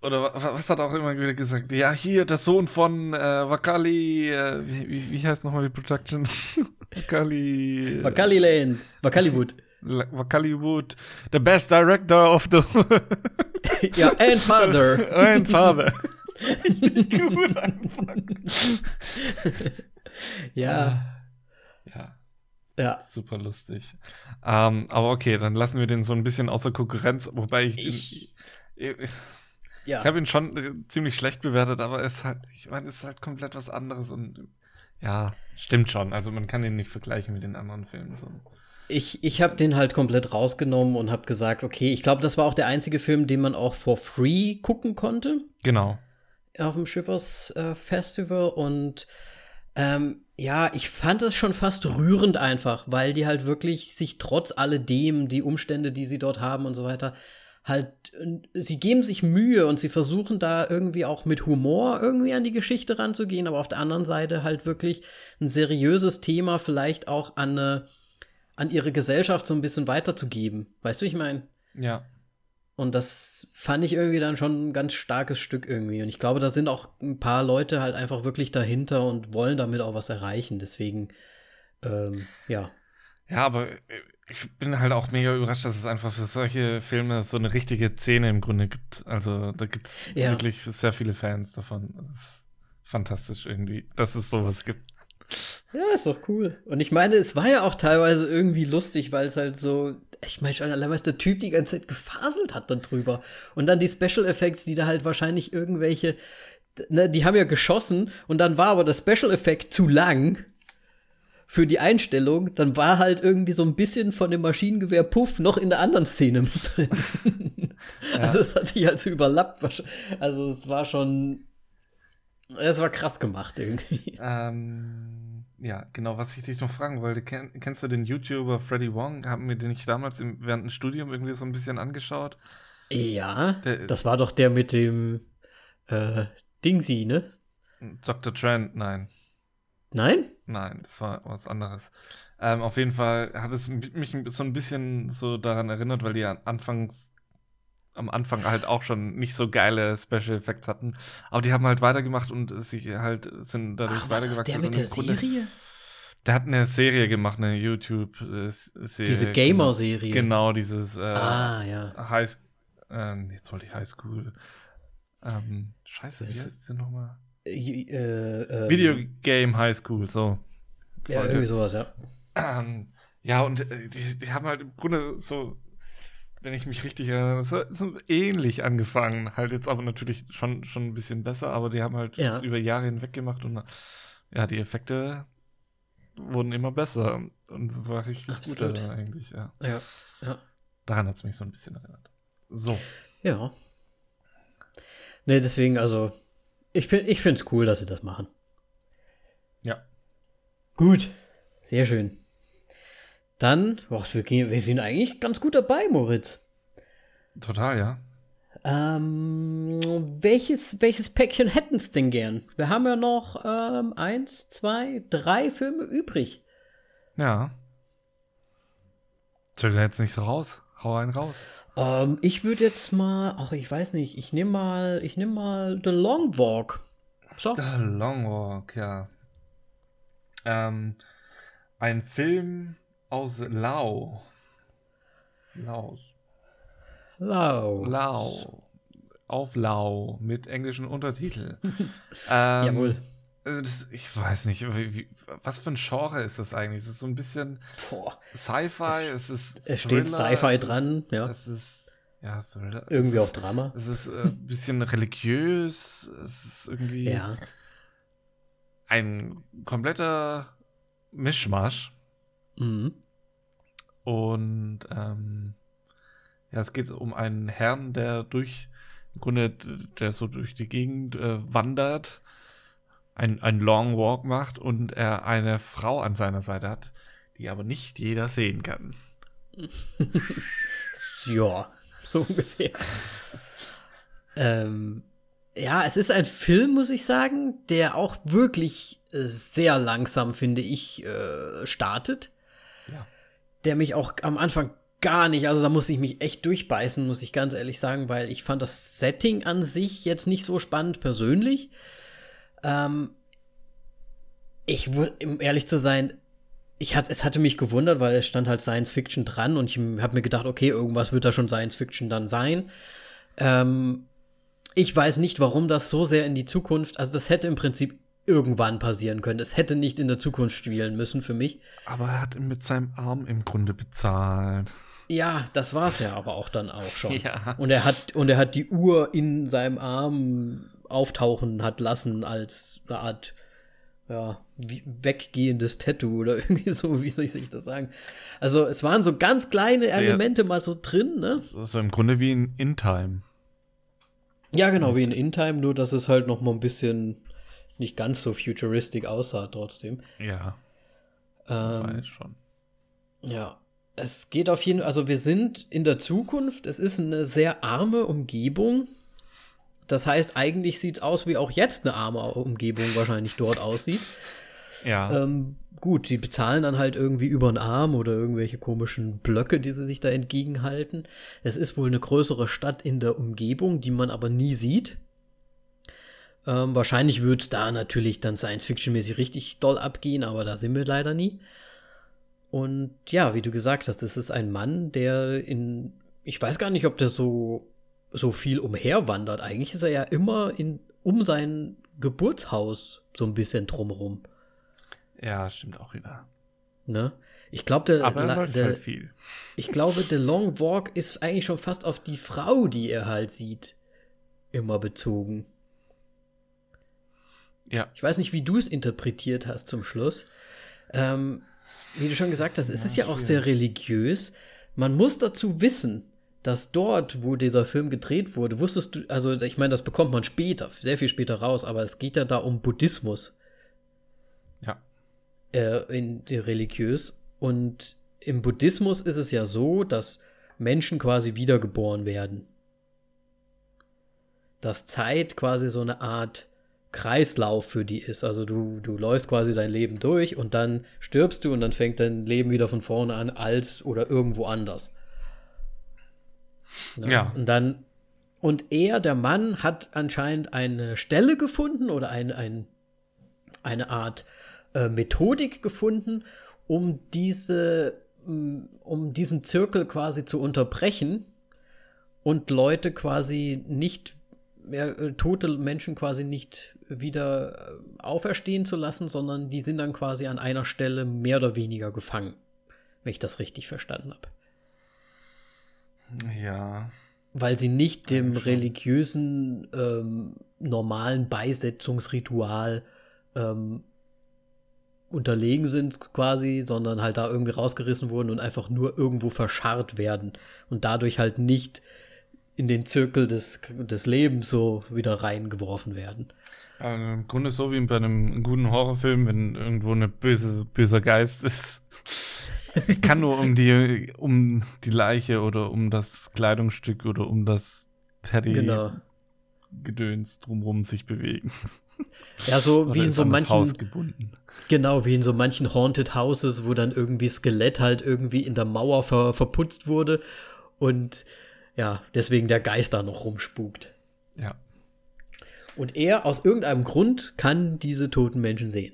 Oder was hat er auch immer wieder gesagt? Ja, hier, der Sohn von äh, Wakali, äh, wie, wie heißt nochmal die Production? Wakali. Wakali Lane. Wakali Wood. Wakali Wood. The best director of the. ja, and father. and father. Gut ja. Ja. Ja. Super lustig. Ähm, aber okay, dann lassen wir den so ein bisschen außer Konkurrenz, wobei. Ich, ich, ja. ich habe ihn schon äh, ziemlich schlecht bewertet, aber es ist halt, ich meine, es ist halt komplett was anderes und ja, stimmt schon. Also man kann ihn nicht vergleichen mit den anderen Filmen. So. Ich, ich habe den halt komplett rausgenommen und habe gesagt, okay, ich glaube, das war auch der einzige Film, den man auch for free gucken konnte. Genau. Auf dem Schiffers äh, Festival und ähm, ja, ich fand es schon fast rührend einfach, weil die halt wirklich sich trotz alledem, die Umstände, die sie dort haben und so weiter, halt, sie geben sich Mühe und sie versuchen da irgendwie auch mit Humor irgendwie an die Geschichte ranzugehen, aber auf der anderen Seite halt wirklich ein seriöses Thema vielleicht auch an, eine, an ihre Gesellschaft so ein bisschen weiterzugeben. Weißt du, ich meine? Ja. Und das fand ich irgendwie dann schon ein ganz starkes Stück irgendwie. Und ich glaube, da sind auch ein paar Leute halt einfach wirklich dahinter und wollen damit auch was erreichen. Deswegen, ähm, ja. Ja, aber ich bin halt auch mega überrascht, dass es einfach für solche Filme so eine richtige Szene im Grunde gibt. Also da gibt es ja. wirklich sehr viele Fans davon. Das ist fantastisch irgendwie, dass es sowas gibt. Ja, ist doch cool. Und ich meine, es war ja auch teilweise irgendwie lustig, weil es halt so, ich meine schon allein, was der Typ die ganze Zeit gefaselt hat dann drüber. Und dann die Special Effects, die da halt wahrscheinlich irgendwelche, ne, die haben ja geschossen und dann war aber der Special Effekt zu lang für die Einstellung, dann war halt irgendwie so ein bisschen von dem Maschinengewehr Puff noch in der anderen Szene mit drin. ja. Also es hat sich halt so überlappt. Also es war schon, es war krass gemacht irgendwie. Ähm, ja, genau, was ich dich noch fragen wollte, kenn, kennst du den YouTuber Freddy Wong? Haben wir den nicht damals im, während dem Studium irgendwie so ein bisschen angeschaut? Ja, der, das war doch der mit dem äh, Dingsy, ne? Dr. Trent, nein. Nein? Nein, das war was anderes. Ähm, auf jeden Fall hat es mich so ein bisschen so daran erinnert, weil die anfangs am Anfang halt auch schon nicht so geile Special Effects hatten. Aber die haben halt weitergemacht und sich halt sind dadurch Ach, weitergewachsen. der mit der Serie? Der hat eine Serie gemacht, eine YouTube-Serie. Diese Gamer-Serie. Genau, dieses äh, ah, ja. High, äh, jetzt wollte ich High School. Ähm, scheiße, wie heißt sie nochmal? Äh, äh, Videogame High School, so. Ja, irgendwie sowas, ja. Ähm, ja, und äh, die, die, haben halt im Grunde so, wenn ich mich richtig erinnere, so, so, ähnlich angefangen. Halt jetzt aber natürlich schon, schon ein bisschen besser, aber die haben halt ja. über Jahre hinweg gemacht und ja, die Effekte wurden immer besser. Und es war richtig Absolut. gut eigentlich, ja. Ja, ja. Daran hat es mich so ein bisschen erinnert. So. Ja. Nee, deswegen, also, ich finde es cool, dass sie das machen. Ja. Gut. Sehr schön. Dann, boah, wir, wir sind eigentlich ganz gut dabei, Moritz. Total, ja. Ähm, welches, welches Päckchen hätten es denn gern? Wir haben ja noch ähm, eins, zwei, drei Filme übrig. Ja. Zöger jetzt nicht so raus. Hau einen raus. Ähm, ich würde jetzt mal, ach, ich weiß nicht, ich nehme mal, ich nehme mal The Long Walk. So. The Long Walk, ja. Ähm, ein Film aus Lau. Laos. Lau. Lau. Auf Lau mit englischen Untertiteln. ähm, Jawohl. Also das, ich weiß nicht, wie, was für ein Genre ist das eigentlich? Es ist so ein bisschen Sci-Fi, es ist. Es steht Sci-Fi dran, ist, ja. Es ist. Ja, Thriller. Irgendwie auch Drama. Es ist äh, ein bisschen religiös, es ist irgendwie Ja. ein kompletter Mischmasch. Mhm. Und ähm, ja, es geht um einen Herrn, der durch, im Grunde, der so durch die Gegend äh, wandert, ein, ein Long Walk macht und er eine Frau an seiner Seite hat, die aber nicht jeder sehen kann. Ja, so ungefähr. ähm, ja, es ist ein Film, muss ich sagen, der auch wirklich sehr langsam, finde ich, äh, startet. Ja. Der mich auch am Anfang gar nicht, also da muss ich mich echt durchbeißen, muss ich ganz ehrlich sagen, weil ich fand das Setting an sich jetzt nicht so spannend persönlich. Ähm, ich um ehrlich zu sein, ich hat, es hatte mich gewundert, weil es stand halt Science Fiction dran und ich habe mir gedacht, okay, irgendwas wird da schon Science Fiction dann sein. Ähm, ich weiß nicht, warum das so sehr in die Zukunft, also das hätte im Prinzip irgendwann passieren können. Es hätte nicht in der Zukunft spielen müssen für mich. Aber er hat ihn mit seinem Arm im Grunde bezahlt. Ja, das war es ja aber auch dann auch schon. Ja. Und er hat und er hat die Uhr in seinem Arm auftauchen hat lassen als eine Art ja, wie weggehendes Tattoo oder irgendwie so, wie soll ich das sagen? Also es waren so ganz kleine Sehr- Elemente mal so drin, ne? Das ist im Grunde wie in In Time. Ja, genau, wie in In-Time, nur dass es halt noch mal ein bisschen nicht ganz so futuristic aussah trotzdem. Ja, Ähm, weiß schon. Ja, es geht auf jeden Fall, also wir sind in der Zukunft, es ist eine sehr arme Umgebung. Das heißt, eigentlich sieht es aus, wie auch jetzt eine arme Umgebung wahrscheinlich dort aussieht. Ja. Ähm, gut, die bezahlen dann halt irgendwie über den Arm oder irgendwelche komischen Blöcke, die sie sich da entgegenhalten. Es ist wohl eine größere Stadt in der Umgebung, die man aber nie sieht. Ähm, wahrscheinlich wird da natürlich dann Science-Fiction-mäßig richtig doll abgehen, aber da sind wir leider nie. Und ja, wie du gesagt hast, es ist ein Mann, der in, ich weiß gar nicht, ob der so, so viel umherwandert. Eigentlich ist er ja immer in, um sein Geburtshaus so ein bisschen drumherum. ja, stimmt auch wieder. Ne? Ich glaube, der, Aber er der, halt viel. ich glaube, der Long Walk ist eigentlich schon fast auf die Frau, die er halt sieht, immer bezogen. Ja. Ich weiß nicht, wie du es interpretiert hast zum Schluss. Ähm, wie du schon gesagt hast, es ist ja auch sehr religiös. Man muss dazu wissen, dass dort, wo dieser Film gedreht wurde, wusstest du, also ich meine, das bekommt man später, sehr viel später raus, aber es geht ja da um Buddhismus Ja. äh, in, in religiös. Und im Buddhismus ist es ja so, dass Menschen quasi wiedergeboren werden. Dass Zeit quasi so eine Art Kreislauf für die ist. Also du, du läufst quasi dein Leben durch und dann stirbst du und dann fängt dein Leben wieder von vorne an als oder irgendwo anders. Ne? Ja. Und dann, und er, der Mann, hat anscheinend eine Stelle gefunden oder ein, ein, eine Art äh, Methodik gefunden, um diese, um diesen Zirkel quasi zu unterbrechen und Leute quasi nicht mehr, äh, tote Menschen quasi nicht wieder äh, auferstehen zu lassen, sondern die sind dann quasi an einer Stelle mehr oder weniger gefangen, wenn ich das richtig verstanden habe. Ja. Weil sie nicht dem religiösen, ähm, normalen Beisetzungsritual ähm, unterlegen sind quasi, sondern halt da irgendwie rausgerissen wurden und einfach nur irgendwo verscharrt werden und dadurch halt nicht in den Zirkel des, des Lebens so wieder reingeworfen werden. Also Im Grunde so wie bei einem guten Horrorfilm, wenn irgendwo eine böse, böser Geist ist. Kann nur um die, um die Leiche oder um das Kleidungsstück oder um das Genau. Teddy-Gedöns drumherum sich bewegen. Ja, so wie in so manchen, genau, wie in so manchen Haunted Houses, wo dann irgendwie Skelett halt irgendwie in der Mauer ver, verputzt wurde und ja, deswegen der Geist da noch rumspukt. Ja. Und er aus irgendeinem Grund kann diese toten Menschen sehen.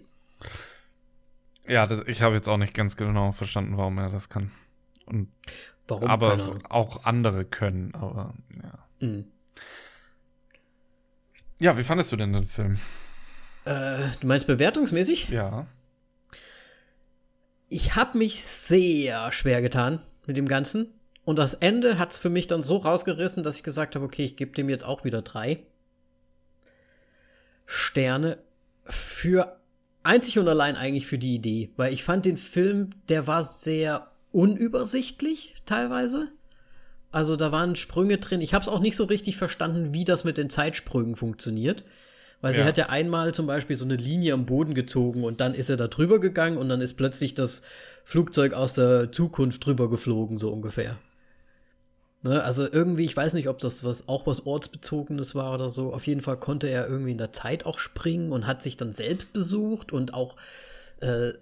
Ja, das, ich habe jetzt auch nicht ganz genau verstanden, warum er das kann. Und, Warum? aber es auch andere können, aber ja. Mhm. Ja, wie fandest du denn den Film? Äh, du meinst bewertungsmäßig? Ja. Ich habe mich sehr schwer getan mit dem Ganzen. Und das Ende hat es für mich dann so rausgerissen, dass ich gesagt habe, okay, ich gebe dem jetzt auch wieder drei Sterne für einzig und allein eigentlich für die Idee. Weil ich fand den Film, der war sehr unübersichtlich teilweise. Also da waren Sprünge drin. Ich habe es auch nicht so richtig verstanden, wie das mit den Zeitsprüngen funktioniert. Weil sie Ja. hat ja einmal zum Beispiel so eine Linie am Boden gezogen und dann ist er da drüber gegangen und dann ist plötzlich das Flugzeug aus der Zukunft drüber geflogen, so ungefähr. Ne, also irgendwie, ich weiß nicht, ob das was auch was Ortsbezogenes war oder so. Auf jeden Fall konnte er irgendwie in der Zeit auch springen und hat sich dann selbst besucht und auch äh,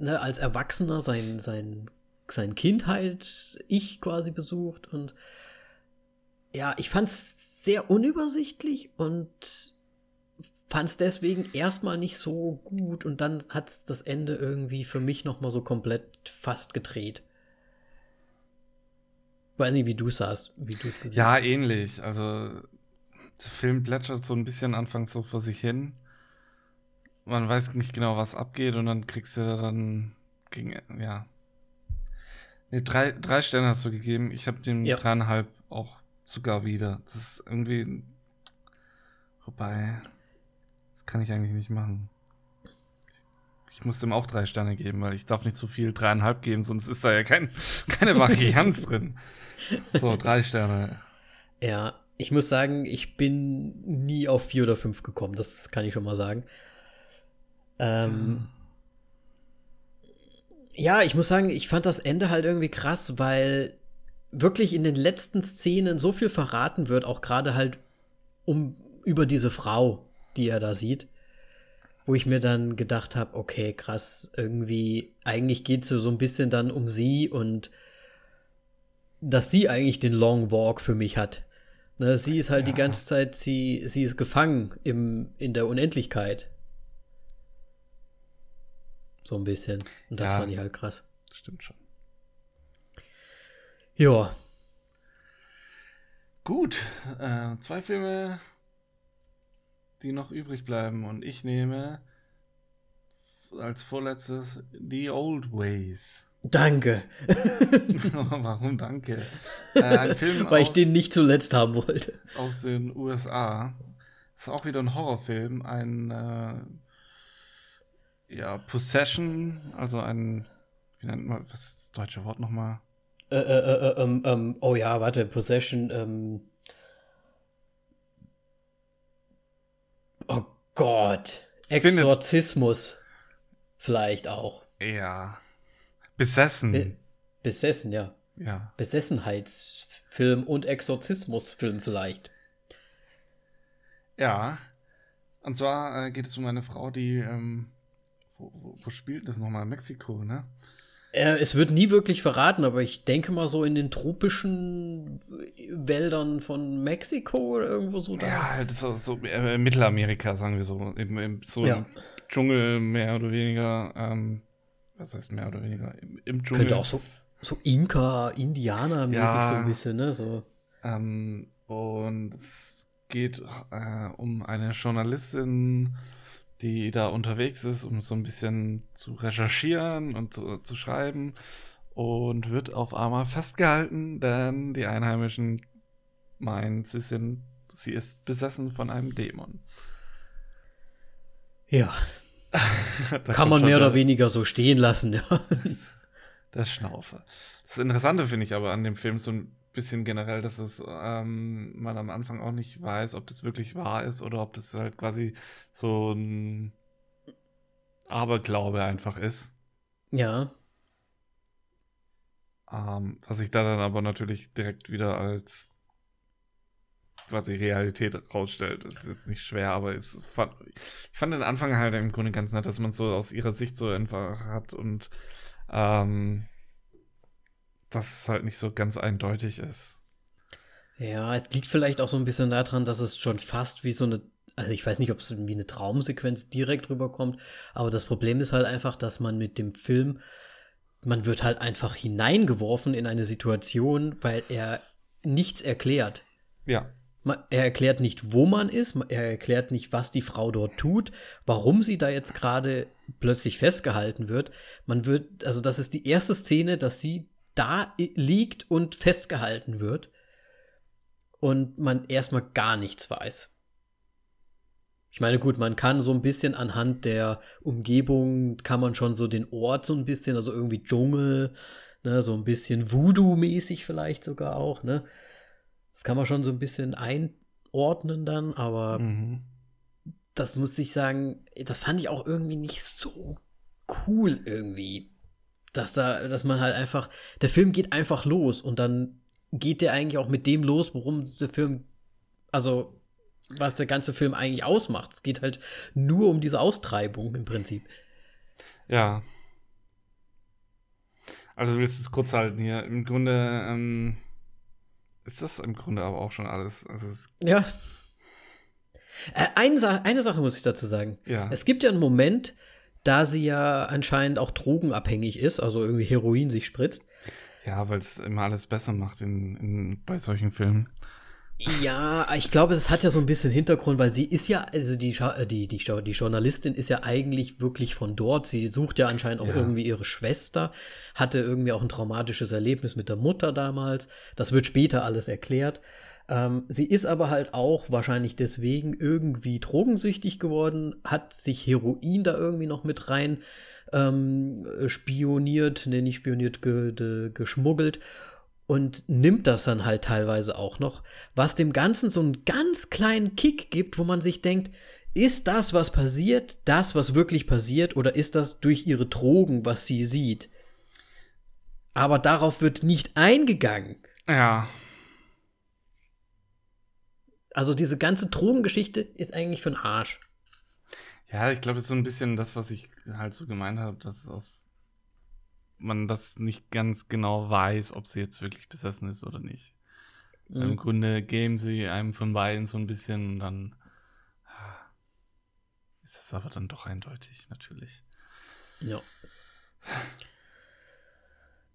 ne, als Erwachsener sein, sein, sein Kindheit ich quasi besucht. Und ja, ich fand es sehr unübersichtlich und fand es deswegen erstmal nicht so gut und dann hat das Ende irgendwie für mich nochmal so komplett fast gedreht. Weiß nicht, wie du sahst, wie du es gesehen Ja, hast. ähnlich. Also, der Film plätschert so ein bisschen anfangs so vor sich hin. Man weiß nicht genau, was abgeht und dann kriegst du dann gegen, ja. Nee, drei, drei Sterne hast du gegeben. Ich habe dem Ja. dreieinhalb auch sogar wieder. Das ist irgendwie. Wobei. Das kann ich eigentlich nicht machen. Ich muss dem auch drei Sterne geben, weil ich darf nicht zu viel dreieinhalb geben, sonst ist da ja kein, keine Varianz drin. So, drei Sterne. Ja, ich muss sagen, ich bin nie auf vier oder fünf gekommen, das kann ich schon mal sagen. Ähm, ja, ich muss sagen, ich fand das Ende halt irgendwie krass, weil wirklich in den letzten Szenen so viel verraten wird, auch gerade halt um über diese Frau, die er da sieht, wo ich mir dann gedacht habe, okay, krass, irgendwie, eigentlich geht es so ein bisschen dann um sie und dass sie eigentlich den Long Walk für mich hat. Ne, sie ist halt die Ja. ganze Zeit, sie, sie ist gefangen im, in der Unendlichkeit. So ein bisschen. Und das Ja. fand ich halt krass. Stimmt schon. Ja, Gut, äh, zwei Filme, die noch übrig bleiben. Und ich nehme als vorletztes The Old Ways. danke. Warum danke? Äh, ein Film Weil ich aus, den nicht zuletzt haben wollte. aus den USA. Ist auch wieder ein Horrorfilm. Ein äh, ja, Possession, also ein, wie nennt man, was ist das deutsche Wort nochmal? Äh, äh, äh, ähm, ähm, oh ja, warte, Possession, ähm. Oh Gott. Findet- Exorzismus. Vielleicht auch. Ja. Besessen. Be besessen, ja. ja. Besessenheitsfilm und Exorzismusfilm vielleicht. Ja. Und zwar äh, geht es um eine Frau, die, ähm, wo, wo, wo spielt das nochmal? Mexiko, ne? Äh, es wird nie wirklich verraten, aber ich denke mal so in den tropischen Wäldern von Mexiko oder irgendwo so da. Ja, halt so, so äh, Mittelamerika, sagen wir so. Im, im, so Ja. im Dschungel mehr oder weniger. Ähm, was heißt mehr oder weniger? Im, im Dschungel. Könnte auch so, so Inka, Indianer-mäßig Ja. so ein bisschen, ne? So. Ähm, und es geht äh, um eine Journalistin, die da unterwegs ist, um so ein bisschen zu recherchieren und zu, zu schreiben und wird auf einmal festgehalten, denn die Einheimischen meinen, sie sind, sie ist besessen von einem Dämon. Ja, kann man mehr der- oder weniger so stehen lassen, ja. Der Schnaufe. Das Interessante finde ich aber an dem Film so ein bisschen generell, dass es ähm, man am Anfang auch nicht weiß, ob das wirklich wahr ist oder ob das halt quasi so ein Aberglaube einfach ist. Ja, Ähm, was sich da dann aber natürlich direkt wieder als quasi Realität rausstellt. Das ist jetzt nicht schwer, aber es fand, ich fand den Anfang halt im Grunde ganz nett, dass man so aus ihrer Sicht so einfach hat und ähm, dass es halt nicht so ganz eindeutig ist. Ja, es liegt vielleicht auch so ein bisschen daran, dass es schon fast wie so eine, also ich weiß nicht, ob es wie eine Traumsequenz direkt rüberkommt, aber das Problem ist halt einfach, dass man mit dem Film, man wird halt einfach hineingeworfen in eine Situation, weil er nichts erklärt. Ja. Er erklärt nicht, wo man ist, er erklärt nicht, was die Frau dort tut, warum sie da jetzt gerade plötzlich festgehalten wird. Man wird, also das ist die erste Szene, dass sie da liegt und festgehalten wird und man erstmal gar nichts weiß. Ich meine, gut, man kann so ein bisschen anhand der Umgebung, kann man schon so den Ort so ein bisschen, also irgendwie Dschungel, ne, so ein bisschen Voodoo-mäßig vielleicht sogar auch, ne? Das kann man schon so ein bisschen einordnen dann, aber mhm. das muss ich sagen, das fand ich auch irgendwie nicht so cool irgendwie. Dass da, dass man halt einfach, der Film geht einfach los und dann geht der eigentlich auch mit dem los, worum der Film, also was der ganze Film eigentlich ausmacht. Es geht halt nur um diese Austreibung im Prinzip. Ja. Also willst du es kurz halten hier? Im Grunde ähm, ist das im Grunde aber auch schon alles. Also ja. Äh, eine, Sa eine Sache muss ich dazu sagen. Ja. Es gibt ja einen Moment, da sie ja anscheinend auch drogenabhängig ist, also irgendwie Heroin sich spritzt. Ja, weil es immer alles besser macht in, in, bei solchen Filmen. Ja, ich glaube, es hat ja so ein bisschen Hintergrund, weil sie ist ja, also die, äh, die, die, die Journalistin ist ja eigentlich wirklich von dort. Sie sucht ja anscheinend auch ja. irgendwie ihre Schwester, hatte irgendwie auch ein traumatisches Erlebnis mit der Mutter damals. Das wird später alles erklärt. Ähm, sie ist aber halt auch wahrscheinlich deswegen irgendwie drogensüchtig geworden, hat sich Heroin da irgendwie noch mit rein ähm, spioniert, ne, nicht spioniert, ge, de, geschmuggelt und nimmt das dann halt teilweise auch noch, was dem Ganzen so einen ganz kleinen Kick gibt, wo man sich denkt, ist das, was passiert, das, was wirklich passiert, oder ist das durch ihre Drogen, was sie sieht? Aber darauf wird nicht eingegangen. Ja. Also diese ganze Drogengeschichte ist eigentlich für den Arsch. Ja, ich glaube, das ist so ein bisschen das, was ich halt so gemeint habe, dass aus man das nicht ganz genau weiß, ob sie jetzt wirklich besessen ist oder nicht. Mhm. Im Grunde geben sie einem von beiden so ein bisschen und dann ah, ist es aber dann doch eindeutig, natürlich. Ja.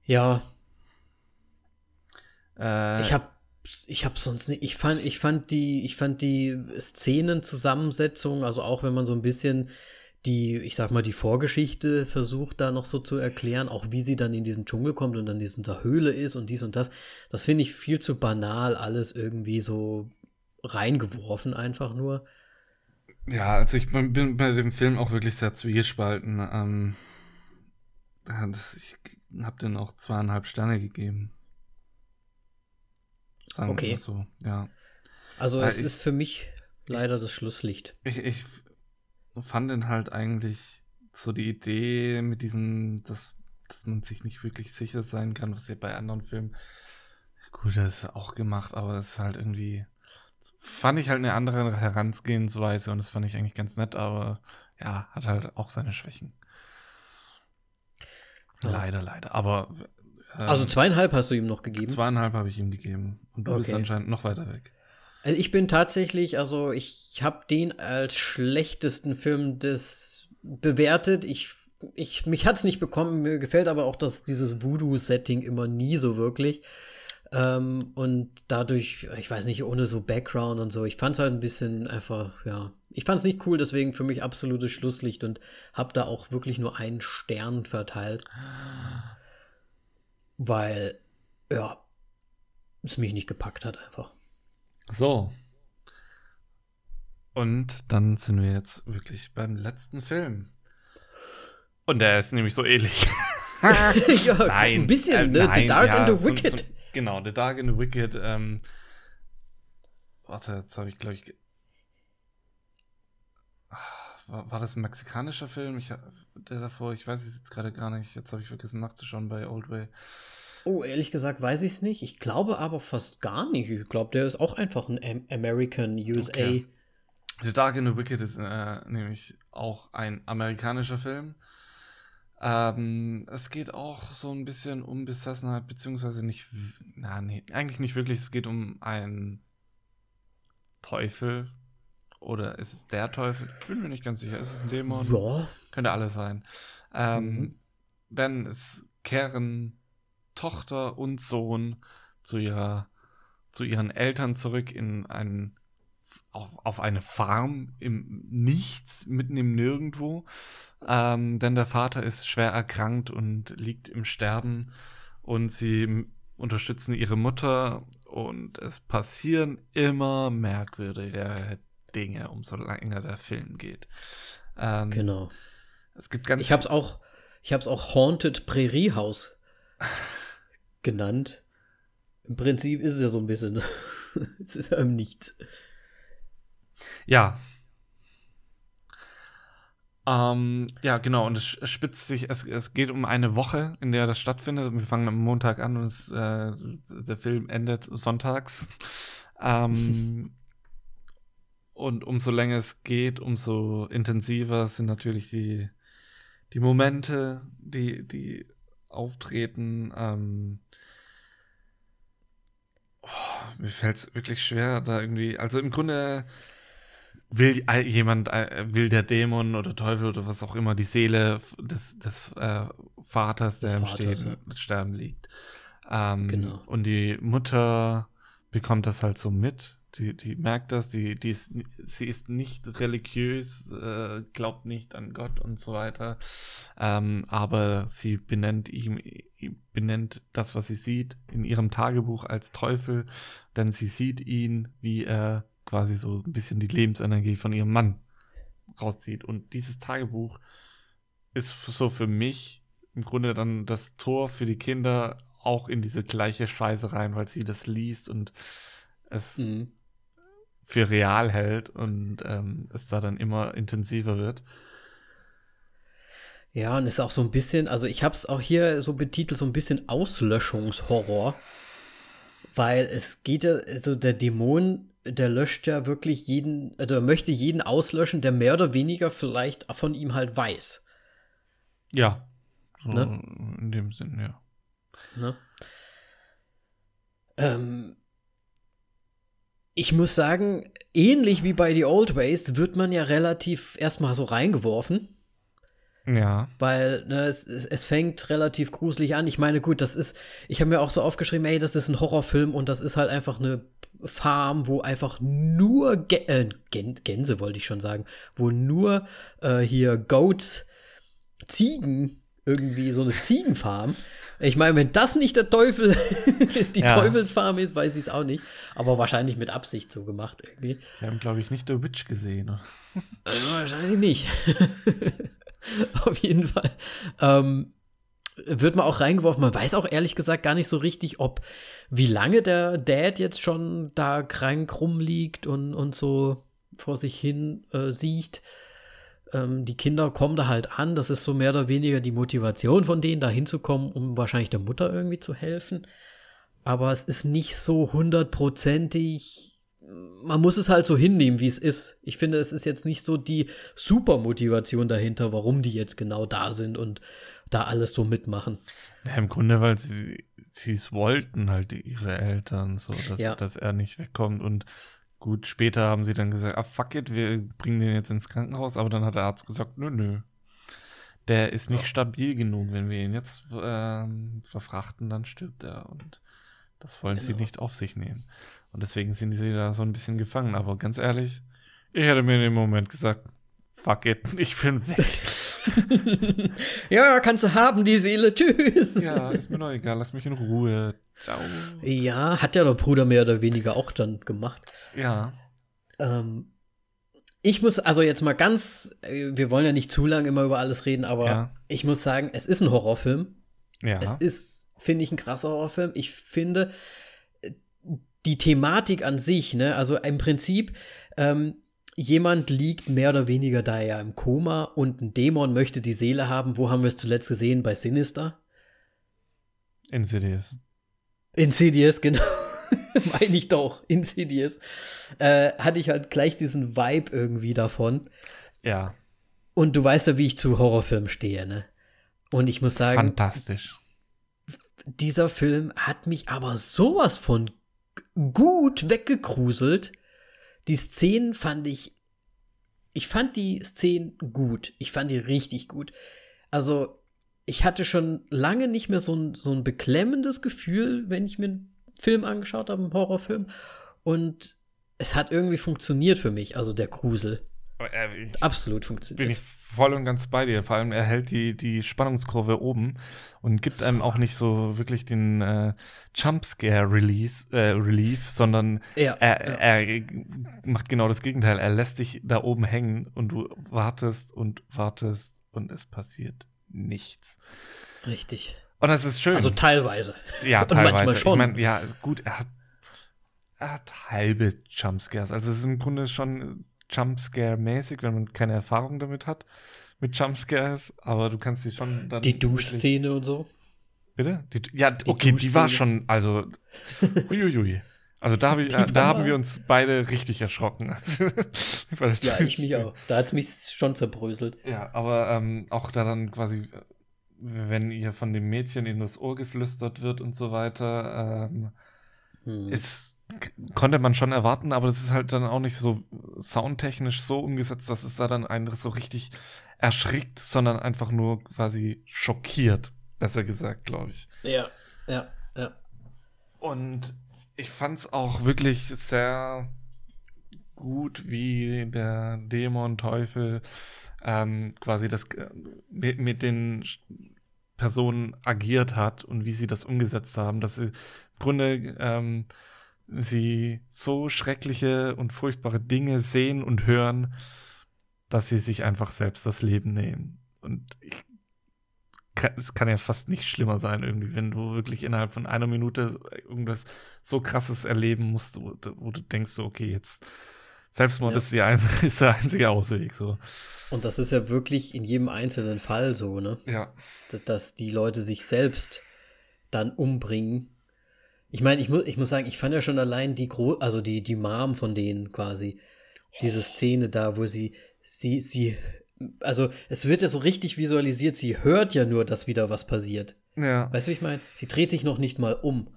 Ja. Äh, ich habe ich habe sonst nicht, ich fand, ich fand die, ich fand die Szenenzusammensetzung, also auch wenn man so ein bisschen die, ich sag mal, die Vorgeschichte versucht da noch so zu erklären, auch wie sie dann in diesen Dschungel kommt und dann in dieser Höhle ist und dies und das, das finde ich viel zu banal, alles irgendwie so reingeworfen, einfach nur. Ja, also ich bin bei dem Film auch wirklich sehr zwiegespalten. Ähm, ich habe den auch zweieinhalb Sterne gegeben. Sagen okay. so, ja. Also es ich, ist für mich leider ich, das Schlusslicht. Ich, ich fand dann halt eigentlich so die Idee mit diesem, dass, dass man sich nicht wirklich sicher sein kann, was ja bei anderen Filmen, gut, das ist auch gemacht, aber es ist halt irgendwie, fand ich halt eine andere Herangehensweise und das fand ich eigentlich ganz nett, aber ja, hat halt auch seine Schwächen. Ja. Leider, leider. Aber ähm, also zweieinhalb hast du ihm noch gegeben? Zweieinhalb habe ich ihm gegeben. Und du okay. bist anscheinend noch weiter weg. Also ich bin tatsächlich, also ich habe den als schlechtesten Film des bewertet. Ich, ich, mich hat es nicht bekommen. Mir gefällt aber auch dass dieses Voodoo-Setting immer nie so wirklich. Ähm, und dadurch, ich weiß nicht, ohne so Background und so, ich fand es halt ein bisschen einfach, ja, ich fand es nicht cool, deswegen für mich absolutes Schlusslicht und habe da auch wirklich nur einen Stern verteilt weil, ja, es mich nicht gepackt hat einfach. So. Und dann sind wir jetzt wirklich beim letzten Film. Und der ist nämlich so ähnlich. ja, nein, ein bisschen, äh, ne? Nein, The Dark ja, and the Wicked. So, so, genau, The Dark and the Wicked. Ähm, warte, jetzt habe ich, glaube ich. War, war, das ein mexikanischer Film? Ich, der davor, ich weiß es jetzt gerade gar nicht. Jetzt habe ich vergessen nachzuschauen bei Old Way. Oh, ehrlich gesagt weiß ich es nicht. Ich glaube aber fast gar nicht. Ich glaube, der ist auch einfach ein American USA. Okay. The Dark and the Wicked ist äh, nämlich auch ein amerikanischer Film. Ähm, es geht auch so ein bisschen um Besessenheit, beziehungsweise nicht, na, nee, eigentlich nicht wirklich. Es geht um einen Teufel. Oder ist es der Teufel? Ich bin mir nicht ganz sicher. Ist es ein Dämon? Ja. Könnte alles sein. Ähm, Mhm. Denn es kehren Tochter und Sohn zu ihrer, zu ihren Eltern zurück in einen, auf, auf eine Farm im Nichts, mitten im Nirgendwo. Ähm, denn der Vater ist schwer erkrankt und liegt im Sterben und sie unterstützen ihre Mutter und es passieren immer merkwürdige Dinge, umso länger der Film geht. Ähm, Genau. Es gibt ganz Ich hab's auch, ich hab's auch Haunted Prärie House genannt. Im Prinzip ist es ja so ein bisschen. es ist einem nichts. Ja. Ähm, ja, genau, und es spitzt sich, es, es geht um eine Woche, in der das stattfindet. Wir fangen am Montag an und es, äh, der Film endet sonntags. Ähm, und umso länger es geht, umso intensiver sind natürlich die, die Momente, die, die auftreten. Ähm, oh, mir fällt es wirklich schwer, da irgendwie, also im Grunde will jemand, äh, will der Dämon oder Teufel oder was auch immer die Seele des, des äh, Vaters, der Des im Vaters, Stehen, ja. Sterben liegt. Ähm, Genau. Und die Mutter bekommt das halt so mit. Die, die merkt das, die, die ist, sie ist nicht religiös, äh, glaubt nicht an Gott und so weiter. Ähm, aber sie benennt ihm, benennt das, was sie sieht, in ihrem Tagebuch als Teufel, denn sie sieht ihn, wie er quasi so ein bisschen die Lebensenergie von ihrem Mann rauszieht. Und dieses Tagebuch ist so für mich im Grunde dann das Tor für die Kinder auch in diese gleiche Scheiße rein, weil sie das liest und es Mhm. Für real hält und ähm, es da dann immer intensiver wird. Ja, und ist auch so ein bisschen, also ich hab's auch hier so betitelt, so ein bisschen Auslöschungshorror. Weil es geht ja, also der Dämon, der löscht ja wirklich jeden, also er möchte jeden auslöschen, der mehr oder weniger vielleicht von ihm halt weiß. Ja. So Ne? In dem Sinn, ja. Ne? Ähm, ich muss sagen, ähnlich wie bei The Old Ways wird man ja relativ erstmal so reingeworfen. Ja. Weil ne, es, es, es fängt relativ gruselig an. Ich meine, gut, das ist, ich habe mir auch so aufgeschrieben, ey, das ist ein Horrorfilm und das ist halt einfach eine Farm, wo einfach nur Gä äh, Gän Gänse, wollte ich schon sagen, wo nur äh, hier Goats, Ziegen, irgendwie so eine Ziegenfarm. Ich meine, wenn das nicht der Teufel, die Ja. Teufelsfarm ist, weiß ich es auch nicht. Aber wahrscheinlich mit Absicht so gemacht irgendwie. Wir haben, glaube ich, nicht The Witch gesehen. Also wahrscheinlich nicht. Auf jeden Fall. Ähm, wird man auch reingeworfen. Man weiß auch ehrlich gesagt gar nicht so richtig, ob wie lange der Dad jetzt schon da krank rumliegt und, und so vor sich hin äh, sieht. Ähm, die Kinder kommen da halt an. Das ist so mehr oder weniger die Motivation von denen, da hinzukommen, um wahrscheinlich der Mutter irgendwie zu helfen. Aber es ist nicht so hundertprozentig man muss es halt so hinnehmen, wie es ist. Ich finde, es ist jetzt nicht so die super Motivation dahinter, warum die jetzt genau da sind und da alles so mitmachen. Ja, im Grunde, weil sie es wollten, halt ihre Eltern, so, dass, Ja. dass er nicht wegkommt. Und gut, später haben sie dann gesagt, ah, fuck it, wir bringen den jetzt ins Krankenhaus. Aber dann hat der Arzt gesagt, nö, nö. Der ist nicht Ja. stabil genug. Wenn wir ihn jetzt ähm, verfrachten, dann stirbt er. Und das wollen sie Genau. nicht auf sich nehmen. Und deswegen sind sie da so ein bisschen gefangen. Aber ganz ehrlich, ich hätte mir in dem Moment gesagt, fuck it, ich bin weg. ja, kannst du haben, die Seele. Tschüss. ja, ist mir doch egal, lass mich in Ruhe. Ciao. Ja, hat ja der Bruder mehr oder weniger auch dann gemacht. Ja. Ähm, ich muss also jetzt mal ganz, äh, wir wollen ja nicht zu lange immer über alles reden, aber Ja. ich muss sagen, es ist ein Horrorfilm. Ja. Es ist, finde ich, ein krasser Horrorfilm. Ich finde äh, die Thematik an sich, ne, also im Prinzip, ähm, jemand liegt mehr oder weniger da ja im Koma und ein Dämon möchte die Seele haben. Wo haben wir es zuletzt gesehen? Bei Sinister? Insidious. Insidious, genau. Meine ich doch, Insidious. Äh, hatte ich halt gleich diesen Vibe irgendwie davon. Ja. Und du weißt ja, wie ich zu Horrorfilmen stehe, ne? Und ich muss sagen, Fantastisch. dieser Film hat mich aber sowas von gut weggekruselt. Die Szenen fand ich. Ich fand die Szenen gut. Ich fand die richtig gut. Also, ich hatte schon lange nicht mehr so ein, so ein beklemmendes Gefühl, wenn ich mir einen Film angeschaut habe, einen Horrorfilm. Und es hat irgendwie funktioniert für mich, also der Grusel. Äh, Absolut funktioniert. Bin ich voll und ganz bei dir. Vor allem, er hält die, die Spannungskurve oben und gibt einem auch nicht so wirklich den äh, Jumpscare-Release, äh, Relief, sondern ja, er, ja. er macht genau das Gegenteil. Er lässt dich da oben hängen und du wartest und wartest und es passiert nichts. Richtig. Und das ist schön. Also teilweise. ja, und teilweise. manchmal schon. Ich mein, ja, gut, er hat, er hat halbe Jumpscares. Also es ist im Grunde schon Jumpscare-mäßig, wenn man keine Erfahrung damit hat, mit Jumpscares, aber du kannst die schon dann. Die Duschszene und so. Bitte? Die, ja, okay, die war schon, also. Uiuiui. Also da, hab ich, Die da haben wir uns beide richtig erschrocken. Also, Ja, ich mich auch. Da hat es mich schon zerbröselt. Ja, aber ähm, auch da dann quasi, wenn ihr von dem Mädchen in das Ohr geflüstert wird und so weiter, ähm, Hm. ist, konnte man schon erwarten, aber das ist halt dann auch nicht so soundtechnisch so umgesetzt, dass es da dann einen so richtig erschrickt, sondern einfach nur quasi schockiert, besser gesagt, glaube ich. Ja, ja, ja. Und ich fand es auch wirklich sehr gut, wie der Dämon Teufel ähm, quasi das äh, mit, mit den Personen agiert hat und wie sie das umgesetzt haben, dass sie im Grunde ähm, sie so schreckliche und furchtbare Dinge sehen und hören, dass sie sich einfach selbst das Leben nehmen. Und ich es kann ja fast nicht schlimmer sein, irgendwie, wenn du wirklich innerhalb von einer Minute irgendwas so krasses erleben musst, wo, du- wo du denkst, so, okay, jetzt Selbstmord Ja. ist, die ein, ist der einzige Ausweg. So. Und das ist ja wirklich in jedem einzelnen Fall so, ne? Ja. Dass die Leute sich selbst dann umbringen. Ich meine, ich, mu ich muss sagen, ich fand ja schon allein die Gro also die, die Mom von denen quasi, diese Szene da, wo sie, sie, sie, also es wird ja so richtig visualisiert, sie hört ja nur, dass wieder was passiert. Ja. Weißt du, wie ich meine? Sie dreht sich noch nicht mal um.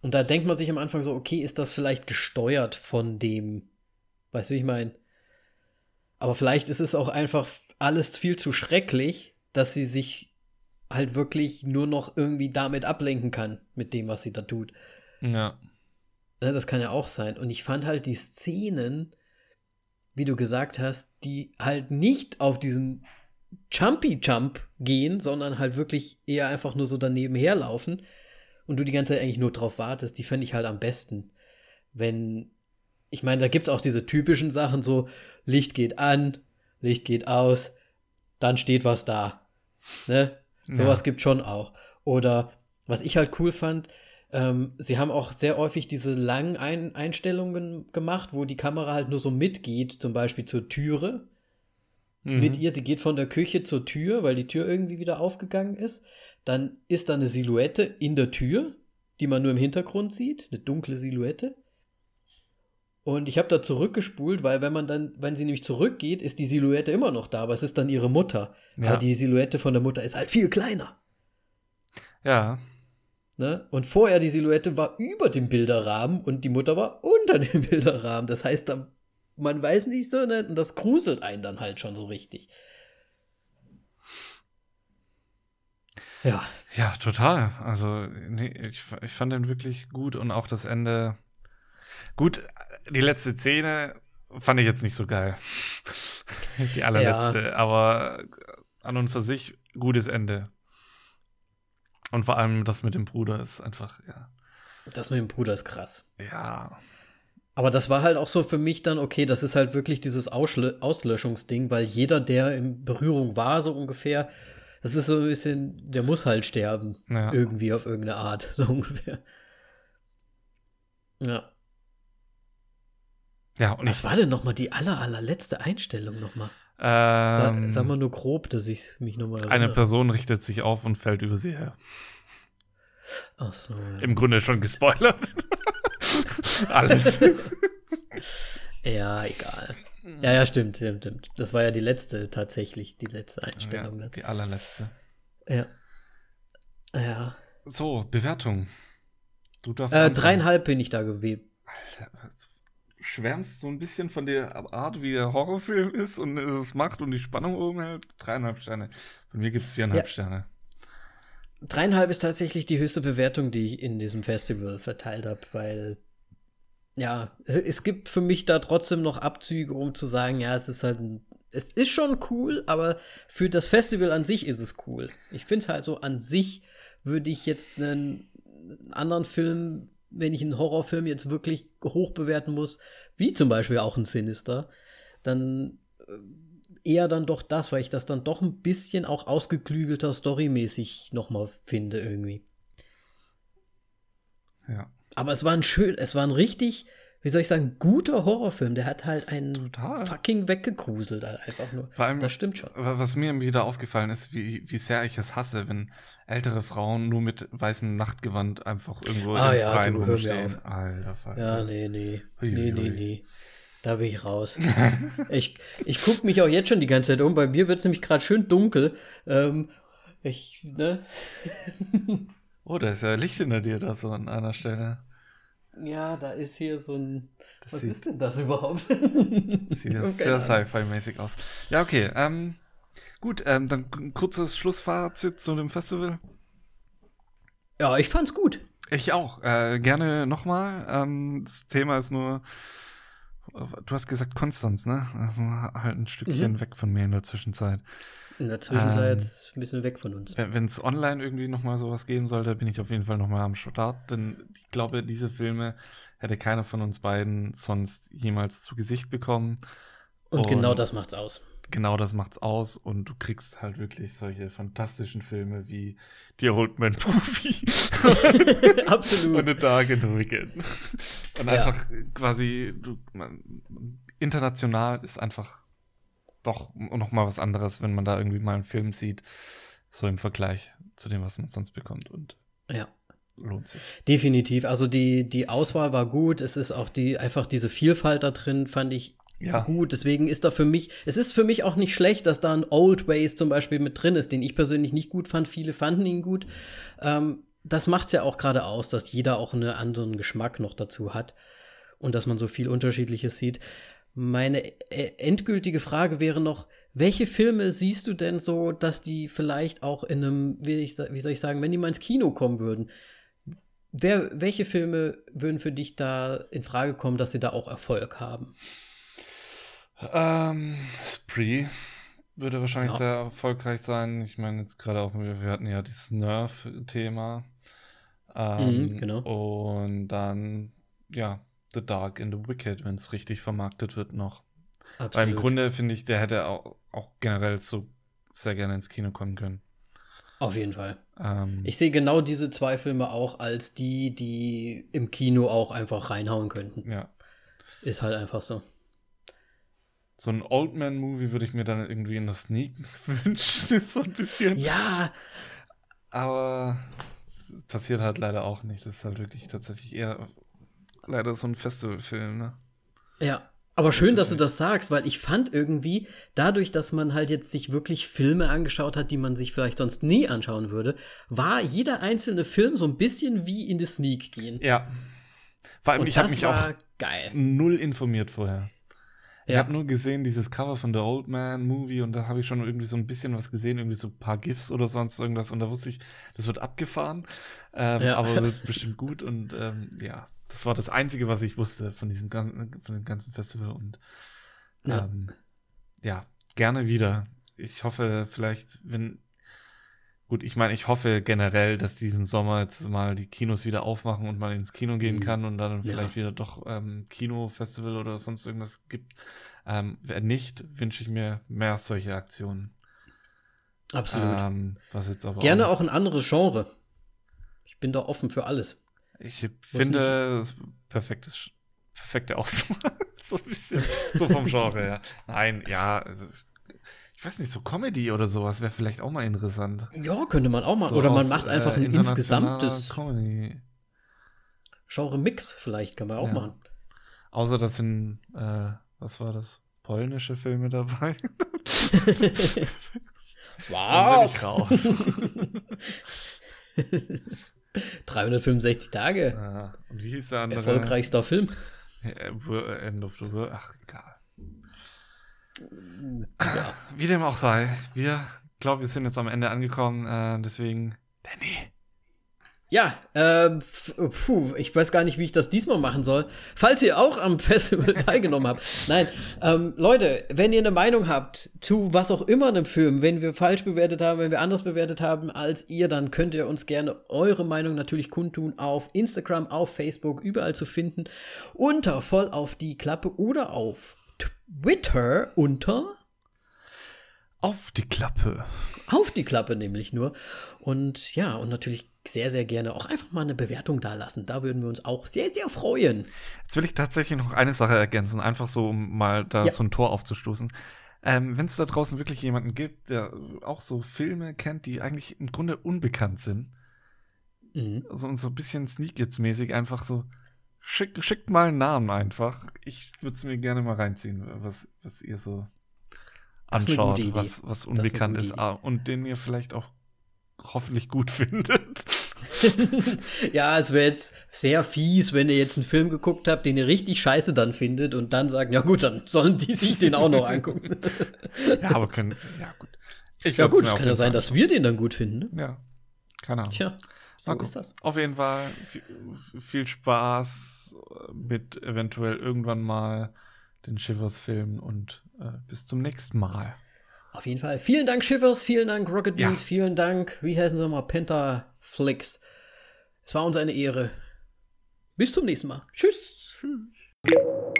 Und da denkt man sich am Anfang so, okay, ist das vielleicht gesteuert von dem, weißt du, wie ich meine? Aber vielleicht ist es auch einfach alles viel zu schrecklich, dass sie sich halt wirklich nur noch irgendwie damit ablenken kann, mit dem, was sie da tut. Ja. Ne, das kann ja auch sein. Und ich fand halt die Szenen, wie du gesagt hast, die halt nicht auf diesen Jumpy Jump gehen, sondern halt wirklich eher einfach nur so daneben herlaufen und du die ganze Zeit eigentlich nur drauf wartest, die fände ich halt am besten. Wenn, ich meine, da gibt es auch diese typischen Sachen, so Licht geht an, Licht geht aus, dann steht was da. Ne? Sowas ja. gibt schon auch. Oder was ich halt cool fand, ähm, sie haben auch sehr häufig diese langen Ein Einstellungen gemacht, wo die Kamera halt nur so mitgeht, zum Beispiel zur Türe Mhm. mit ihr. Sie geht von der Küche zur Tür, weil die Tür irgendwie wieder aufgegangen ist. Dann ist da eine Silhouette in der Tür, die man nur im Hintergrund sieht, eine dunkle Silhouette. Und ich habe da zurückgespult, weil wenn man dann, wenn sie nämlich zurückgeht, ist die Silhouette immer noch da, aber es ist dann ihre Mutter. Ja. Aber die Silhouette von der Mutter ist halt viel kleiner. Ja. Ne? Und vorher die Silhouette war über dem Bilderrahmen und die Mutter war unter dem Bilderrahmen. Das heißt, da, man weiß nicht so, ne? und das gruselt einen dann halt schon so richtig. Ja, Ja, total. Also, nee, ich, ich fand den wirklich gut und auch das Ende. Gut, die letzte Szene fand ich jetzt nicht so geil. Die allerletzte, aber an und für sich gutes Ende. Und vor allem das mit dem Bruder ist einfach, ja. das mit dem Bruder ist krass. Ja. Aber das war halt auch so für mich dann, okay, das ist halt wirklich dieses Auslö Auslöschungsding, weil jeder, der in Berührung war, so ungefähr, das ist so ein bisschen, der muss halt sterben. Ja. Irgendwie auf irgendeine Art, so ungefähr. Ja. Ja, und Was war denn nochmal die aller, allerletzte Einstellung nochmal? Ähm, sag mal nur grob, dass ich mich nochmal eine Person richtet sich auf und fällt über sie her. Ach so. Ja. Im Grunde schon gespoilert. Alles. ja, egal. Ja, ja, stimmt, stimmt, stimmt. Das war ja die letzte tatsächlich, die letzte Einstellung. Ja, ne? die allerletzte. Ja. Ja. So, Bewertung. Du darfst. Äh, dreieinhalb bin ich da gewesen. Alter, schwärmst so ein bisschen von der Art, wie der Horrorfilm ist und es macht und die Spannung oben hält. Dreieinhalb Sterne. Von mir gibt es viereinhalb Ja. Sterne. Dreieinhalb ist tatsächlich die höchste Bewertung, die ich in diesem Festival verteilt habe, weil ja, es, es gibt für mich da trotzdem noch Abzüge, um zu sagen, ja, es ist halt ein, es ist schon cool, aber für das Festival an sich ist es cool. Ich finde es halt so an sich würde ich jetzt einen anderen Film, wenn ich einen Horrorfilm jetzt wirklich hoch bewerten muss, wie zum Beispiel auch ein Sinister, dann äh, eher dann doch das, weil ich das dann doch ein bisschen auch ausgeklügelter storymäßig nochmal finde irgendwie. Ja. Aber es war ein schön, es war ein richtig, wie soll ich sagen, guter Horrorfilm. Der hat halt einen Total. fucking weggegruselt halt einfach nur. Vor allem, Das stimmt schon. wa- was mir wieder aufgefallen ist, wie, wie sehr ich es hasse, wenn ältere Frauen nur mit weißem Nachtgewand einfach irgendwo Ah im ja, Freien du, rumstehen. Alter, Falter. Ja, nee, nee. Ui, nee, nee, nee. Da bin ich raus. ich ich gucke mich auch jetzt schon die ganze Zeit um. Bei mir wird es nämlich gerade schön dunkel. Ähm, ich, ne? Oh, da ist ja Licht hinter dir da so an einer Stelle. Ja, da ist hier so ein. Das was sieht- ist denn das überhaupt? Sieht ja sehr sci-fi-mäßig aus. Ja, okay. Ähm, gut, ähm, dann ein kurzes Schlussfazit zu dem Festival. Ja, ich fand's gut. Ich auch. Äh, gerne nochmal. Ähm, das Thema ist nur, du hast gesagt Konstanz, ne? Also halt ein Stückchen Mhm. weg von mir in der Zwischenzeit. In der Zwischenzeit Ähm, ein bisschen weg von uns. Wenn es online irgendwie nochmal sowas geben sollte, bin ich auf jeden Fall nochmal am Start, denn ich glaube, diese Filme hätte keiner von uns beiden sonst jemals zu Gesicht bekommen. Und genau und- das macht's aus. Genau das macht's aus und du kriegst halt wirklich solche fantastischen Filme wie The Old Man Movie Absolut. und A Dark and Wicked. Und Ja. einfach quasi, du, man, international ist einfach doch noch mal was anderes, wenn man da irgendwie mal einen Film sieht, so im Vergleich zu dem, was man sonst bekommt und ja. lohnt sich. Definitiv. Also die, die Auswahl war gut. Es ist auch die, einfach diese Vielfalt da drin, fand ich Ja. gut. Deswegen ist da für mich, es ist für mich auch nicht schlecht, dass da ein Old Ways zum Beispiel mit drin ist, den ich persönlich nicht gut fand. Viele fanden ihn gut. Ähm, das macht's ja auch gerade aus, dass jeder auch einen anderen Geschmack noch dazu hat und dass man so viel Unterschiedliches sieht. Meine äh, endgültige Frage wäre noch, welche Filme siehst du denn so, dass die vielleicht auch in einem, wie, ich, wie soll ich sagen, wenn die mal ins Kino kommen würden, wer, welche Filme würden für dich da in Frage kommen, dass sie da auch Erfolg haben? Ähm, Spree würde wahrscheinlich Ja. sehr erfolgreich sein. Ich meine, jetzt gerade auch, wir wir hatten ja dieses Nerf-Thema. Ähm, Mhm, genau. Und dann, ja, The Dark and the Wicked, wenn es richtig vermarktet wird noch. Weil im Grunde finde ich, der hätte auch, auch generell so sehr gerne ins Kino kommen können. Auf jeden Fall. Ähm, Ich sehe genau diese zwei Filme auch als die, die im Kino auch einfach reinhauen könnten. ja. Ist halt einfach so. So ein Old Man-Movie würde ich mir dann irgendwie in der Sneak wünschen, so ein bisschen. Ja, Aber es passiert halt leider auch nicht. Das ist halt wirklich tatsächlich eher leider so ein Festivalfilm, ne? ja. Aber schön, dass du das sagst, weil ich fand irgendwie, dadurch, dass man halt jetzt sich wirklich Filme angeschaut hat, die man sich vielleicht sonst nie anschauen würde, war jeder einzelne Film so ein bisschen wie in die Sneak gehen. Ja. Vor allem, Und ich habe mich auch geil. null informiert vorher. Ich Ja. habe nur gesehen, dieses Cover von The Old Man Movie und da habe ich schon irgendwie so ein bisschen was gesehen, irgendwie so ein paar GIFs oder sonst irgendwas und da wusste ich, das wird abgefahren, ähm, Ja. aber wird bestimmt gut und ähm, ja, das war das Einzige, was ich wusste von diesem ganzen, von dem ganzen Festival und Ja. ähm, ja, gerne wieder. Ich hoffe vielleicht, wenn Gut, ich meine, ich hoffe generell, dass diesen Sommer jetzt mal die Kinos wieder aufmachen und man ins Kino gehen Mhm. kann und dann Ja. vielleicht wieder doch ähm, Kinofestival oder sonst irgendwas gibt. Ähm, wenn nicht, wünsche ich mir mehr solche Aktionen. Absolut. Ähm, was jetzt aber Gerne auch ein anderes Genre. Ich bin da offen für alles. Ich finde, es perfektes, perfekte Auswahl. so ein bisschen, so vom Genre her. Nein, ja, es ist- ich weiß nicht, so Comedy oder sowas wäre vielleicht auch mal interessant. Ja, könnte man auch mal. So Oder man aus, macht einfach äh, ein internationaler insgesamtes. Genre-Mix, vielleicht kann man auch Ja. machen. Außer das sind, äh, was war das? polnische Filme dabei. Ich raus. 365 Tage. Ja, und wie hieß der andere? Erfolgreichster Film. Äh, Wo- End of the World. Ach, egal. Ja. Wie dem auch sei, wir glaube, wir sind jetzt am Ende angekommen. Äh, deswegen, Danny. Ja, ähm, puh, ich weiß gar nicht, wie ich das diesmal machen soll. Falls ihr auch am Festival teilgenommen habt. Nein, ähm, Leute, wenn ihr eine Meinung habt zu was auch immer einem Film, wenn wir falsch bewertet haben, wenn wir anders bewertet haben als ihr, dann könnt ihr uns gerne eure Meinung natürlich kundtun auf Instagram, auf Facebook, überall zu finden, unter voll auf die Klappe oder auf Twitter unter Auf die Klappe. auf die Klappe nämlich nur. Und ja, und natürlich sehr, sehr gerne auch einfach mal eine Bewertung da lassen. Da würden wir uns auch sehr, sehr freuen. Jetzt will ich tatsächlich noch eine Sache ergänzen, einfach so, um mal da Ja. so ein Tor aufzustoßen. Ähm, Wenn es da draußen wirklich jemanden gibt, der auch so Filme kennt, die eigentlich im Grunde unbekannt sind, Mhm. so, und so ein bisschen Sneak-Kids-mäßig einfach so, schickt, schickt mal einen Namen einfach. Ich würde es mir gerne mal reinziehen, was, was ihr so ist anschaut, was, was ist unbekannt ist, Idee. ah, und den ihr vielleicht auch hoffentlich gut findet. ja, es wäre jetzt sehr fies, wenn ihr jetzt einen Film geguckt habt, den ihr richtig scheiße dann findet und dann sagen, ja gut, dann sollen die sich den auch noch angucken. ja, aber können, ja gut. Ich ja gut, es kann ja sein, dass wir den dann gut finden. Ne? Ja, keine Ahnung. Tja, so gucken. ist das. Auf jeden Fall viel, Spaß mit eventuell irgendwann mal den Schiffers-Filmen und äh, bis zum nächsten Mal. Auf jeden Fall. Vielen Dank, Schiffers, vielen Dank, Rocket Ja. Beans, vielen Dank, wie heißen sie mal, Pentaflix. Es war uns eine Ehre. Bis zum nächsten Mal. Tschüss. Tschüss.